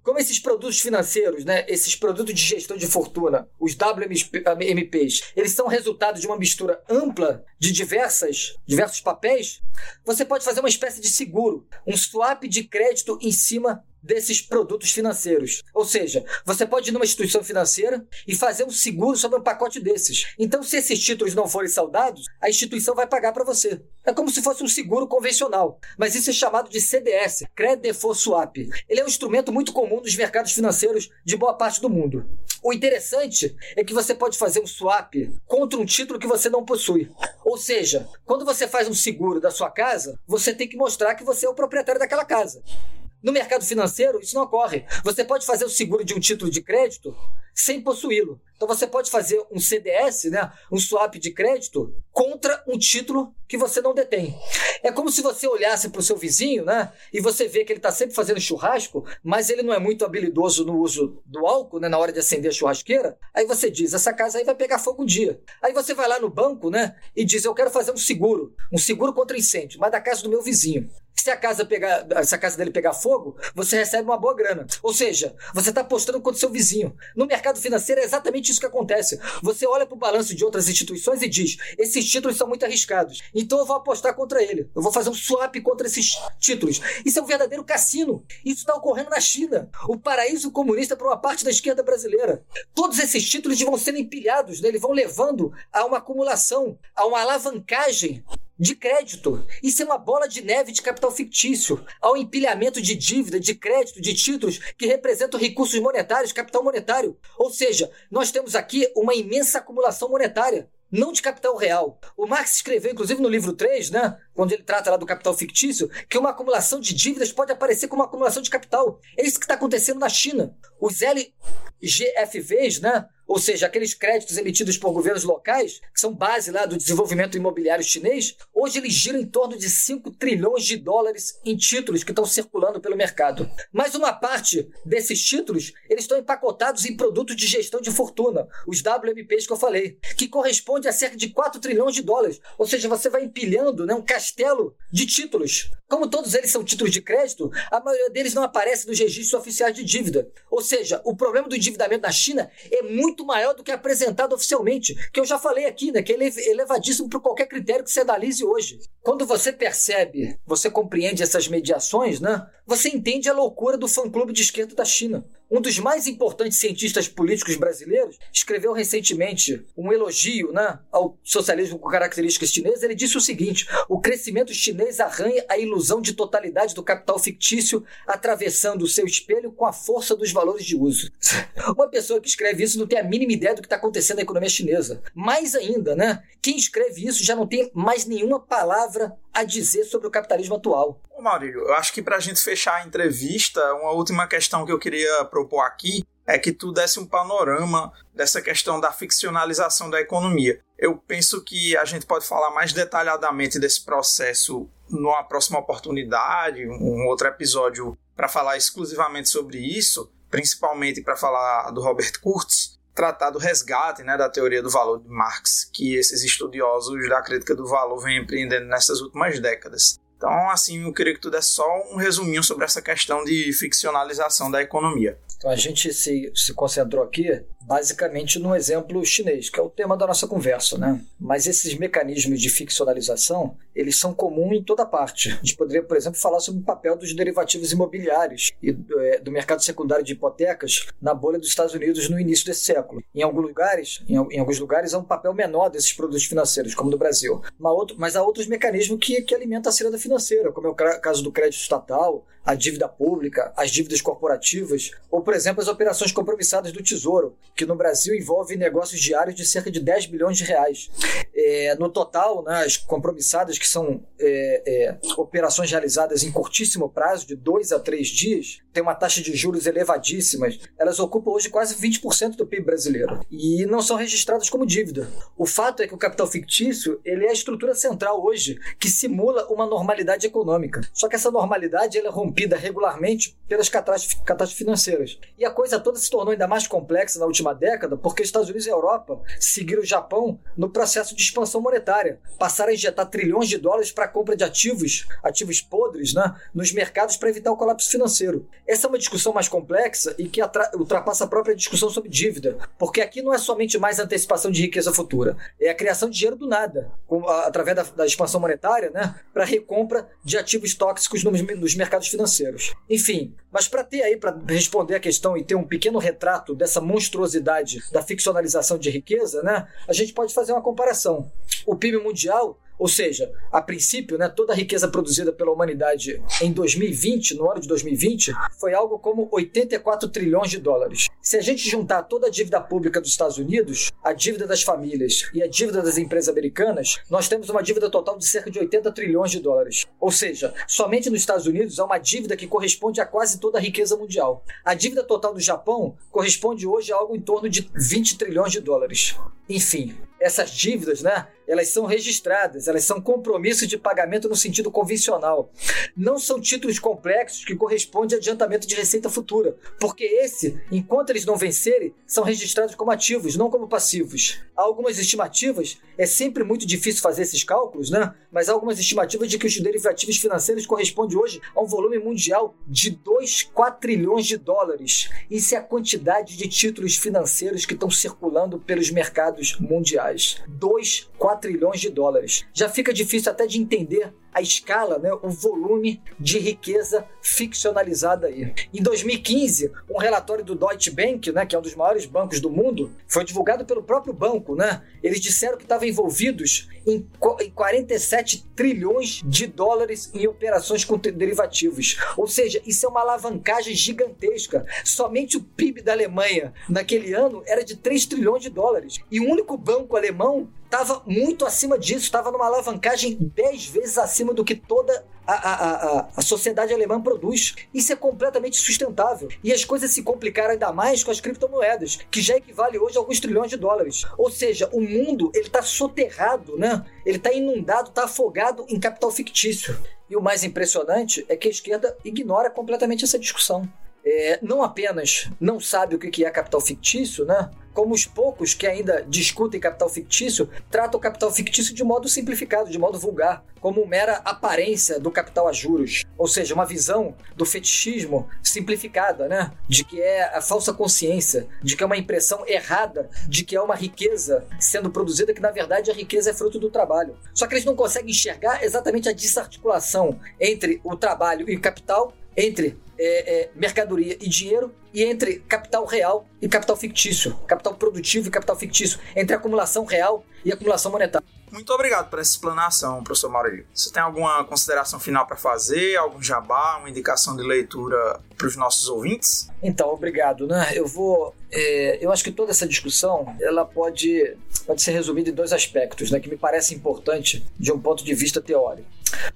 Como esses produtos financeiros, né, esses produtos de gestão de fortuna, os WMPs, eles são resultado de uma mistura ampla de diversas, diversos papéis, você pode fazer uma espécie de seguro, um swap de crédito em cima desses produtos financeiros. Ou seja, você pode ir numa instituição financeira e fazer um seguro sobre um pacote desses. Então, se esses títulos não forem saudados, a instituição vai pagar para você. É como se fosse um seguro convencional, mas isso é chamado de CDS, Credit Default Swap. Ele é um instrumento muito comum nos mercados financeiros de boa parte do mundo. O interessante é que você pode fazer um swap contra um título que você não possui. Ou seja, quando você faz um seguro da sua casa, você tem que mostrar que você é o proprietário daquela casa. No mercado financeiro, isso não ocorre. Você pode fazer o seguro de um título de crédito sem possuí-lo. Então você pode fazer um CDS, né, um swap de crédito, contra um título que você não detém. É como se você olhasse para o seu vizinho né, e você vê que ele está sempre fazendo churrasco, mas ele não é muito habilidoso no uso do álcool né, na hora de acender a churrasqueira. Aí você diz: essa casa aí vai pegar fogo um dia. Aí você vai lá no banco né, e diz: eu quero fazer um seguro, um seguro contra incêndio, mas da casa do meu vizinho. Se a casa pegar, se a casa dele pegar fogo, você recebe uma boa grana. Ou seja, você está apostando contra o seu vizinho. No mercado financeiro é exatamente isso que acontece. Você olha para o balanço de outras instituições e diz: esses títulos são muito arriscados, então eu vou apostar contra ele. Eu vou fazer um swap contra esses títulos. Isso é um verdadeiro cassino. Isso está ocorrendo na China, o paraíso comunista para uma parte da esquerda brasileira. Todos esses títulos vão sendo empilhados, né? eles vão levando a uma acumulação, a uma alavancagem de crédito. Isso é uma bola de neve de capital fictício, ao empilhamento de dívida, de crédito, de títulos que representam recursos monetários, capital monetário. Ou seja, nós temos aqui uma imensa acumulação monetária não de capital real. O Marx escreveu, inclusive no livro 3, né, quando ele trata lá do capital fictício, que uma acumulação de dívidas pode aparecer como uma acumulação de capital. É isso que está acontecendo na China. Os GFVs, né? ou seja, aqueles créditos emitidos por governos locais, que são base lá do desenvolvimento imobiliário chinês, hoje eles giram em torno de 5 trilhões de dólares em títulos que estão circulando pelo mercado. Mas uma parte desses títulos, eles estão empacotados em produtos de gestão de fortuna, os WMPs que eu falei, que corresponde a cerca de 4 trilhões de dólares. Ou seja, você vai empilhando né, um castelo de títulos. Como todos eles são títulos de crédito, a maioria deles não aparece nos registros oficiais de dívida. Ou seja, o problema do endividamento na China é muito maior do que apresentado oficialmente, que eu já falei aqui, né, que é elevadíssimo para qualquer critério que você analise hoje. Quando você percebe, você compreende essas mediações, né, você entende a loucura do fã-clube de esquerda da China. Um dos mais importantes cientistas políticos brasileiros escreveu recentemente um elogio né, ao socialismo com características chinesas. Ele disse o seguinte: o crescimento chinês arranha a ilusão de totalidade do capital fictício, atravessando o seu espelho com a força dos valores de uso. [LAUGHS] Uma pessoa que escreve isso não tem a mínima ideia do que está acontecendo na economia chinesa. Mais ainda, né? Quem escreve isso já não tem mais nenhuma palavra a dizer sobre o capitalismo atual. Ô Maurílio, eu acho que para a gente fechar a entrevista, uma última questão que eu queria propor aqui é que tu desse um panorama dessa questão da ficcionalização da economia. Eu penso que a gente pode falar mais detalhadamente desse processo numa próxima oportunidade, um outro episódio para falar exclusivamente sobre isso, principalmente para falar do Robert Kurtz, tratar do resgate né, da teoria do valor de Marx, que esses estudiosos da crítica do valor vêm empreendendo nessas últimas décadas. Então, assim, eu queria que tu desse só um resuminho sobre essa questão de ficcionalização da economia. Então, a gente se, se concentrou aqui basicamente no exemplo chinês, que é o tema da nossa conversa, né? Mas esses mecanismos de ficcionalização, eles são comuns em toda parte. A gente poderia, por exemplo, falar sobre o papel dos derivativos imobiliários e do, é, do mercado secundário de hipotecas na bolha dos Estados Unidos no início desse século. Em alguns lugares, em, em alguns lugares há um papel menor desses produtos financeiros, como no Brasil. Outro, mas há outros mecanismos que, que alimentam a ciranda financeira, como é o caso do crédito estatal, a dívida pública, as dívidas corporativas, ou, por exemplo, as operações compromissadas do Tesouro, que no Brasil envolve negócios diários de cerca de 10 bilhões de reais. É, no total, né, as compromissadas, que são é, é, operações realizadas em curtíssimo prazo, de dois a três dias, tem uma taxa de juros elevadíssimas, elas ocupam hoje quase 20% do PIB brasileiro e não são registradas como dívida. O fato é que o capital fictício ele é a estrutura central hoje que simula uma normalidade econômica. Só que essa normalidade ela é rompida regularmente pelas catástrofes, financeiras. E a coisa toda se tornou ainda mais complexa na última década porque os Estados Unidos e Europa seguiram o Japão no processo de expansão monetária, passaram a injetar trilhões de dólares para a compra de ativos, ativos podres, né, nos mercados para evitar o colapso financeiro. Essa é uma discussão mais complexa e que ultrapassa a própria discussão sobre dívida, porque aqui não é somente mais antecipação de riqueza futura, é a criação de dinheiro do nada, através da, da, expansão monetária, né, para recompra de ativos tóxicos nos, nos mercados financeiros. Enfim, mas para ter aí, para responder a questão e ter um pequeno retrato dessa monstruosidade da ficcionalização de riqueza, né, a gente pode fazer uma comparação. O PIB mundial ou seja, a princípio, né, toda a riqueza produzida pela humanidade em 2020, no ano de 2020, foi algo como 84 trilhões de dólares. Se a gente juntar toda a dívida pública dos Estados Unidos, a dívida das famílias e a dívida das empresas americanas, nós temos uma dívida total de cerca de 80 trilhões de dólares. Ou seja, somente nos Estados Unidos há uma dívida que corresponde a quase toda a riqueza mundial. A dívida total do Japão corresponde hoje a algo em torno de 20 trilhões de dólares. Enfim, essas dívidas, né, elas são registradas, elas são compromissos de pagamento no sentido convencional. Não são títulos complexos que correspondem a adiantamento de receita futura, porque esse, enquanto eles não vencerem, são registrados como ativos, não como passivos. Há algumas estimativas, é sempre muito difícil fazer esses cálculos, né? Mas há algumas estimativas de que os derivativos financeiros correspondem hoje a um volume mundial de 2 trilhões de dólares. Isso é a quantidade de títulos financeiros que estão circulando pelos mercados mundiais. 2, 4 trilhões de dólares. Já fica difícil até de entender a escala, né, o volume de riqueza ficcionalizada aí. Em 2015, um relatório do Deutsche Bank, né, que é um dos maiores bancos do mundo, foi divulgado pelo próprio banco. Né? Eles disseram que estavam envolvidos em 47 trilhões de dólares em operações com derivativos. Ou seja, isso é uma alavancagem gigantesca. Somente o PIB da Alemanha naquele ano era de 3 trilhões de dólares. E o único banco alemão estava muito acima disso, estava numa alavancagem 10 vezes acima do que toda a, a, a, a, sociedade alemã produz. Isso é completamente sustentável. E as coisas se complicaram ainda mais com as criptomoedas, que já equivale hoje a alguns trilhões de dólares. Ou seja, o mundo ele está soterrado, né? ele está inundado, está afogado em capital fictício. E o mais impressionante é que a esquerda ignora completamente essa discussão. É, não apenas não sabe o que é capital fictício, né? como os poucos que ainda discutem capital fictício tratam o capital fictício de modo simplificado, de modo vulgar, como mera aparência do capital a juros, ou seja, uma visão do fetichismo simplificada, né? De que é a falsa consciência, de que é uma impressão errada de que é uma riqueza sendo produzida que na verdade a riqueza é fruto do trabalho. Só que eles não conseguem enxergar exatamente a desarticulação entre o trabalho e o capital entre é, é, mercadoria e dinheiro e entre capital real e capital fictício, capital produtivo e capital fictício, entre acumulação real e acumulação monetária. Muito obrigado por essa explanação, professor Maurílio. Você tem alguma consideração final para fazer, algum jabá, uma indicação de leitura para os nossos ouvintes? Então, obrigado. Né? Eu vou. É, eu acho que toda essa discussão ela pode, pode ser resumida em dois aspectos, né, que me parece importante de um ponto de vista teórico.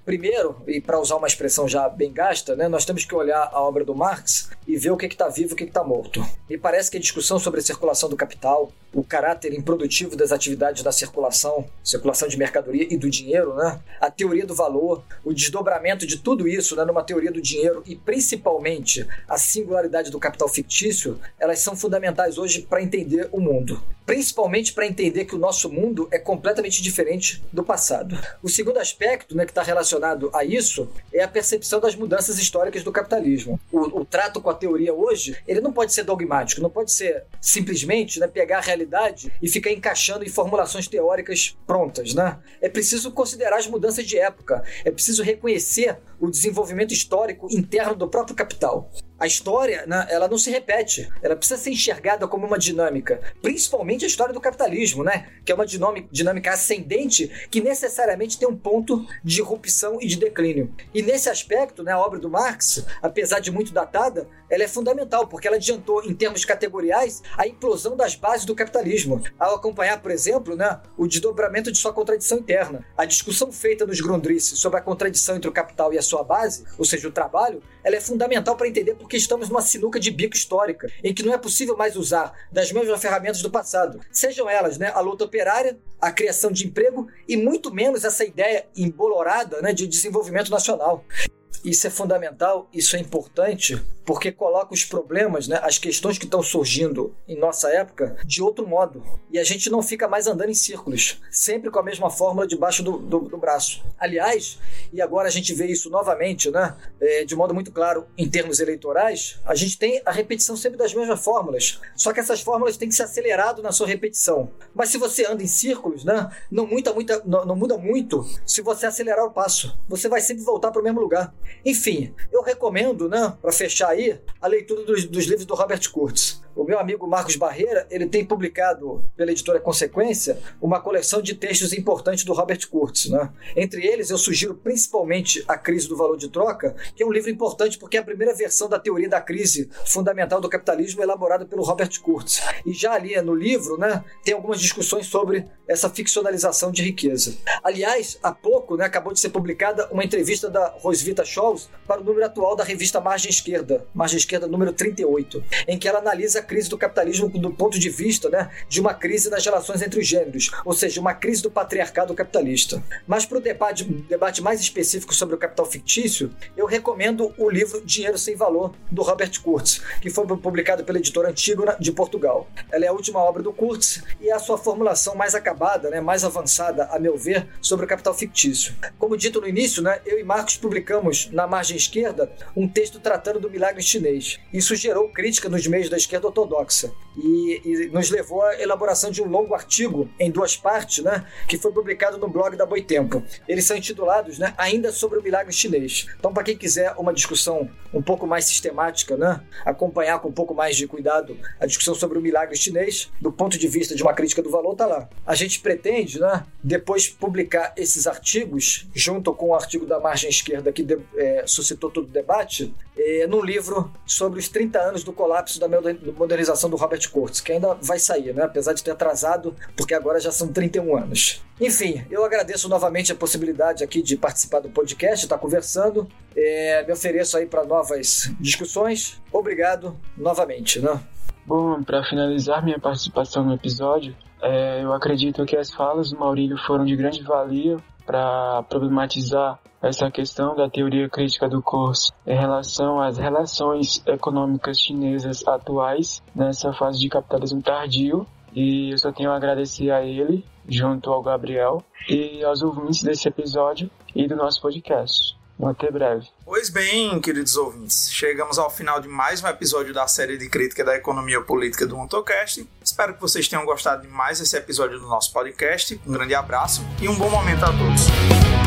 Primeiro, e para usar uma expressão já bem gasta, né, nós temos que olhar a obra do Marx e ver o que está vivo e o que está morto. Me parece que a discussão sobre a circulação do capital, o caráter improdutivo das atividades da circulação, circulação de mercadoria e do dinheiro, né, a teoria do valor, o desdobramento de tudo isso né, numa teoria do dinheiro e principalmente a singularidade do capital fictício, elas são fundamentais hoje para entender o mundo. Principalmente para entender que o nosso mundo é completamente diferente do passado. O segundo aspecto né, que está relacionado a isso é a percepção das mudanças históricas do capitalismo. O, o, trato com a teoria hoje, ele não pode ser dogmático, não pode ser simplesmente né, pegar a realidade e ficar encaixando em formulações teóricas prontas. Né? É preciso considerar as mudanças de época, é preciso reconhecer o desenvolvimento histórico interno do próprio capital a história, né, ela não se repete. Ela precisa ser enxergada como uma dinâmica. Principalmente a história do capitalismo, né? Que é uma dinâmica ascendente que necessariamente tem um ponto de irrupção e de declínio. E nesse aspecto, né, a obra do Marx, apesar de muito datada, ela é fundamental, porque ela adiantou, em termos categoriais, a implosão das bases do capitalismo. Ao acompanhar, por exemplo, né, o desdobramento de sua contradição interna. A discussão feita nos Grundrisse sobre a contradição entre o capital e a sua base, ou seja, o trabalho, ela é fundamental para entender por porque estamos numa sinuca de bico histórica, em que não é possível mais usar das mesmas ferramentas do passado, sejam elas né, a luta operária, a criação de emprego e muito menos essa ideia embolorada né, de desenvolvimento nacional. Isso é fundamental, isso é importante, porque coloca os problemas, né, as questões que estão surgindo em nossa época de outro modo. E a gente não fica mais andando em círculos, sempre com a mesma fórmula debaixo do, do, do braço. Aliás, e agora a gente vê isso novamente, né, é, de modo muito claro em termos eleitorais, a gente tem a repetição sempre das mesmas fórmulas. Só que essas fórmulas têm que ser acelerado na sua repetição. Mas se você anda em círculos, né, não, muita, muita, não, não muda muito se você acelerar o passo. Você vai sempre voltar para o mesmo lugar. Enfim, eu recomendo, né, para fechar aí a leitura dos, dos livros do Robert Kurtz. O meu amigo Marcos Barreira, ele tem publicado pela editora Consequência uma coleção de textos importantes do Robert Kurtz, né? Entre eles, eu sugiro principalmente A Crise do Valor de Troca, que é um livro importante porque é a primeira versão da teoria da crise fundamental do capitalismo elaborada pelo Robert Kurtz. E já ali no livro, né, tem algumas discussões sobre essa ficcionalização de riqueza. Aliás, há pouco, né, acabou de ser publicada uma entrevista da Rosvita Scholz para o número atual da revista Margem Esquerda, Margem Esquerda número 38, em que ela analisa crise do capitalismo do ponto de vista né, de uma crise nas relações entre os gêneros, ou seja, uma crise do patriarcado capitalista. Mas para o debate, debate mais específico sobre o capital fictício, eu recomendo o livro Dinheiro Sem Valor, do Robert Kurtz, que foi publicado pela editora Antígona de Portugal. Ela é a última obra do Kurtz e é a sua formulação mais acabada, né, mais avançada, a meu ver, sobre o capital fictício. Como dito no início, né, eu e Marcos publicamos na margem esquerda um texto tratando do milagre chinês. Isso gerou crítica nos meios da esquerda ortodoxa e, e, nos levou à elaboração de um longo artigo em duas partes, né, que foi publicado no blog da Boitempo. Eles são intitulados, né, ainda sobre o milagre chinês. Então, para quem quiser uma discussão um pouco mais sistemática, né, acompanhar com um pouco mais de cuidado a discussão sobre o milagre chinês, do ponto de vista de uma crítica do valor, tá lá. A gente pretende, né, depois publicar esses artigos junto com o artigo da margem esquerda que de, é, suscitou todo o debate, é, num livro sobre os 30 anos do colapso da modernização do Robert Kurtz, que ainda vai sair, né? Apesar de ter atrasado, porque agora já são 31 anos. Enfim, eu agradeço novamente a possibilidade aqui de participar do podcast, estar conversando. É, me ofereço aí para novas discussões. Obrigado novamente, né? Bom, para finalizar minha participação no episódio, é, eu acredito que as falas do Maurílio foram de grande valia para problematizar essa questão da teoria crítica do curso em relação às relações econômicas chinesas atuais nessa fase de capitalismo tardio. E eu só tenho a agradecer a ele, junto ao Gabriel, e aos ouvintes desse episódio e do nosso podcast. Até breve. Pois bem, queridos ouvintes, chegamos ao final de mais um episódio da série de crítica da economia política do Ontocast. Espero que vocês tenham gostado de mais esse episódio do nosso podcast. Um grande abraço e um bom momento a todos.